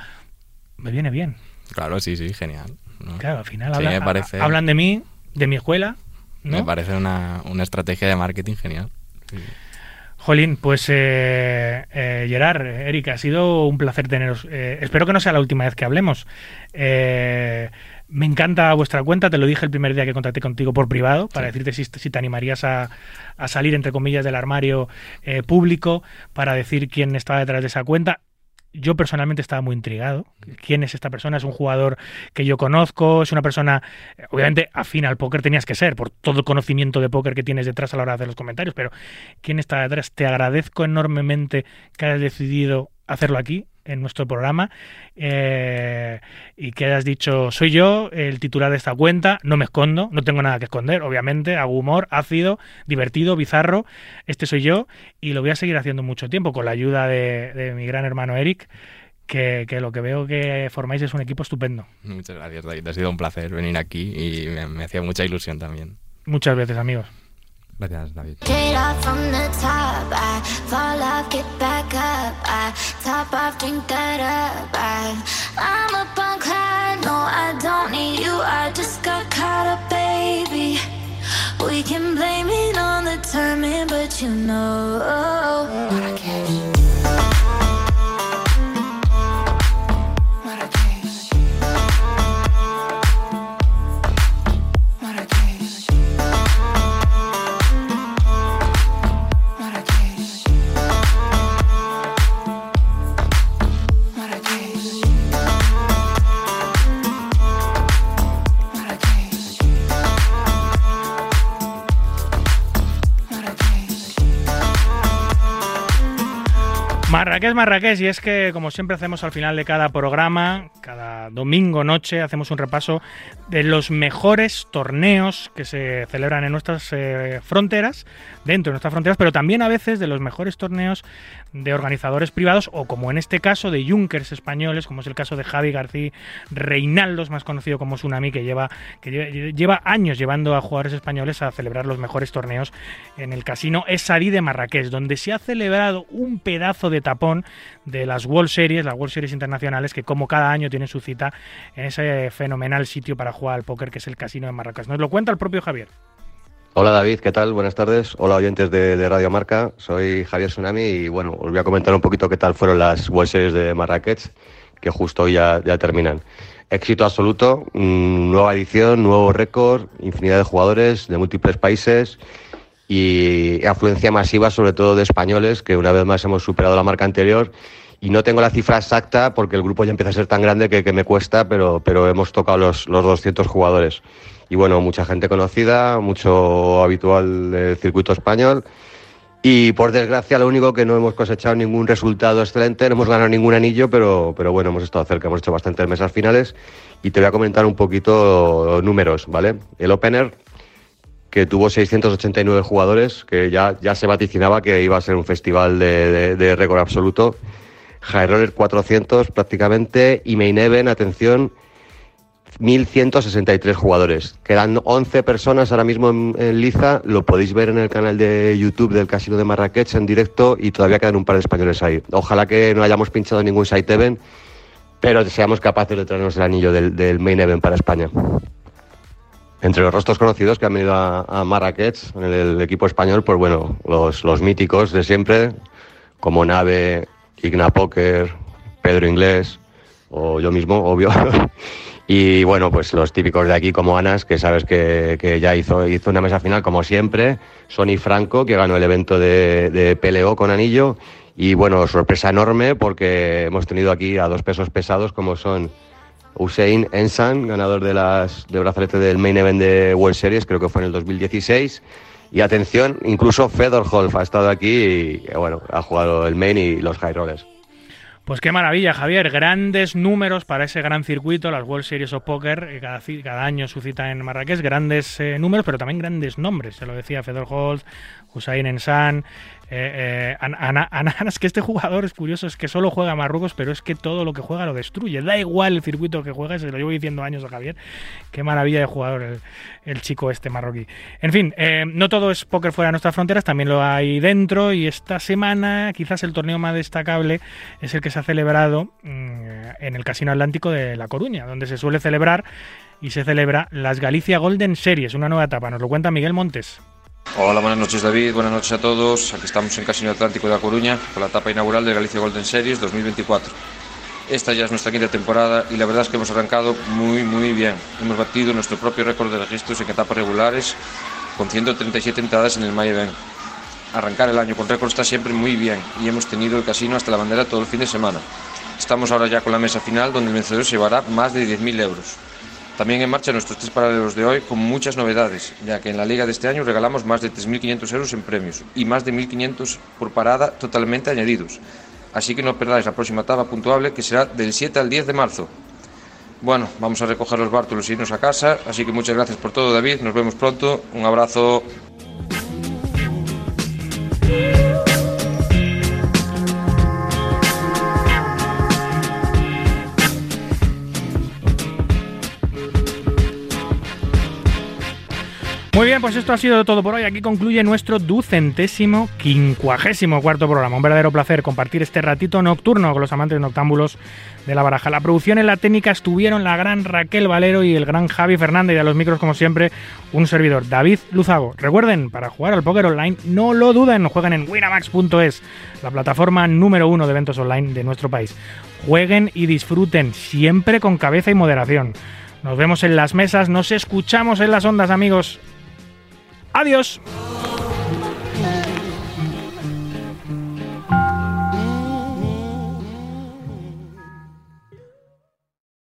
me viene bien. Claro, sí, sí, genial. ¿no? Claro, al final Sí, habla- me parece- hablan de mí, de mi escuela. ¿no? Me parece una, una estrategia de marketing genial. Jolín, pues eh, eh, Gerard, Erika, ha sido un placer teneros. Eh, espero que no sea la última vez que hablemos. Me encanta vuestra cuenta, te lo dije el primer día que contacté contigo por privado, para decirte si, si te animarías a, a salir, entre comillas, del armario eh, público, para decir quién estaba detrás de esa cuenta. Yo personalmente estaba muy intrigado. ¿Quién es esta persona? Es un jugador que yo conozco, es una persona, eh, obviamente, afín al póker tenías que ser, por todo el conocimiento de póker que tienes detrás a la hora de hacer los comentarios, pero ¿quién está detrás? Te agradezco enormemente que hayas decidido hacerlo aquí. En nuestro programa eh, y que hayas dicho, soy yo el titular de esta cuenta, no me escondo, no tengo nada que esconder, obviamente, hago humor, ácido, divertido, bizarro, este soy yo y lo voy a seguir haciendo mucho tiempo con la ayuda de, de mi gran hermano Eric. Que, que, lo que veo que formáis es un equipo estupendo. Muchas gracias, David. Ha sido un placer venir aquí y me, me hacía mucha ilusión también. Muchas veces, amigos. Gracias, David. Get off from the top, I fall off, get back up, I top off, drink that up, I I'm up on cloud, no, I don't need you, I just got caught up, baby. We can blame it on the timing, but you know oh, Marrakesh. Marrakesh. Marrakech, Marrakech, y es que como siempre hacemos al final de cada programa, cada domingo noche, hacemos un repaso de los mejores torneos que se celebran en nuestras eh, fronteras, dentro de nuestras fronteras, pero también a veces de los mejores torneos de organizadores privados o como en este caso de Junkers españoles, como es el caso de Javi García Reinaldos, más conocido como Tsunami, que lleva, que lleva, años llevando a jugadores españoles a celebrar los mejores torneos en el casino Esari de Marrakech, donde se ha celebrado un pedazo de tapón de las World Series, las World Series internacionales, que como cada año tienen su cita en ese fenomenal sitio para jugar al póker que es el casino de Marrakech. Nos lo cuenta el propio Javier. Hola David, ¿qué tal? Buenas tardes. Hola oyentes de, Radio Marca. Soy Javier Tsunami y bueno, os voy a comentar un poquito qué tal fueron las World de Marrakech, que justo hoy ya, ya terminan. Éxito absoluto, mmm, nueva edición, nuevo récord, infinidad de jugadores de múltiples países y afluencia masiva, sobre todo de españoles, que una vez más hemos superado la marca anterior. Y no tengo la cifra exacta porque el grupo ya empieza a ser tan grande que, que me cuesta, pero, pero hemos tocado los, los 200 jugadores. Y bueno, mucha gente conocida, mucho habitual del circuito español. Y por desgracia, lo único que no hemos cosechado ningún resultado excelente, no hemos ganado ningún anillo, pero, pero bueno, hemos estado cerca, hemos hecho bastantes mesas finales. Y te voy a comentar un poquito números, ¿vale? El Opener, que tuvo 689 jugadores, que ya, ya se vaticinaba que iba a ser un festival de, récord absoluto. High Roller 400 prácticamente. Y Main Event, atención, 1.163 jugadores. Quedan 11 personas ahora mismo en, Liza. Lo podéis ver en el canal de YouTube del Casino de Marrakech en directo y todavía quedan un par de españoles ahí. Ojalá que no hayamos pinchado ningún side event, pero seamos capaces de traernos el anillo del, main event para España. Entre los rostros conocidos que han venido a, Marrakech en el, el, equipo español, pues bueno, los, los míticos de siempre, como Nave, Igna Poker, Pedro Inglés o yo mismo, obvio. Y bueno, pues los típicos de aquí como Anas, que sabes que, que, ya hizo, hizo una mesa final como siempre. Sony Franco, que ganó el evento de, de PLO con anillo. Y bueno, sorpresa enorme porque hemos tenido aquí a dos pesos pesados como son Hussein Ensan, ganador de las de brazalete del main event de World Series, creo que fue en el 2016. Y atención, incluso Fedor Holf ha estado aquí y bueno, ha jugado el main y los high rollers. Pues qué maravilla, Javier. Grandes números para ese gran circuito, las World Series of Poker, cada, cada año suscita en Marrakech grandes eh, números, pero también grandes nombres. Se lo decía Fedor Holt, Hussein Ensan, eh, eh, Ana, es que este jugador es curioso, es que solo juega Marruecos, pero es que todo lo que juega lo destruye. Da igual el circuito que juega, se lo llevo diciendo años a Javier. Qué maravilla de jugador el, chico este marroquí. En fin, eh, no todo es póker fuera de nuestras fronteras, también lo hay dentro. Y esta semana, quizás el torneo más destacable es el que se ha celebrado mmm, en el Casino Atlántico de La Coruña, donde se suele celebrar y se celebra las Galicia Golden Series, una nueva etapa. Nos lo cuenta Miguel Montes. Hola, buenas noches David, buenas noches a todos. Aquí estamos en Casino Atlántico de La Coruña con la etapa inaugural de Galicia Golden Series 2024. Esta ya es nuestra quinta temporada y la verdad es que hemos arrancado muy muy bien. Hemos batido nuestro propio récord de registros en etapas regulares con 137 entradas en el May Event. Arrancar el año con récord está siempre muy bien y hemos tenido el casino hasta la bandera todo el fin de semana. Estamos ahora ya con la mesa final donde el vencedor se llevará más de 10.000 euros. También en marcha nuestros tres paralelos de hoy con muchas novedades, ya que en la liga de este año regalamos más de 3.500 euros en premios y más de 1.500 por parada totalmente añadidos. así que no perdáis la próxima etapa puntuable que será del 7 al 10 de marzo. Bueno, vamos a recoger los bártulos y irnos a casa, así que muchas gracias por todo David, nos vemos pronto, un abrazo. Muy bien, pues esto ha sido todo por hoy. Aquí concluye nuestro ducentésimo quincuagésimo cuarto programa. Un verdadero placer compartir este ratito nocturno con los amantes noctámbulos de la baraja. La producción en la técnica estuvieron la gran Raquel Valero y el gran Javi Fernández y a los micros, como siempre, un servidor, David Luzago. Recuerden, para jugar al póker online, no lo duden, jueguen en winamax.es, la plataforma número uno de eventos online de nuestro país. Jueguen y disfruten, siempre con cabeza y moderación. Nos vemos en las mesas, nos escuchamos en las ondas, amigos. Adiós.